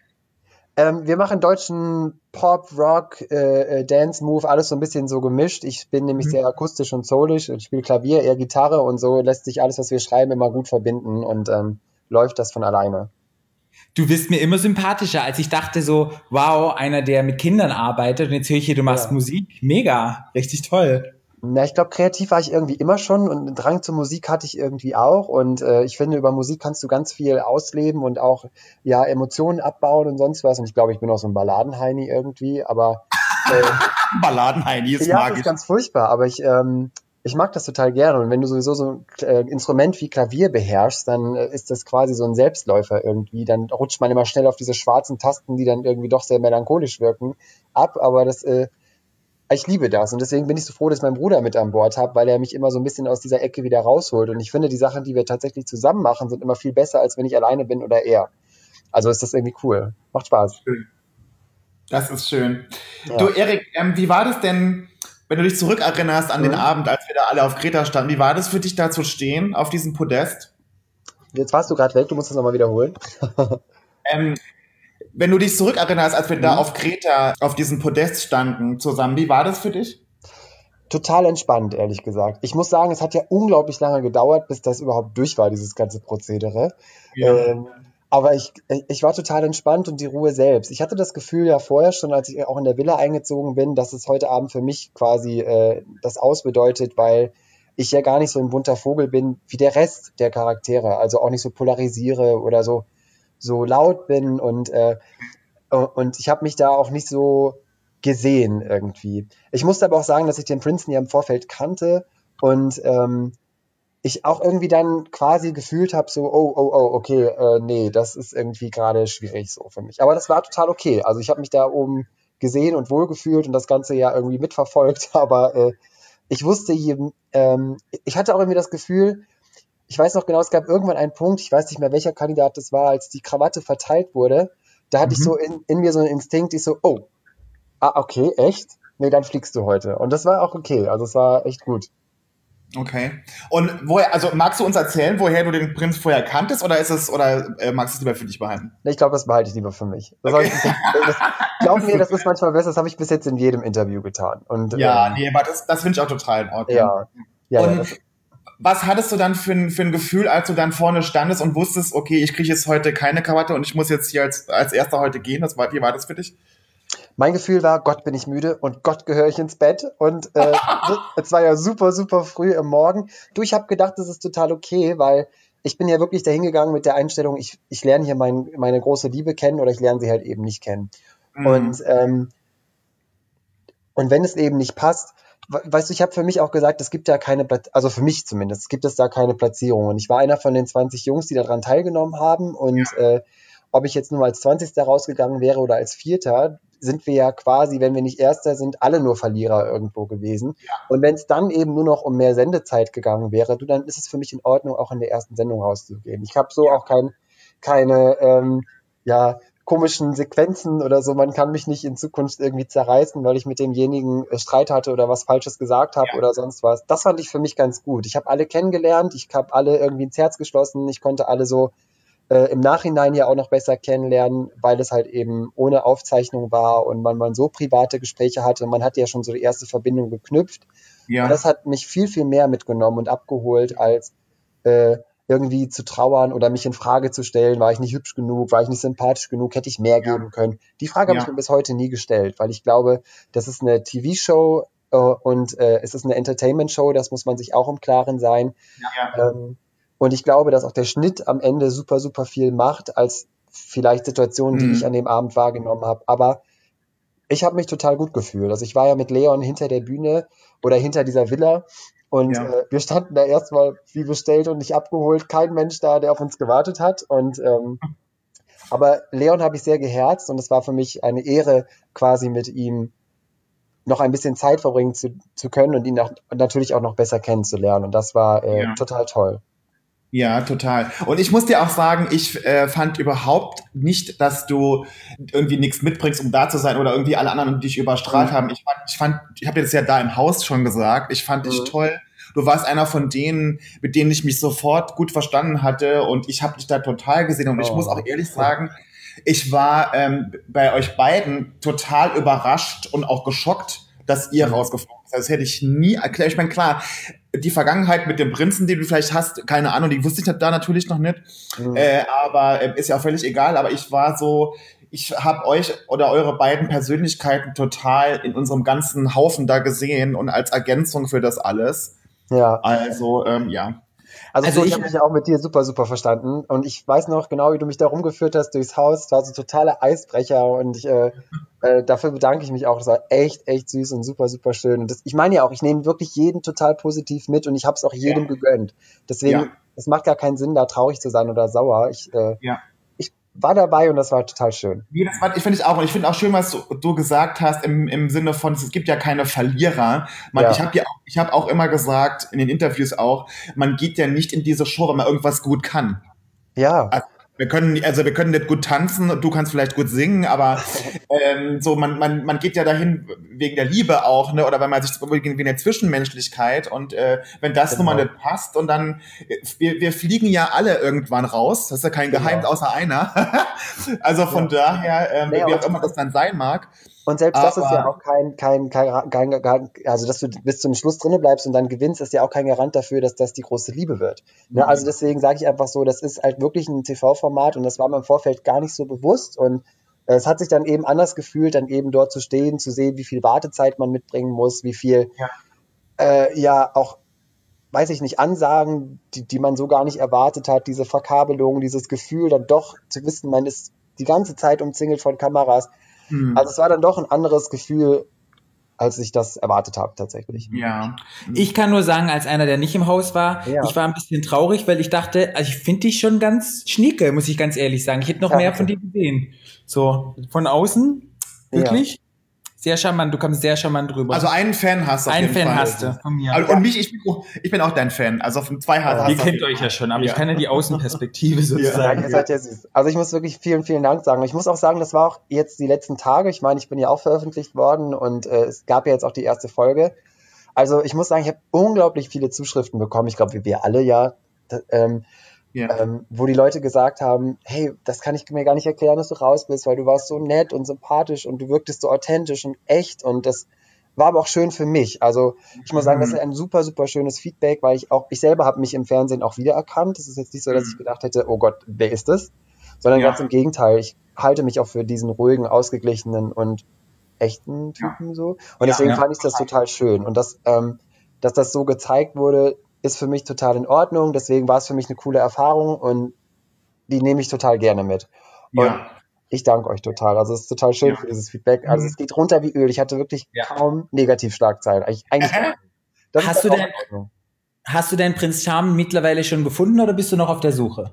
Speaker 5: Ähm, wir machen deutschen Pop, Rock, äh, äh, Dance Move, alles so ein bisschen so gemischt. Ich bin nämlich
Speaker 1: Mhm.
Speaker 5: sehr akustisch und soulisch und spiele Klavier, eher Gitarre und so lässt sich alles, was wir schreiben, immer gut verbinden und ähm, läuft das von alleine.
Speaker 2: Du bist mir immer sympathischer, als ich dachte so, wow, einer, der mit Kindern arbeitet und jetzt höre ich hier, du machst
Speaker 5: Ja.
Speaker 2: Musik. Mega. Richtig toll.
Speaker 5: Na, ich glaube, kreativ war ich irgendwie immer schon und einen Drang zur Musik hatte ich irgendwie auch. Und äh, ich finde, über Musik kannst du ganz viel ausleben und auch ja Emotionen abbauen und sonst was. Und ich glaube, ich bin auch so ein Balladenheini irgendwie, aber äh,
Speaker 1: Balladenheini ist
Speaker 5: ja, das
Speaker 1: magisch.
Speaker 5: ist ganz furchtbar, aber ich, ähm, ich mag das total gerne. Und wenn du sowieso so ein äh, Instrument wie Klavier beherrschst, dann äh, ist das quasi so ein Selbstläufer irgendwie. Dann rutscht man immer schnell auf diese schwarzen Tasten, die dann irgendwie doch sehr melancholisch wirken, ab. Aber das, äh, ich liebe das. Und deswegen bin ich so froh, dass ich meinen Bruder mit an Bord habe, weil er mich immer so ein bisschen aus dieser Ecke wieder rausholt. Und ich finde, die Sachen, die wir tatsächlich zusammen machen, sind immer viel besser, als wenn ich alleine bin oder er. Also ist das irgendwie cool. Macht Spaß.
Speaker 1: Das ist schön.
Speaker 5: Ja.
Speaker 1: Du, Erik, ähm, wie war das denn, wenn du dich zurückerinnerst an den
Speaker 5: Mhm.
Speaker 1: Abend, als wir da alle auf Kreta standen? Wie war das für dich, da zu stehen, auf diesem Podest?
Speaker 5: Jetzt warst du gerade weg, du musst das nochmal wiederholen.
Speaker 1: Ähm, wenn du dich zurückerinnerst, als wir da
Speaker 5: Mhm.
Speaker 1: auf Kreta auf diesem Podest standen zusammen, wie war das für dich?
Speaker 5: Total entspannt, ehrlich gesagt. Ich muss sagen, es hat ja unglaublich lange gedauert, bis das überhaupt durch war, dieses ganze Prozedere. Ähm, aber ich, ich war total entspannt und die Ruhe selbst. Ich hatte das Gefühl ja vorher schon, als ich auch in der Villa eingezogen bin, dass es heute Abend für mich quasi äh, das ausbedeutet, weil ich ja gar nicht so ein bunter Vogel bin wie der Rest der Charaktere. Also auch nicht so polarisiere oder so, so laut bin und, äh, und ich habe mich da auch nicht so gesehen irgendwie. Ich musste aber auch sagen, dass ich den Princeton ja im Vorfeld kannte und ähm, ich auch irgendwie dann quasi gefühlt habe, so, oh, oh, oh, okay, äh, nee, das ist irgendwie gerade schwierig so für mich. Aber das war total okay. Also ich habe mich da oben gesehen und wohlgefühlt und das Ganze ja irgendwie mitverfolgt, aber äh, ich wusste, ähm, ich hatte auch irgendwie das Gefühl, ich weiß noch genau, es gab irgendwann einen Punkt, ich weiß nicht mehr, welcher Kandidat das war, als die Krawatte verteilt wurde. Da hatte mhm. ich so in, in, mir so einen Instinkt, ich so, oh, ah, okay, echt? Nee, dann fliegst du heute. Und das war auch okay. Also es war echt gut.
Speaker 4: Okay. Und woher, also magst du uns erzählen, woher du den Prinz vorher kanntest oder ist es, oder äh, magst du es lieber für dich behalten?
Speaker 5: Ich glaube, das behalte ich lieber für mich. Das okay. ich, das, glaub mir, das ist manchmal besser, das habe ich bis jetzt in jedem Interview getan. Und,
Speaker 4: ja, ähm, nee, aber das, das finde ich auch total in Ordnung.
Speaker 5: Ja. ja,
Speaker 4: und ja, was hattest du dann für ein, für ein Gefühl, als du dann vorne standest und wusstest, okay, ich kriege jetzt heute keine Krawatte und ich muss jetzt hier als, als erster heute gehen? Das war, wie war das für dich?
Speaker 5: Mein Gefühl war, Gott bin ich müde und Gott gehöre ich ins Bett. Und äh, es war ja super, super früh im Morgen. Du, ich habe gedacht, das ist total okay, weil ich bin ja wirklich dahin gegangen mit der Einstellung, ich, ich lerne hier mein, meine große Liebe kennen oder ich lerne sie halt eben nicht kennen. Mhm. Und, ähm, und wenn es eben nicht passt, weißt du, ich habe für mich auch gesagt, es gibt ja keine, also für mich zumindest, gibt es da keine Platzierung. Und ich war einer von den 20 Jungs, die daran teilgenommen haben. Und ja. äh, ob ich jetzt nur als 20. rausgegangen wäre oder als Vierter, sind wir ja quasi, wenn wir nicht Erster sind, alle nur Verlierer irgendwo gewesen. Ja. Und wenn es dann eben nur noch um mehr Sendezeit gegangen wäre, du, dann ist es für mich in Ordnung, auch in der ersten Sendung rauszugehen. Ich habe so auch kein, keine ähm, ja, komischen Sequenzen oder so. Man kann mich nicht in Zukunft irgendwie zerreißen, weil ich mit demjenigen äh, Streit hatte oder was Falsches gesagt habe ja. oder sonst was. Das fand ich für mich ganz gut. Ich habe alle kennengelernt, ich habe alle irgendwie ins Herz geschlossen, ich konnte alle so äh, im Nachhinein ja auch noch besser kennenlernen, weil es halt eben ohne Aufzeichnung war und man, man so private Gespräche hatte. Man hat ja schon so die erste Verbindung geknüpft. Ja. Und das hat mich viel, viel mehr mitgenommen und abgeholt, als äh, irgendwie zu trauern oder mich in Frage zu stellen, war ich nicht hübsch genug, war ich nicht sympathisch genug, hätte ich mehr ja. geben können. Die Frage ja. habe ich mir bis heute nie gestellt, weil ich glaube, das ist eine TV-Show äh, und äh, es ist eine Entertainment-Show, das muss man sich auch im Klaren sein. Ja. Ähm, und ich glaube, dass auch der Schnitt am Ende super, super viel macht, als vielleicht Situationen, die mhm. ich an dem Abend wahrgenommen habe. Aber ich habe mich total gut gefühlt. Also ich war ja mit Leon hinter der Bühne oder hinter dieser Villa und ja. äh, wir standen da erstmal wie bestellt und nicht abgeholt. Kein Mensch da, der auf uns gewartet hat. Und ähm, aber Leon habe ich sehr geherzt und es war für mich eine Ehre, quasi mit ihm noch ein bisschen Zeit verbringen zu, zu können und ihn auch, natürlich auch noch besser kennenzulernen. Und das war äh, ja. total toll.
Speaker 4: Ja, total. Und ich muss dir auch sagen, ich äh, fand überhaupt nicht, dass du irgendwie nichts mitbringst, um da zu sein oder irgendwie alle anderen dich überstrahlt mhm. haben. Ich fand, ich fand, ich habe dir das ja da im Haus schon gesagt. Ich fand mhm. dich toll. Du warst einer von denen, mit denen ich mich sofort gut verstanden hatte und ich habe dich da total gesehen. Und oh. ich muss auch ehrlich sagen, ich war ähm, bei euch beiden total überrascht und auch geschockt, dass ihr mhm. rausgeflogen seid. Das hätte ich nie erklärt. Ich meine, klar, die Vergangenheit mit dem Prinzen, den du vielleicht hast, keine Ahnung, die wusste ich da natürlich noch nicht. Mhm. Äh, aber äh, ist ja auch völlig egal. Aber ich war so, ich habe euch oder eure beiden Persönlichkeiten total in unserem ganzen Haufen da gesehen und als Ergänzung für das alles.
Speaker 5: Ja.
Speaker 4: Also, ähm, ja.
Speaker 5: Also, also so, ich habe mich ja auch mit dir super, super verstanden. Und ich weiß noch genau, wie du mich da rumgeführt hast durchs Haus. Es war so totaler Eisbrecher und ich, äh, äh, dafür bedanke ich mich auch. Das war echt, echt süß und super, super schön. Und das, ich meine ja auch, ich nehme wirklich jeden total positiv mit und ich habe es auch jedem ja. gegönnt. Deswegen, ja. es macht gar keinen Sinn, da traurig zu sein oder sauer. Ich, äh, ja war dabei und das war total schön.
Speaker 4: Wie, das war, ich finde es auch. Und ich finde auch schön, was du, du, gesagt hast im, im Sinne von, es gibt ja keine Verlierer. Man, ja. Ich habe ja, ich habe auch immer gesagt, in den Interviews auch, man geht ja nicht in diese Show, wenn man irgendwas gut kann.
Speaker 5: Ja.
Speaker 4: Also, wir können, also wir können nicht gut tanzen, du kannst vielleicht gut singen, aber ähm, so man, man, man geht ja dahin wegen der Liebe auch, ne? Oder wenn man sich wegen der Zwischenmenschlichkeit und äh, wenn das genau. nun mal genau. nicht passt und dann wir, wir fliegen ja alle irgendwann raus, das ist ja kein genau. Geheimnis außer einer. also von ja. daher, ähm, nee, wie auch immer das dann sein mag.
Speaker 5: Und selbst aber, das ist ja auch kein, kein, kein, kein, also dass du bis zum Schluss drinne bleibst und dann gewinnst, ist ja auch kein Garant dafür, dass das die große Liebe wird. Ne? Also deswegen sage ich einfach so, das ist halt wirklich ein TV-Format und das war mir im Vorfeld gar nicht so bewusst und äh, es hat sich dann eben anders gefühlt, dann eben dort zu stehen, zu sehen, wie viel Wartezeit man mitbringen muss, wie viel, ja, äh, ja auch, weiß ich nicht, Ansagen, die, die man so gar nicht erwartet hat, diese Verkabelung, dieses Gefühl, dann doch zu wissen, man ist die ganze Zeit umzingelt von Kameras Mhm. Also es war dann doch ein anderes Gefühl, als ich das erwartet habe tatsächlich.
Speaker 3: Ja. Ich kann nur sagen, als einer, der nicht im Haus war, ja. ich war ein bisschen traurig, weil ich dachte, also ich finde dich schon ganz schnieke, muss ich ganz ehrlich sagen. Ich hätte noch ja, mehr okay. von dir gesehen. So, von außen, wirklich. Ja. Sehr charmant, du kommst sehr charmant drüber.
Speaker 4: Also einen Fan hast du
Speaker 3: einen
Speaker 4: jeden
Speaker 3: Fan
Speaker 4: Fall.
Speaker 3: hast du von mir.
Speaker 4: Also, Und mich, ich bin, auch- ich bin auch dein Fan. Also auf zwei hast
Speaker 3: Ihr
Speaker 4: du.
Speaker 3: kennt euch ja schon, aber ich
Speaker 4: Ja.
Speaker 3: kann ja die Außenperspektive
Speaker 5: Ja,
Speaker 3: sozusagen.
Speaker 5: ihr ja süß. Also ich muss wirklich vielen, vielen Dank sagen. Ich muss auch sagen, das war auch jetzt die letzten Tage. Ich meine, ich bin ja auch veröffentlicht worden und äh, es gab ja jetzt auch die erste Folge. Also ich muss sagen, ich habe unglaublich viele Zuschriften bekommen. Ich glaube, wie wir alle ja. Da, ähm,
Speaker 4: Ja.
Speaker 5: ähm, wo die Leute gesagt haben, hey, das kann ich mir gar nicht erklären, dass du raus bist, weil du warst so nett und sympathisch und du wirktest so authentisch und echt und das war aber auch schön für mich. Also ich muss sagen, das ist ein super, super schönes Feedback, weil ich auch, ich selber habe mich im Fernsehen auch wiedererkannt. Es ist jetzt nicht so, dass ich gedacht hätte, oh Gott, wer ist das? Sondern
Speaker 4: Ja.
Speaker 5: ganz im Gegenteil, ich halte mich auch für diesen ruhigen, ausgeglichenen und echten Typen so. Und deswegen
Speaker 3: Ja.
Speaker 5: fand ich das total schön. Und das, ähm, dass das so gezeigt wurde, ist für mich total in Ordnung. Deswegen war es für mich eine coole Erfahrung und die nehme ich total gerne mit. Und
Speaker 4: Ja.
Speaker 5: ich danke euch total. Also es ist total schön
Speaker 4: Ja.
Speaker 5: für dieses Feedback. Also es geht runter wie Öl. Ich hatte wirklich
Speaker 3: Ja.
Speaker 5: kaum Negativschlagzeilen. Eigentlich, eigentlich
Speaker 3: Hast du denn-
Speaker 5: in Ordnung.
Speaker 3: Hast du deinen Prinz Charming mittlerweile schon gefunden oder bist du noch auf der Suche?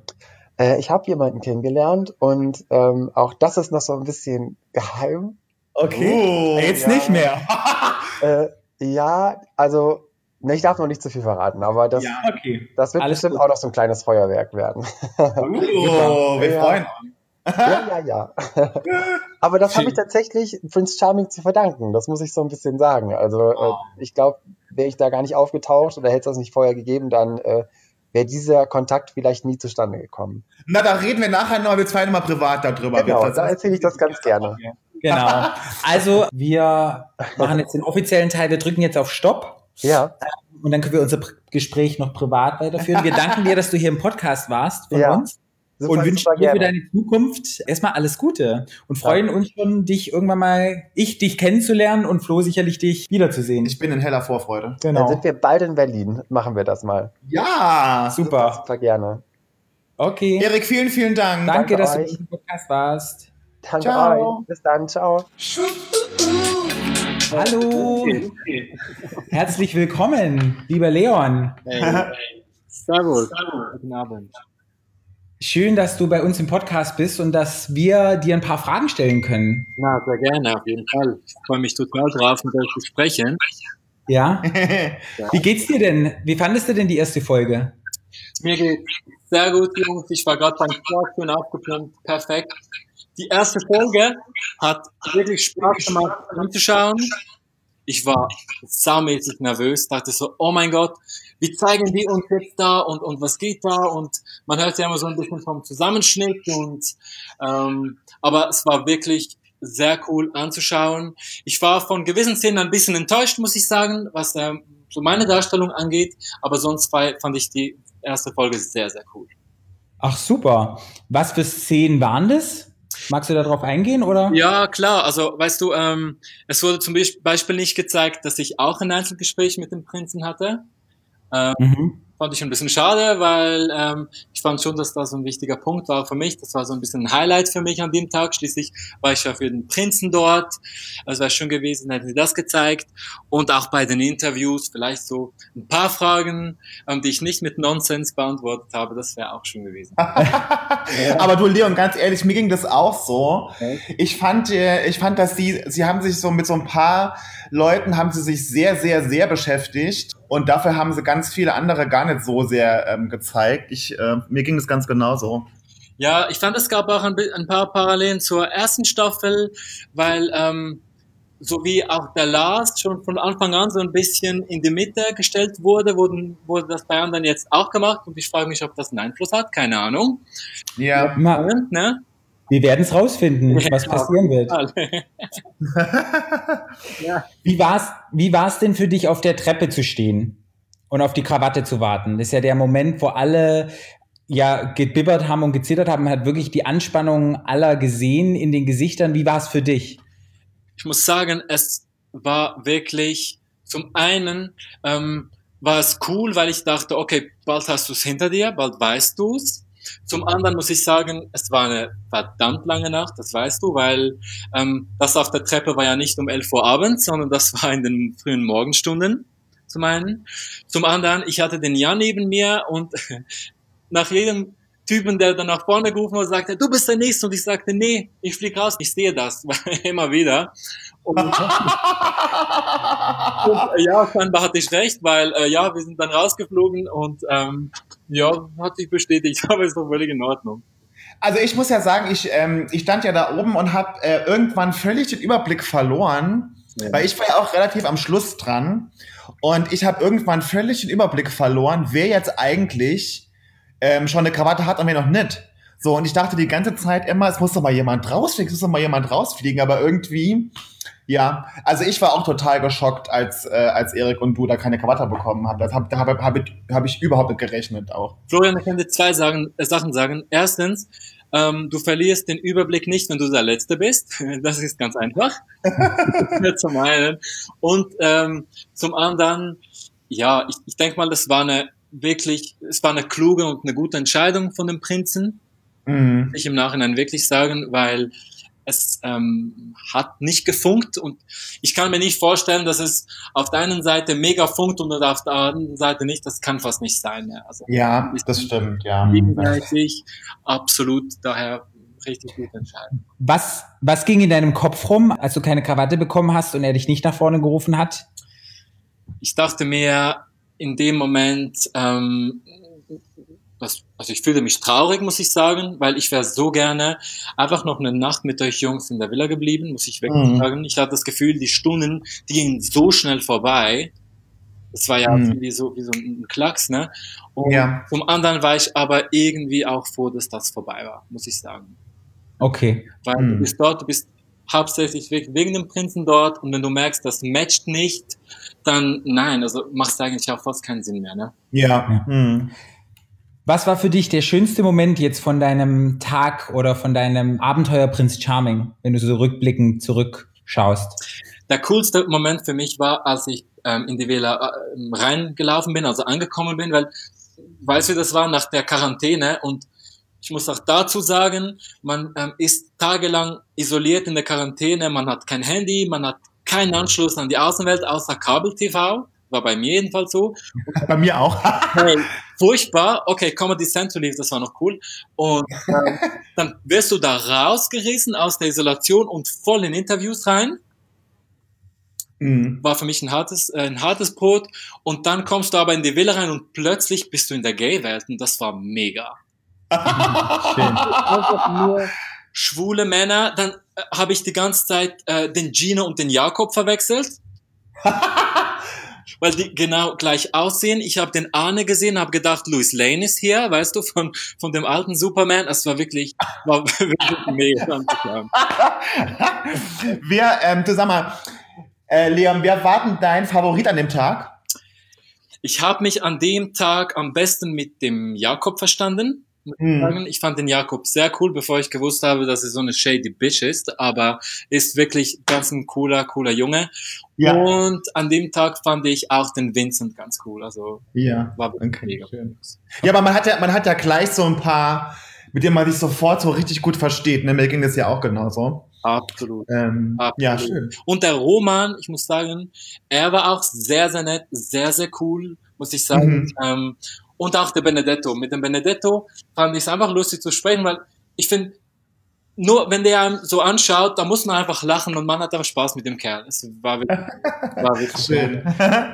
Speaker 5: Äh, ich habe jemanden kennengelernt und ähm, auch das ist noch so ein bisschen geheim.
Speaker 4: Oh,
Speaker 3: Jetzt
Speaker 5: ja.
Speaker 3: nicht mehr.
Speaker 5: Äh, ja, also ne, ich darf noch nicht zu viel verraten, aber das,
Speaker 4: Ja.
Speaker 3: Okay.
Speaker 5: das wird
Speaker 3: Alles
Speaker 5: bestimmt
Speaker 3: gut.
Speaker 5: auch noch so ein kleines Feuerwerk werden.
Speaker 4: Oh, wir
Speaker 5: Ja.
Speaker 4: freuen uns.
Speaker 5: ja, ja, ja. aber das habe ich tatsächlich Prince Charming zu verdanken. Das muss ich so ein bisschen sagen. Also äh, ich glaube, wäre ich da gar nicht aufgetaucht oder hätte es das nicht vorher gegeben, dann äh, wäre dieser Kontakt vielleicht nie zustande gekommen.
Speaker 4: Na, da reden wir nachher noch, wir zwei nochmal privat darüber.
Speaker 5: Genau, da erzähle ich das ganz gerne.
Speaker 3: Genau. Also, wir machen jetzt den offiziellen Teil. Wir drücken jetzt auf Stopp.
Speaker 5: Ja,
Speaker 3: Und dann können wir unser Pr- Gespräch noch privat weiterführen. Wir danken dir, dass du hier im Podcast warst von
Speaker 5: Ja,
Speaker 3: uns
Speaker 5: super,
Speaker 3: und wünschen
Speaker 5: super
Speaker 3: dir für deine Zukunft erstmal alles Gute und freuen uns schon, dich irgendwann mal, ich dich kennenzulernen und Flo sicherlich dich wiederzusehen.
Speaker 4: Ich bin in heller Vorfreude.
Speaker 5: Dann
Speaker 3: genau.
Speaker 5: sind wir bald in Berlin. Machen wir das mal.
Speaker 4: Ja.
Speaker 3: Super.
Speaker 5: Super gerne.
Speaker 3: Okay.
Speaker 4: Erik, vielen, vielen Dank.
Speaker 3: Danke,
Speaker 5: danke
Speaker 3: dass du
Speaker 5: euch.
Speaker 3: im Podcast warst.
Speaker 5: Danke
Speaker 4: Ciao.
Speaker 5: euch. Bis dann. Ciao.
Speaker 3: Hallo. Herzlich willkommen, lieber Leon.
Speaker 6: Servus. Guten Abend.
Speaker 3: Schön, dass du bei uns im Podcast bist und dass wir dir ein paar Fragen stellen können.
Speaker 6: Na, sehr gerne, auf jeden Fall. Ich freue mich total drauf, mit euch zu sprechen.
Speaker 3: Ja? Wie geht's dir denn? Wie fandest du denn die erste Folge?
Speaker 6: Mir geht's sehr gut, Jungs. Ich war gerade beim Sport, schön aufgepumpt, perfekt. Die erste Folge hat wirklich Spaß gemacht anzuschauen. Ich war saumäßig nervös, dachte so, oh mein Gott, wie zeigen die uns jetzt da und, und was geht da? Und man hört ja immer so ein bisschen vom Zusammenschnitt und ähm, aber es war wirklich sehr cool anzuschauen. Ich war von gewissen Szenen ein bisschen enttäuscht, muss ich sagen, was ähm, so meine Darstellung angeht, aber sonst fand ich die erste Folge sehr, sehr cool.
Speaker 3: Ach super. Was für Szenen waren das? Magst du darauf eingehen oder?
Speaker 6: Ja, klar. Also, weißt du, ähm, es wurde zum Beispiel nicht gezeigt, dass ich auch ein Einzelgespräch mit dem Prinzen hatte. Ähm,
Speaker 3: Mhm.
Speaker 6: Fand ich ein bisschen schade, weil ähm, ich fand schon, dass das ein wichtiger Punkt war für mich. Das war so ein bisschen ein Highlight für mich an dem Tag. Schließlich war ich ja für den Prinzen dort. Also wäre schön gewesen, hätten sie das gezeigt. Und auch bei den Interviews vielleicht so ein paar Fragen, ähm, die ich nicht mit Nonsens beantwortet habe. Das wäre auch schön gewesen.
Speaker 4: Aber du, Leon, ganz ehrlich, mir ging das auch so. Ich fand, äh, ich fand, dass sie, sie haben sich so mit so ein paar Leuten haben sie sich sehr, sehr, sehr beschäftigt. Und dafür haben sie ganz viele andere gar nicht so sehr ähm, gezeigt. Ich, äh, mir ging das ganz genauso.
Speaker 6: Ja, ich fand, es gab auch ein, ein paar Parallelen zur ersten Staffel, weil ähm, so wie auch der Lars schon von Anfang an so ein bisschen in die Mitte gestellt wurde, wurden, wurde das bei anderen jetzt auch gemacht und ich frage mich, ob das einen Einfluss hat, keine Ahnung.
Speaker 4: Ja.
Speaker 6: Und, ne?
Speaker 3: Wir werden es rausfinden, was
Speaker 6: Ja.
Speaker 3: passieren wird. Wie war's, wie war's denn für dich, auf der Treppe zu stehen und auf die Krawatte zu warten? Das ist ja der Moment, wo alle ja gebibbert haben und gezittert haben, Man hat wirklich die Anspannung aller gesehen in den Gesichtern. Wie war's für dich?
Speaker 6: Ich muss sagen, es war wirklich zum einen ähm, war es cool, weil ich dachte, okay, bald hast du es hinter dir, bald weißt du es. Zum anderen muss ich sagen, es war eine verdammt lange Nacht, das weißt du, weil ähm, das auf der Treppe war ja nicht um 11 Uhr abends, sondern das war in den frühen Morgenstunden zum einen. Zum anderen, ich hatte den Jan neben mir und nach jedem Typen, der dann nach vorne gerufen hat sagte, du bist der Nächste. Und ich sagte, nee, ich fliege raus, ich sehe das. Immer wieder. Und, und äh, ja, scheinbar hatte ich recht, weil äh, ja, wir sind dann rausgeflogen und ähm, ja, hat sich bestätigt, aber ist doch völlig in Ordnung.
Speaker 4: Also ich muss ja sagen, ich, ähm, ich stand ja da oben und habe äh, irgendwann völlig den Überblick verloren, ja. weil ich war ja auch relativ am Schluss dran und ich habe irgendwann völlig den Überblick verloren, wer jetzt eigentlich ähm, schon eine Krawatte hat und wer noch nicht. So, und ich dachte die ganze Zeit immer, es muss doch mal jemand rausfliegen, es muss doch mal jemand rausfliegen, aber irgendwie, ja, also ich war auch total geschockt, als, äh, als Erik und du da keine Krawatte bekommen habt. Das habe hab, hab, ich, hab ich überhaupt nicht gerechnet auch.
Speaker 6: Florian, ich kann dir zwei sagen, äh, Sachen sagen. Erstens, ähm, du verlierst den Überblick nicht, wenn du der Letzte bist. Das ist ganz einfach. zum einen. Und ähm, zum anderen, ja, ich, ich denke mal, das war eine wirklich, es war eine kluge und eine gute Entscheidung von dem Prinzen mhm. ich im Nachhinein wirklich sagen, weil es ähm, hat nicht gefunkt und ich kann mir nicht vorstellen, dass es auf der einen Seite mega funkt und auf der anderen Seite nicht. Das kann fast nicht sein. Ja,
Speaker 4: also, ja das stimmt, ja.
Speaker 6: Gegenseitig, absolut, daher richtig gut entscheiden.
Speaker 3: Was, was ging in deinem Kopf rum, als du keine Krawatte bekommen hast und er dich nicht nach vorne gerufen hat?
Speaker 6: Ich dachte mir in dem Moment, ähm, das, also ich fühle mich traurig, muss ich sagen, weil ich wäre so gerne einfach noch eine Nacht mit euch Jungs in der Villa geblieben, muss ich wirklich mhm. sagen. Ich hatte das Gefühl, die Stunden, die gingen so schnell vorbei. Das war ja mhm. wie, so, wie so ein Klacks, ne? Und ja. zum anderen war ich aber irgendwie auch froh, dass das vorbei war, muss ich sagen.
Speaker 3: Okay.
Speaker 6: Weil mhm. du bist dort, du bist hauptsächlich wegen dem Prinzen dort und wenn du merkst, das matcht nicht, dann nein, also machst du eigentlich auch fast keinen Sinn mehr, ne?
Speaker 4: Ja. ja. Mhm.
Speaker 3: Was war für dich der schönste Moment jetzt von deinem Tag oder von deinem Abenteuer Prinz Charming, wenn du so rückblickend zurückschaust?
Speaker 6: Der coolste Moment für mich war, als ich ähm, in die Wähler äh, reingelaufen bin, also angekommen bin, weil, weißt du, das war nach der Quarantäne und ich muss auch dazu sagen, man ähm, ist tagelang isoliert in der Quarantäne, man hat kein Handy, man hat keinen Anschluss an die Außenwelt außer Kabel-TV. War bei mir jedenfalls so.
Speaker 4: bei mir auch.
Speaker 6: hey, furchtbar. Okay, Comedy Central lief, das war noch cool. Und ähm, dann wirst du da rausgerissen aus der Isolation und voll in Interviews rein. Mhm. War für mich ein hartes, äh, ein hartes Brot. Und dann kommst du aber in die Villa rein und plötzlich bist du in der Gay-Welt und das war mega. Schön. Einfach nur schwule Männer. Dann äh, habe ich die ganze Zeit äh, den Gino und den Jakob verwechselt weil die genau gleich aussehen. Ich habe den Arne gesehen, habe gedacht, Louis Lane ist hier, weißt du, von, von dem alten Superman. Es war wirklich, war wirklich mega.
Speaker 4: wer, ähm, du sag mal, äh, Leon, wer war denn dein Favorit an dem Tag?
Speaker 6: Ich habe mich an dem Tag am besten mit dem Jakob verstanden. Mhm. Ich fand den Jakob sehr cool, bevor ich gewusst habe, dass er so eine shady Bitch ist, aber ist wirklich ganz ein cooler, cooler Junge. Ja. Und an dem Tag fand ich auch den Vincent ganz cool. Also
Speaker 4: ja. war okay, mega. Schön. Ja, aber man hat ja, man hat ja gleich so ein paar, mit denen man sich sofort so richtig gut versteht. Ne? Mir ging das ja auch genauso.
Speaker 6: Absolut.
Speaker 4: Ähm, Absolut. Ja, schön.
Speaker 6: Und der Roman, ich muss sagen, er war auch sehr, sehr nett, sehr, sehr cool, muss ich sagen. Mhm. Ähm, und auch der Benedetto. Mit dem Benedetto fand ich es einfach lustig zu sprechen, weil ich finde, nur wenn der einem so anschaut, da muss man einfach lachen und man hat einfach Spaß mit dem Kerl. Es war wirklich, war wirklich schön.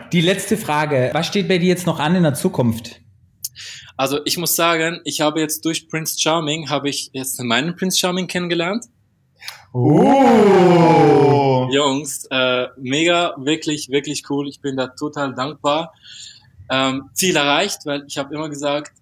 Speaker 3: Die letzte Frage. Was steht bei dir jetzt noch an in der Zukunft?
Speaker 6: Also ich muss sagen, ich habe jetzt durch Prince Charming, habe ich jetzt meinen Prince Charming kennengelernt.
Speaker 4: Oh.
Speaker 6: Jungs, äh, mega, wirklich, wirklich cool. Ich bin da total dankbar. Ähm, Ziel erreicht, weil ich habe immer gesagt,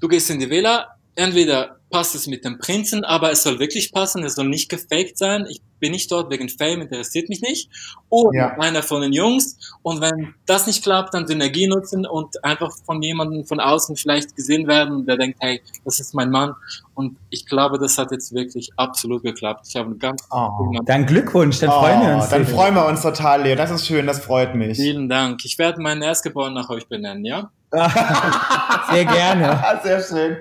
Speaker 6: du gehst in die Villa, entweder passt es mit dem Prinzen, aber es soll wirklich passen, es soll nicht gefaked sein. Ich bin nicht dort wegen Fame, interessiert mich nicht. Oder ja. einer von den Jungs. Und wenn das nicht klappt, dann Synergie nutzen und einfach von jemandem von außen vielleicht gesehen werden, der denkt, hey, das ist mein Mann. Und ich glaube, das hat jetzt wirklich absolut geklappt. Ich habe einen ganz
Speaker 3: oh. Dann Glückwunsch, dann oh, freuen wir uns.
Speaker 4: Dann freuen wir uns total, Leo. Das ist schön, das freut mich.
Speaker 6: Vielen Dank. Ich werde meinen Erstgeborenen nach euch benennen, ja?
Speaker 3: Sehr gerne.
Speaker 4: Sehr schön.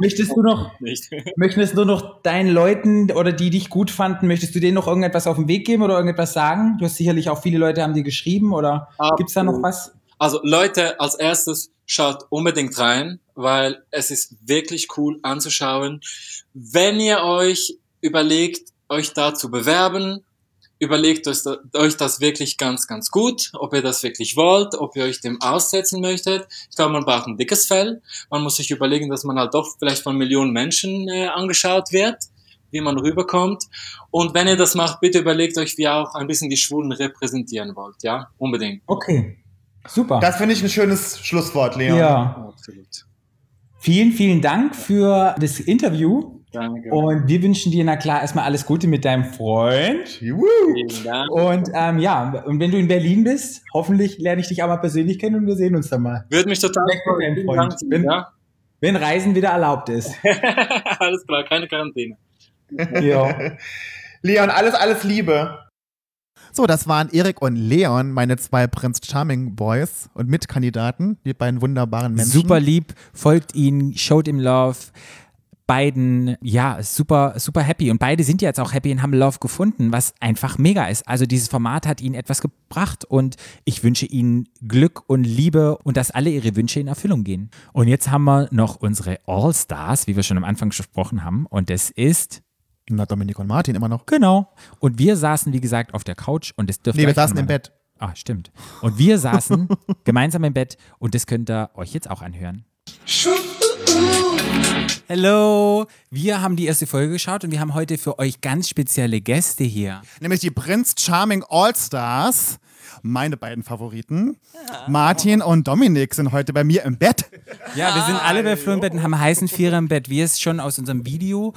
Speaker 3: möchtest du noch, möchtest du noch deinen Leuten oder die dich gut fanden, möchtest du denen noch irgendetwas auf den Weg geben oder irgendetwas sagen? Du hast sicherlich auch viele Leute haben dir geschrieben oder gibt es da noch was?
Speaker 6: Also Leute, als erstes schaut unbedingt rein, weil es ist wirklich cool anzuschauen. Wenn ihr euch überlegt, euch da zu bewerben, überlegt euch, euch das wirklich ganz, ganz gut, ob ihr das wirklich wollt, ob ihr euch dem aussetzen möchtet. Ich glaube, man braucht ein dickes Fell. Man muss sich überlegen, dass man halt doch vielleicht von Millionen Menschen äh, angeschaut wird, wie man rüberkommt. Und wenn ihr das macht, bitte überlegt euch, wie ihr auch ein bisschen die Schwulen repräsentieren wollt. Ja, unbedingt.
Speaker 2: Okay. Super.
Speaker 1: Das finde ich ein schönes Schlusswort, Leon.
Speaker 2: ja.
Speaker 6: Absolut.
Speaker 2: Vielen, vielen Dank für das Interview.
Speaker 6: Danke.
Speaker 2: Und wir wünschen dir, na klar, erstmal alles Gute mit deinem Freund.
Speaker 1: Juhu.
Speaker 6: Vielen Dank.
Speaker 2: Und ähm, ja, und wenn du in Berlin bist, hoffentlich lerne ich dich auch mal persönlich kennen und wir sehen uns dann mal.
Speaker 6: Würde mich total freuen.
Speaker 2: Freund.
Speaker 6: Dank.
Speaker 2: Bin-
Speaker 6: Ja?
Speaker 2: Wenn Reisen wieder erlaubt ist.
Speaker 6: Alles klar, keine Quarantäne.
Speaker 2: ja.
Speaker 1: Leon, alles, alles Liebe.
Speaker 4: So, das waren Erik und Leon, meine zwei Prince Charming Boys und Mitkandidaten, die beiden wunderbaren Menschen.
Speaker 3: Super lieb, folgt ihnen, showt ihm Love. Beiden, ja, super, super happy. Und beide sind jetzt auch happy und haben Love gefunden, was einfach mega ist. Also dieses Format hat ihnen etwas gebracht und ich wünsche ihnen Glück und Liebe und dass alle ihre Wünsche in Erfüllung gehen. Und jetzt haben wir noch unsere All-Stars, wie wir schon am Anfang gesprochen haben. Und das ist,
Speaker 4: Na, Dominik und Martin immer noch.
Speaker 3: genau. Und wir saßen, wie gesagt, auf der Couch und das dürfte
Speaker 4: Nee, wir saßen im Bett.
Speaker 3: Ah, stimmt. Und wir saßen gemeinsam im Bett und das könnt ihr euch jetzt auch anhören. Hello, wir haben die erste Folge geschaut und wir haben heute für euch ganz spezielle Gäste hier.
Speaker 4: Nämlich die Prince Charming All-Stars. Meine beiden Favoriten. Martin und Dominik sind heute bei mir im Bett.
Speaker 3: Ja, wir sind alle bei Flo im Bett und haben einen heißen Vierer im Bett, wie ihr es schon aus unserem Video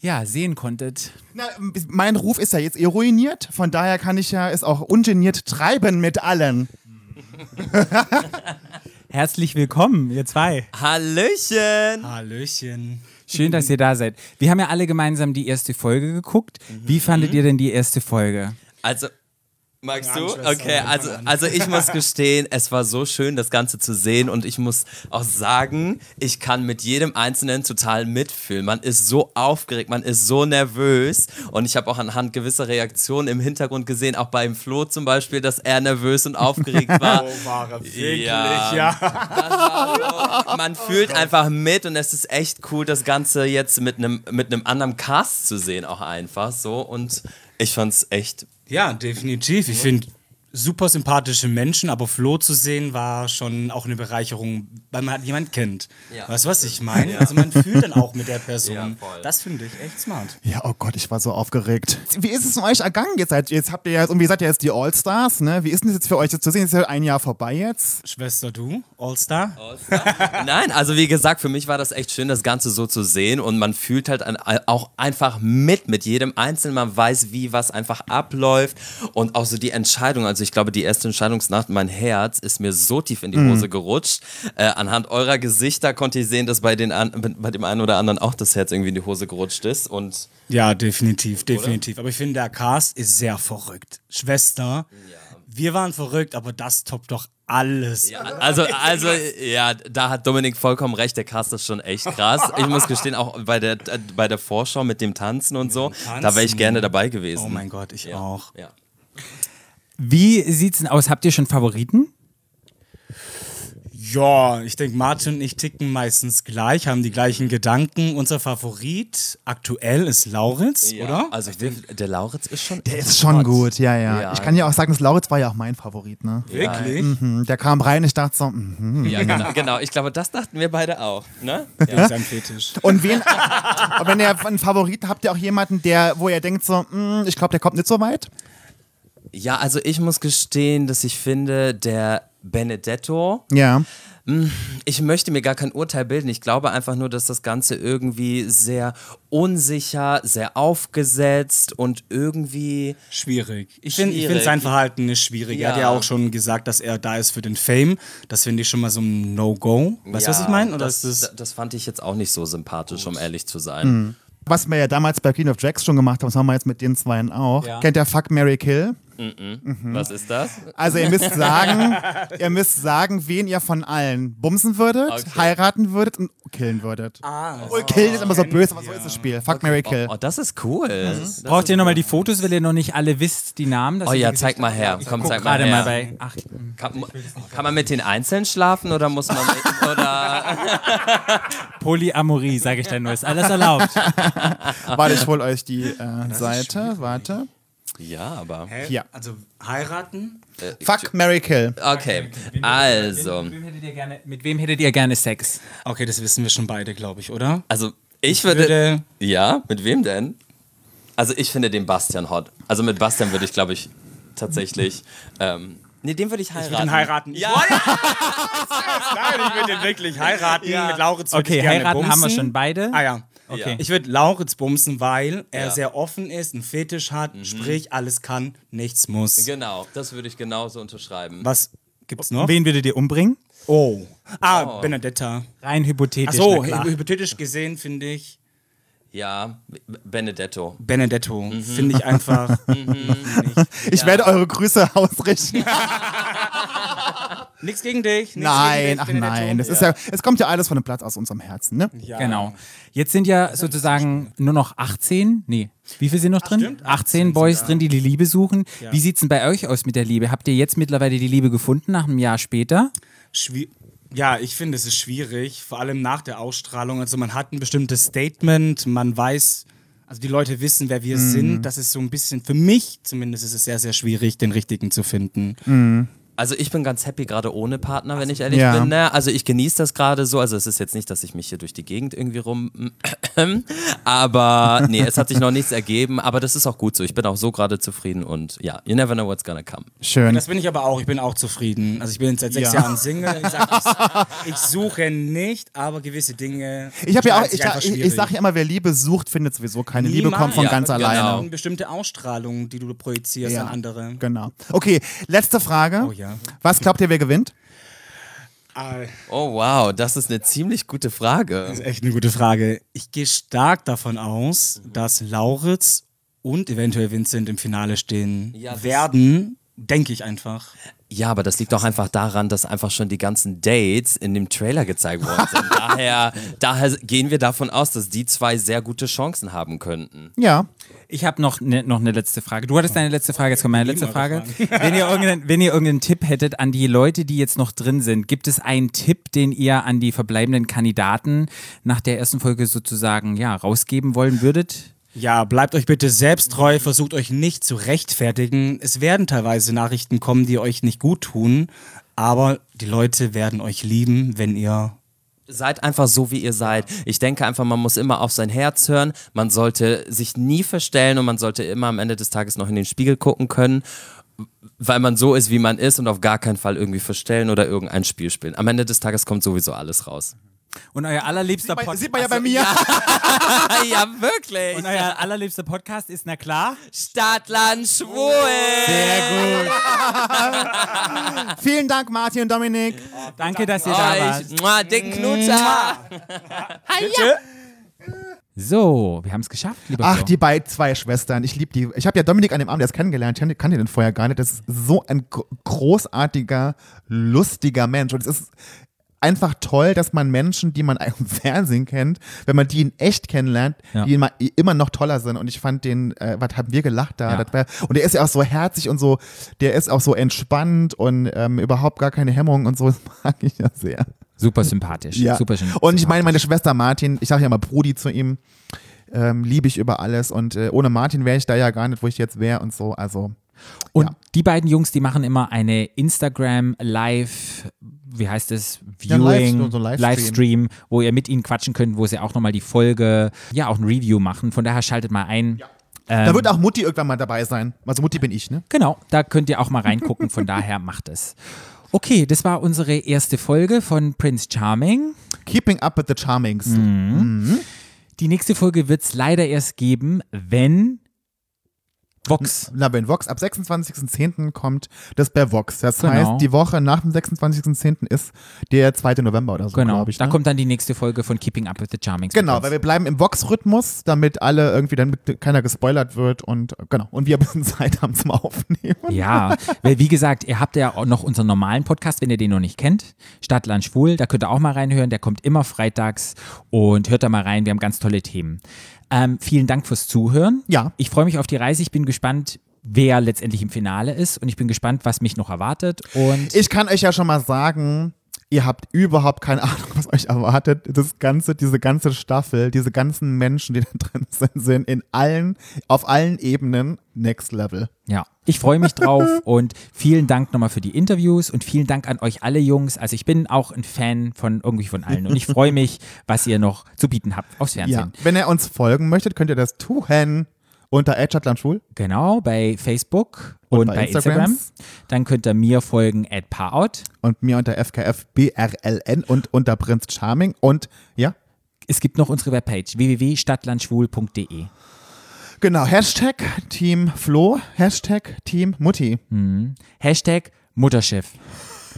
Speaker 3: ja, sehen konntet.
Speaker 4: Na, mein Ruf ist ja jetzt eh ruiniert, von daher kann ich ja es auch ungeniert treiben mit allen.
Speaker 3: Herzlich willkommen, ihr zwei.
Speaker 7: Hallöchen!
Speaker 8: Hallöchen.
Speaker 3: Schön, dass ihr da seid. Wir haben ja alle gemeinsam die erste Folge geguckt. Wie fandet ihr denn die erste Folge?
Speaker 7: Also, magst du? Okay, also, also ich muss gestehen, es war so schön, das Ganze zu sehen und ich muss auch sagen, ich kann mit jedem Einzelnen total mitfühlen. Man ist so aufgeregt, man ist so nervös und ich habe auch anhand gewisser Reaktionen im Hintergrund gesehen, auch beim Flo zum Beispiel, dass er nervös und aufgeregt war.
Speaker 8: Oh, war er wirklich,
Speaker 7: Ja.
Speaker 8: ja.
Speaker 7: So, man fühlt einfach mit und es ist echt cool, das Ganze jetzt mit einem mit einem anderen Cast zu sehen, auch einfach so. Und ich fand's echt.
Speaker 8: Ja, definitiv. Ich finde super sympathische Menschen, aber Flo zu sehen war schon auch eine Bereicherung, weil man halt jemanden kennt.
Speaker 7: Ja.
Speaker 8: Weißt du, was ich meine? Also man fühlt dann auch mit der Person.
Speaker 7: Ja, voll.
Speaker 8: das finde ich echt smart.
Speaker 4: Ja, oh Gott, ich war so aufgeregt. Wie ist es von euch ergangen? Jetzt, seid, jetzt habt ihr ja, und wie seid ihr jetzt die All-Stars, ne? Wie ist denn das jetzt für euch das zu sehen? Ist ja ein Jahr vorbei jetzt.
Speaker 8: Schwester, du, All-Star?
Speaker 7: Nein, also wie gesagt, für mich war das echt schön, das Ganze so zu sehen und man fühlt halt auch einfach mit, mit jedem Einzelnen. Man weiß, wie was einfach abläuft und auch so die Entscheidung. Also ich glaube, die erste Entscheidungsnacht, mein Herz ist mir so tief in die Hose gerutscht. Äh, anhand eurer Gesichter konnte ich sehen, dass bei, den an, bei dem einen oder anderen auch das Herz irgendwie in die Hose gerutscht ist und
Speaker 8: Ja, definitiv, definitiv. Aber ich finde, der Cast ist sehr verrückt. Schwester, wir waren verrückt, aber das toppt doch alles.
Speaker 7: Also, also, ja, da hat Dominik vollkommen recht, der Cast ist schon echt krass. Ich muss gestehen, auch bei der, äh, bei der Vorschau mit dem Tanzen und so,
Speaker 8: Tanzen.
Speaker 7: da wäre ich gerne dabei gewesen.
Speaker 8: Oh mein Gott, ich
Speaker 7: ja.
Speaker 8: auch.
Speaker 7: Ja.
Speaker 3: Wie sieht's denn aus? Habt ihr schon Favoriten?
Speaker 8: Ja, ich denke, Martin und ich ticken meistens gleich, haben die gleichen Gedanken. Unser Favorit aktuell ist Lauritz,
Speaker 7: Ja,
Speaker 8: oder?
Speaker 7: Also, der, der Lauritz ist schon.
Speaker 4: Der ist schon gut, ja, ja,
Speaker 7: Ja.
Speaker 4: Ich kann ja auch sagen, das Lauritz war ja auch mein Favorit, ne?
Speaker 8: Wirklich?
Speaker 4: Mhm, Der kam rein, ich dachte so, mhm.
Speaker 7: Ja, genau, genau. Ich glaube, das dachten wir beide auch. Ne?
Speaker 8: Ja, ist ein Fetisch.
Speaker 4: Und wen, wenn ihr einen Favoriten habt, ihr auch jemanden, der, wo ihr denkt so, mm, ich glaube, der kommt nicht so weit?
Speaker 7: Ja, also ich muss gestehen, dass ich finde, der Benedetto,
Speaker 4: Ja.
Speaker 7: ich möchte mir gar kein Urteil bilden. Ich glaube einfach nur, dass das Ganze irgendwie sehr unsicher, sehr aufgesetzt und irgendwie.
Speaker 8: Schwierig. Ich finde find sein Verhalten ist schwierig. Er hat ja
Speaker 7: Ja.
Speaker 8: auch schon gesagt, dass er da ist für den Fame. Das finde ich schon mal so ein No-Go. Weißt du, was ich meine?
Speaker 7: Das,
Speaker 8: das
Speaker 7: das fand ich jetzt auch nicht so sympathisch, um ehrlich zu sein.
Speaker 4: Was wir ja damals bei Queen of Drags schon gemacht haben, das haben wir jetzt mit den Zweien auch.
Speaker 8: Ja.
Speaker 4: Kennt ihr Fuck, Mary Kill?
Speaker 7: Was ist das?
Speaker 4: Also ihr müsst sagen, ihr müsst sagen, wen ihr von allen bumsen würdet,
Speaker 7: Okay.
Speaker 4: heiraten würdet und killen würdet. Ah. Oh, killen ist immer so böse, aber so ist das Spiel. Fuck, Mary Kill.
Speaker 7: Oh, das ist cool. Das
Speaker 3: Braucht ihr nochmal die Fotos, weil ihr noch nicht alle wisst, die Namen?
Speaker 7: Oh ja, zeig mal her. Komm, zeig mal her.
Speaker 3: mal bei. Ach,
Speaker 7: Kann, kann man mit den einzeln schlafen oder muss man mit, oder
Speaker 3: Polyamorie, sage ich dann nur. Ist alles erlaubt.
Speaker 4: Warte, ich hol euch die äh, Seite. Warte.
Speaker 7: Ja, aber
Speaker 8: Hä?
Speaker 4: Hier.
Speaker 8: Also heiraten?
Speaker 4: Fuck, Mary Kill.
Speaker 7: okay. Also,
Speaker 3: Mit wem, hättet ihr gerne, mit wem hättet ihr gerne Sex?
Speaker 8: Okay, das wissen wir schon beide, glaube ich, oder?
Speaker 7: also ich würde,
Speaker 8: würde-
Speaker 7: ja, mit wem denn? Also ich finde den Bastian hot. Also mit Bastian würde ich, glaube ich, tatsächlich. Ähm, nee, den würde ich heiraten.
Speaker 8: Ich würde ihn heiraten.
Speaker 7: Ja.
Speaker 8: Nein, ich würde ihn wirklich heiraten.
Speaker 7: Ja.
Speaker 8: Mit Lauritz
Speaker 3: Okay,
Speaker 8: ich gerne
Speaker 3: heiraten haben wir
Speaker 8: bumsen.
Speaker 3: schon beide.
Speaker 8: Ah ja.
Speaker 7: Okay.
Speaker 8: Ich würde Lauritz bumsen, weil er
Speaker 7: Ja.
Speaker 8: sehr offen ist, einen Fetisch hat, sprich alles kann, nichts muss.
Speaker 7: Genau, das würde ich genauso unterschreiben.
Speaker 8: Was gibt's noch?
Speaker 3: Wen würdet ihr umbringen?
Speaker 8: Oh. Ah, Benedetta.
Speaker 3: Rein hypothetisch.
Speaker 8: Achso,
Speaker 3: na klar.
Speaker 8: hypothetisch gesehen finde ich
Speaker 7: Ja, Benedetto.
Speaker 8: Benedetto. Finde ich einfach.
Speaker 4: Ich werde eure Grüße ausrichten.
Speaker 8: Nichts gegen dich. Nichts gegen
Speaker 4: Nein,
Speaker 8: dich,
Speaker 4: ach nein. Das ist ja, es kommt ja alles von dem Platz aus unserem Herzen, ne?
Speaker 8: Ja.
Speaker 3: Genau. Jetzt sind ja sozusagen nur noch 18, nee, wie viel sind noch drin?
Speaker 8: stimmt,
Speaker 3: 18 Boys drin, die die Liebe suchen.
Speaker 8: Ja.
Speaker 3: Wie sieht's denn bei euch aus mit der Liebe? Habt ihr jetzt mittlerweile die Liebe gefunden nach einem Jahr später?
Speaker 8: Schwie ja, ich finde, es ist schwierig, vor allem nach der Ausstrahlung. Also man hat ein bestimmtes Statement, man weiß, also die Leute wissen, wer wir sind. Das ist so ein bisschen, für mich zumindest ist es sehr, sehr schwierig, den richtigen zu finden.
Speaker 7: Also ich bin ganz happy gerade ohne Partner, wenn ich ehrlich
Speaker 4: Ja.
Speaker 7: bin. Ne? Also ich genieße das gerade so. Also es ist jetzt nicht, dass ich mich hier durch die Gegend irgendwie rum... Aber nee, es hat sich noch nichts ergeben. Aber das ist auch gut so. Ich bin auch so gerade zufrieden und ja, you never know what's gonna come.
Speaker 4: Schön.
Speaker 8: Das bin ich aber auch, ich bin auch zufrieden. Also ich bin jetzt seit sechs
Speaker 4: Ja.
Speaker 8: Jahren Single. Ich, sag, ich, ich suche nicht, aber gewisse Dinge.
Speaker 4: Ich habe ja auch, ich, ich, ich sage ja immer, wer Liebe sucht, findet sowieso keine Liebe,
Speaker 8: Niemals.
Speaker 4: kommt von
Speaker 7: Ja,
Speaker 4: ganz
Speaker 7: genau.
Speaker 4: alleine.
Speaker 8: Eine bestimmte Ausstrahlung, die du projizierst
Speaker 4: Ja.
Speaker 8: an andere.
Speaker 4: Genau. Okay, letzte Frage.
Speaker 8: Oh ja.
Speaker 4: Was glaubt ihr, wer gewinnt?
Speaker 8: Ah,
Speaker 7: Oh wow, das ist eine ziemlich gute Frage.
Speaker 8: Das ist echt eine gute Frage. Ich gehe stark davon aus, dass Lauritz und eventuell Vincent im Finale stehen
Speaker 7: Ja,
Speaker 8: werden. Denke ich einfach.
Speaker 7: Ja, aber das liegt doch einfach daran, dass einfach schon die ganzen Dates in dem Trailer gezeigt worden sind. daher, daher gehen wir davon aus, dass die zwei sehr gute Chancen haben könnten.
Speaker 4: Ja.
Speaker 3: Ich habe noch eine noch eine letzte Frage. Du hattest deine letzte Frage, jetzt kommt meine letzte Frage. Wenn ihr, irgendeinen, wenn ihr irgendeinen Tipp hättet an die Leute, die jetzt noch drin sind, gibt es einen Tipp, den ihr an die verbleibenden Kandidaten nach der ersten Folge sozusagen ja, rausgeben wollen würdet?
Speaker 8: Ja, bleibt euch bitte selbst treu, versucht euch nicht zu rechtfertigen. Es werden teilweise Nachrichten kommen, die euch nicht gut tun, aber die Leute werden euch lieben, wenn ihr
Speaker 7: Seid einfach so, wie ihr seid. Ich denke einfach, man muss immer auf sein Herz hören. Man sollte sich nie verstellen und man sollte immer am Ende des Tages noch in den Spiegel gucken können, weil man so ist, wie man ist und auf gar keinen Fall irgendwie verstellen oder irgendein Spiel spielen. Am Ende des Tages kommt sowieso alles raus.
Speaker 3: Und euer allerliebster Podcast.
Speaker 4: Sieht man ja bei mir.
Speaker 7: ja, wirklich.
Speaker 3: Und euer allerliebster Podcast ist, na klar.
Speaker 7: Stadtland schwul.
Speaker 3: Sehr gut.
Speaker 4: Vielen Dank, Martin und Dominik.
Speaker 3: Danke, dass ihr da wart.
Speaker 7: Mua, dicken Knutscher.
Speaker 3: So, wir haben es geschafft, lieber
Speaker 4: Ach,
Speaker 3: Flo.
Speaker 4: die beiden zwei Schwestern. Ich liebe die. Ich habe ja Dominik an dem Abend erst kennengelernt. Ich kannte den vorher gar nicht. Das ist so ein gro- großartiger, lustiger Mensch. Und es ist einfach toll, dass man Menschen, die man im Fernsehen kennt, wenn man die in echt kennenlernt,
Speaker 3: Ja.
Speaker 4: die immer, immer noch toller sind. Und ich fand den, äh, was haben wir gelacht da?
Speaker 3: Ja.
Speaker 4: War, und der ist ja auch so herzig und so, der ist auch so entspannt und ähm, überhaupt gar keine Hemmung und so. Das mag ich ja sehr.
Speaker 3: Super sympathisch.
Speaker 4: Ja.
Speaker 3: Super schön.
Speaker 4: Und ich meine, meine Schwester Martin, ich sage ja mal Brudi zu ihm, ähm, liebe ich über alles. Und äh, ohne Martin wäre ich da ja gar nicht, wo ich jetzt wäre und so. Also,
Speaker 3: Und
Speaker 4: Ja.
Speaker 3: die beiden Jungs, die machen immer eine Instagram Live, wie heißt es,
Speaker 4: Ja,
Speaker 3: Viewing,
Speaker 4: Live- so ein Livestream.
Speaker 3: Livestream, wo ihr mit ihnen quatschen könnt, wo sie auch nochmal die Folge, ja, auch ein Review machen. Von daher schaltet mal ein. Ähm,
Speaker 4: da wird auch Mutti irgendwann mal dabei sein. Also Mutti bin ich, ne?
Speaker 3: Genau, da könnt ihr auch mal reingucken, von daher macht es. Okay, das war unsere erste Folge von Prince Charming.
Speaker 4: Keeping up with the Charmings.
Speaker 3: Die nächste Folge wird es leider erst geben, wenn Vox.
Speaker 4: Na, bei Vox. Ab 26.10. kommt das bei Vox. Das
Speaker 3: Genau.
Speaker 4: heißt, die Woche nach dem 26.10. ist der 2. November oder so,
Speaker 3: Genau.
Speaker 4: glaube ich.
Speaker 3: da
Speaker 4: ne?
Speaker 3: kommt dann die nächste Folge von Keeping Up with the Charming.
Speaker 4: Genau, weil wir bleiben im Vox-Rhythmus, damit alle irgendwie, damit keiner gespoilert wird und genau. Und wir ein bisschen Zeit haben zum Aufnehmen.
Speaker 3: Ja, weil wie gesagt, ihr habt ja auch noch unseren normalen Podcast, wenn ihr den noch nicht kennt. Stadtland Schwul, da könnt ihr auch mal reinhören. Der kommt immer freitags und hört da mal rein. Wir haben ganz tolle Themen. Ähm, vielen Dank fürs Zuhören.
Speaker 4: Ja.
Speaker 3: Ich freue mich auf die Reise. Ich bin gespannt, wer letztendlich im Finale ist und ich bin gespannt, was mich noch erwartet. Und
Speaker 4: Ich kann euch ja schon mal sagen, ihr habt überhaupt keine Ahnung, was euch erwartet. Das ganze, diese ganze Staffel, diese ganzen Menschen, die da drin sind, sind in allen, auf allen Ebenen next level.
Speaker 3: Ja, ich freue mich drauf und vielen Dank nochmal für die Interviews und vielen Dank an euch alle Jungs. Also ich bin auch ein Fan von irgendwie von allen und ich freue mich, was ihr noch zu bieten habt aufs
Speaker 4: Ja.
Speaker 3: Fernsehen.
Speaker 4: Wenn ihr uns folgen möchtet, könnt ihr das tun unter Schwul.
Speaker 3: Genau, bei Facebook
Speaker 4: Und
Speaker 3: und,
Speaker 4: bei
Speaker 3: bei, Instagram. Dann könnt ihr mir folgen at Parout.
Speaker 4: und mir unter FKFBRLN und unter Prinz Charming und ja,
Speaker 3: Es gibt noch unsere Webpage www.stadtlandschwul.de.
Speaker 4: genau, Hashtag Team Flo, Hashtag Team Mutti.
Speaker 3: Hashtag Mutterschiff.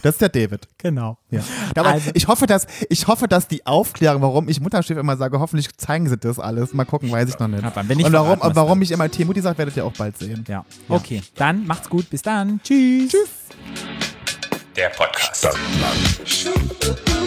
Speaker 4: Das ist der David.
Speaker 3: Genau.
Speaker 4: Ja. Aber
Speaker 3: Also-
Speaker 4: ich hoffe, dass ich hoffe, dass die Aufklärung, warum ich Mutterschiff immer sage, hoffentlich zeigen sie das alles. Mal gucken, weiß ich noch nicht.
Speaker 3: Aber wenn nicht,
Speaker 4: und warum,
Speaker 3: verraten
Speaker 4: warum ich immer Team Mutti sage, werdet ihr auch bald sehen.
Speaker 3: Ja. Okay, dann macht's gut. Bis dann. Tschüss. Tschüss.
Speaker 9: Der Podcast.
Speaker 10: Schwul.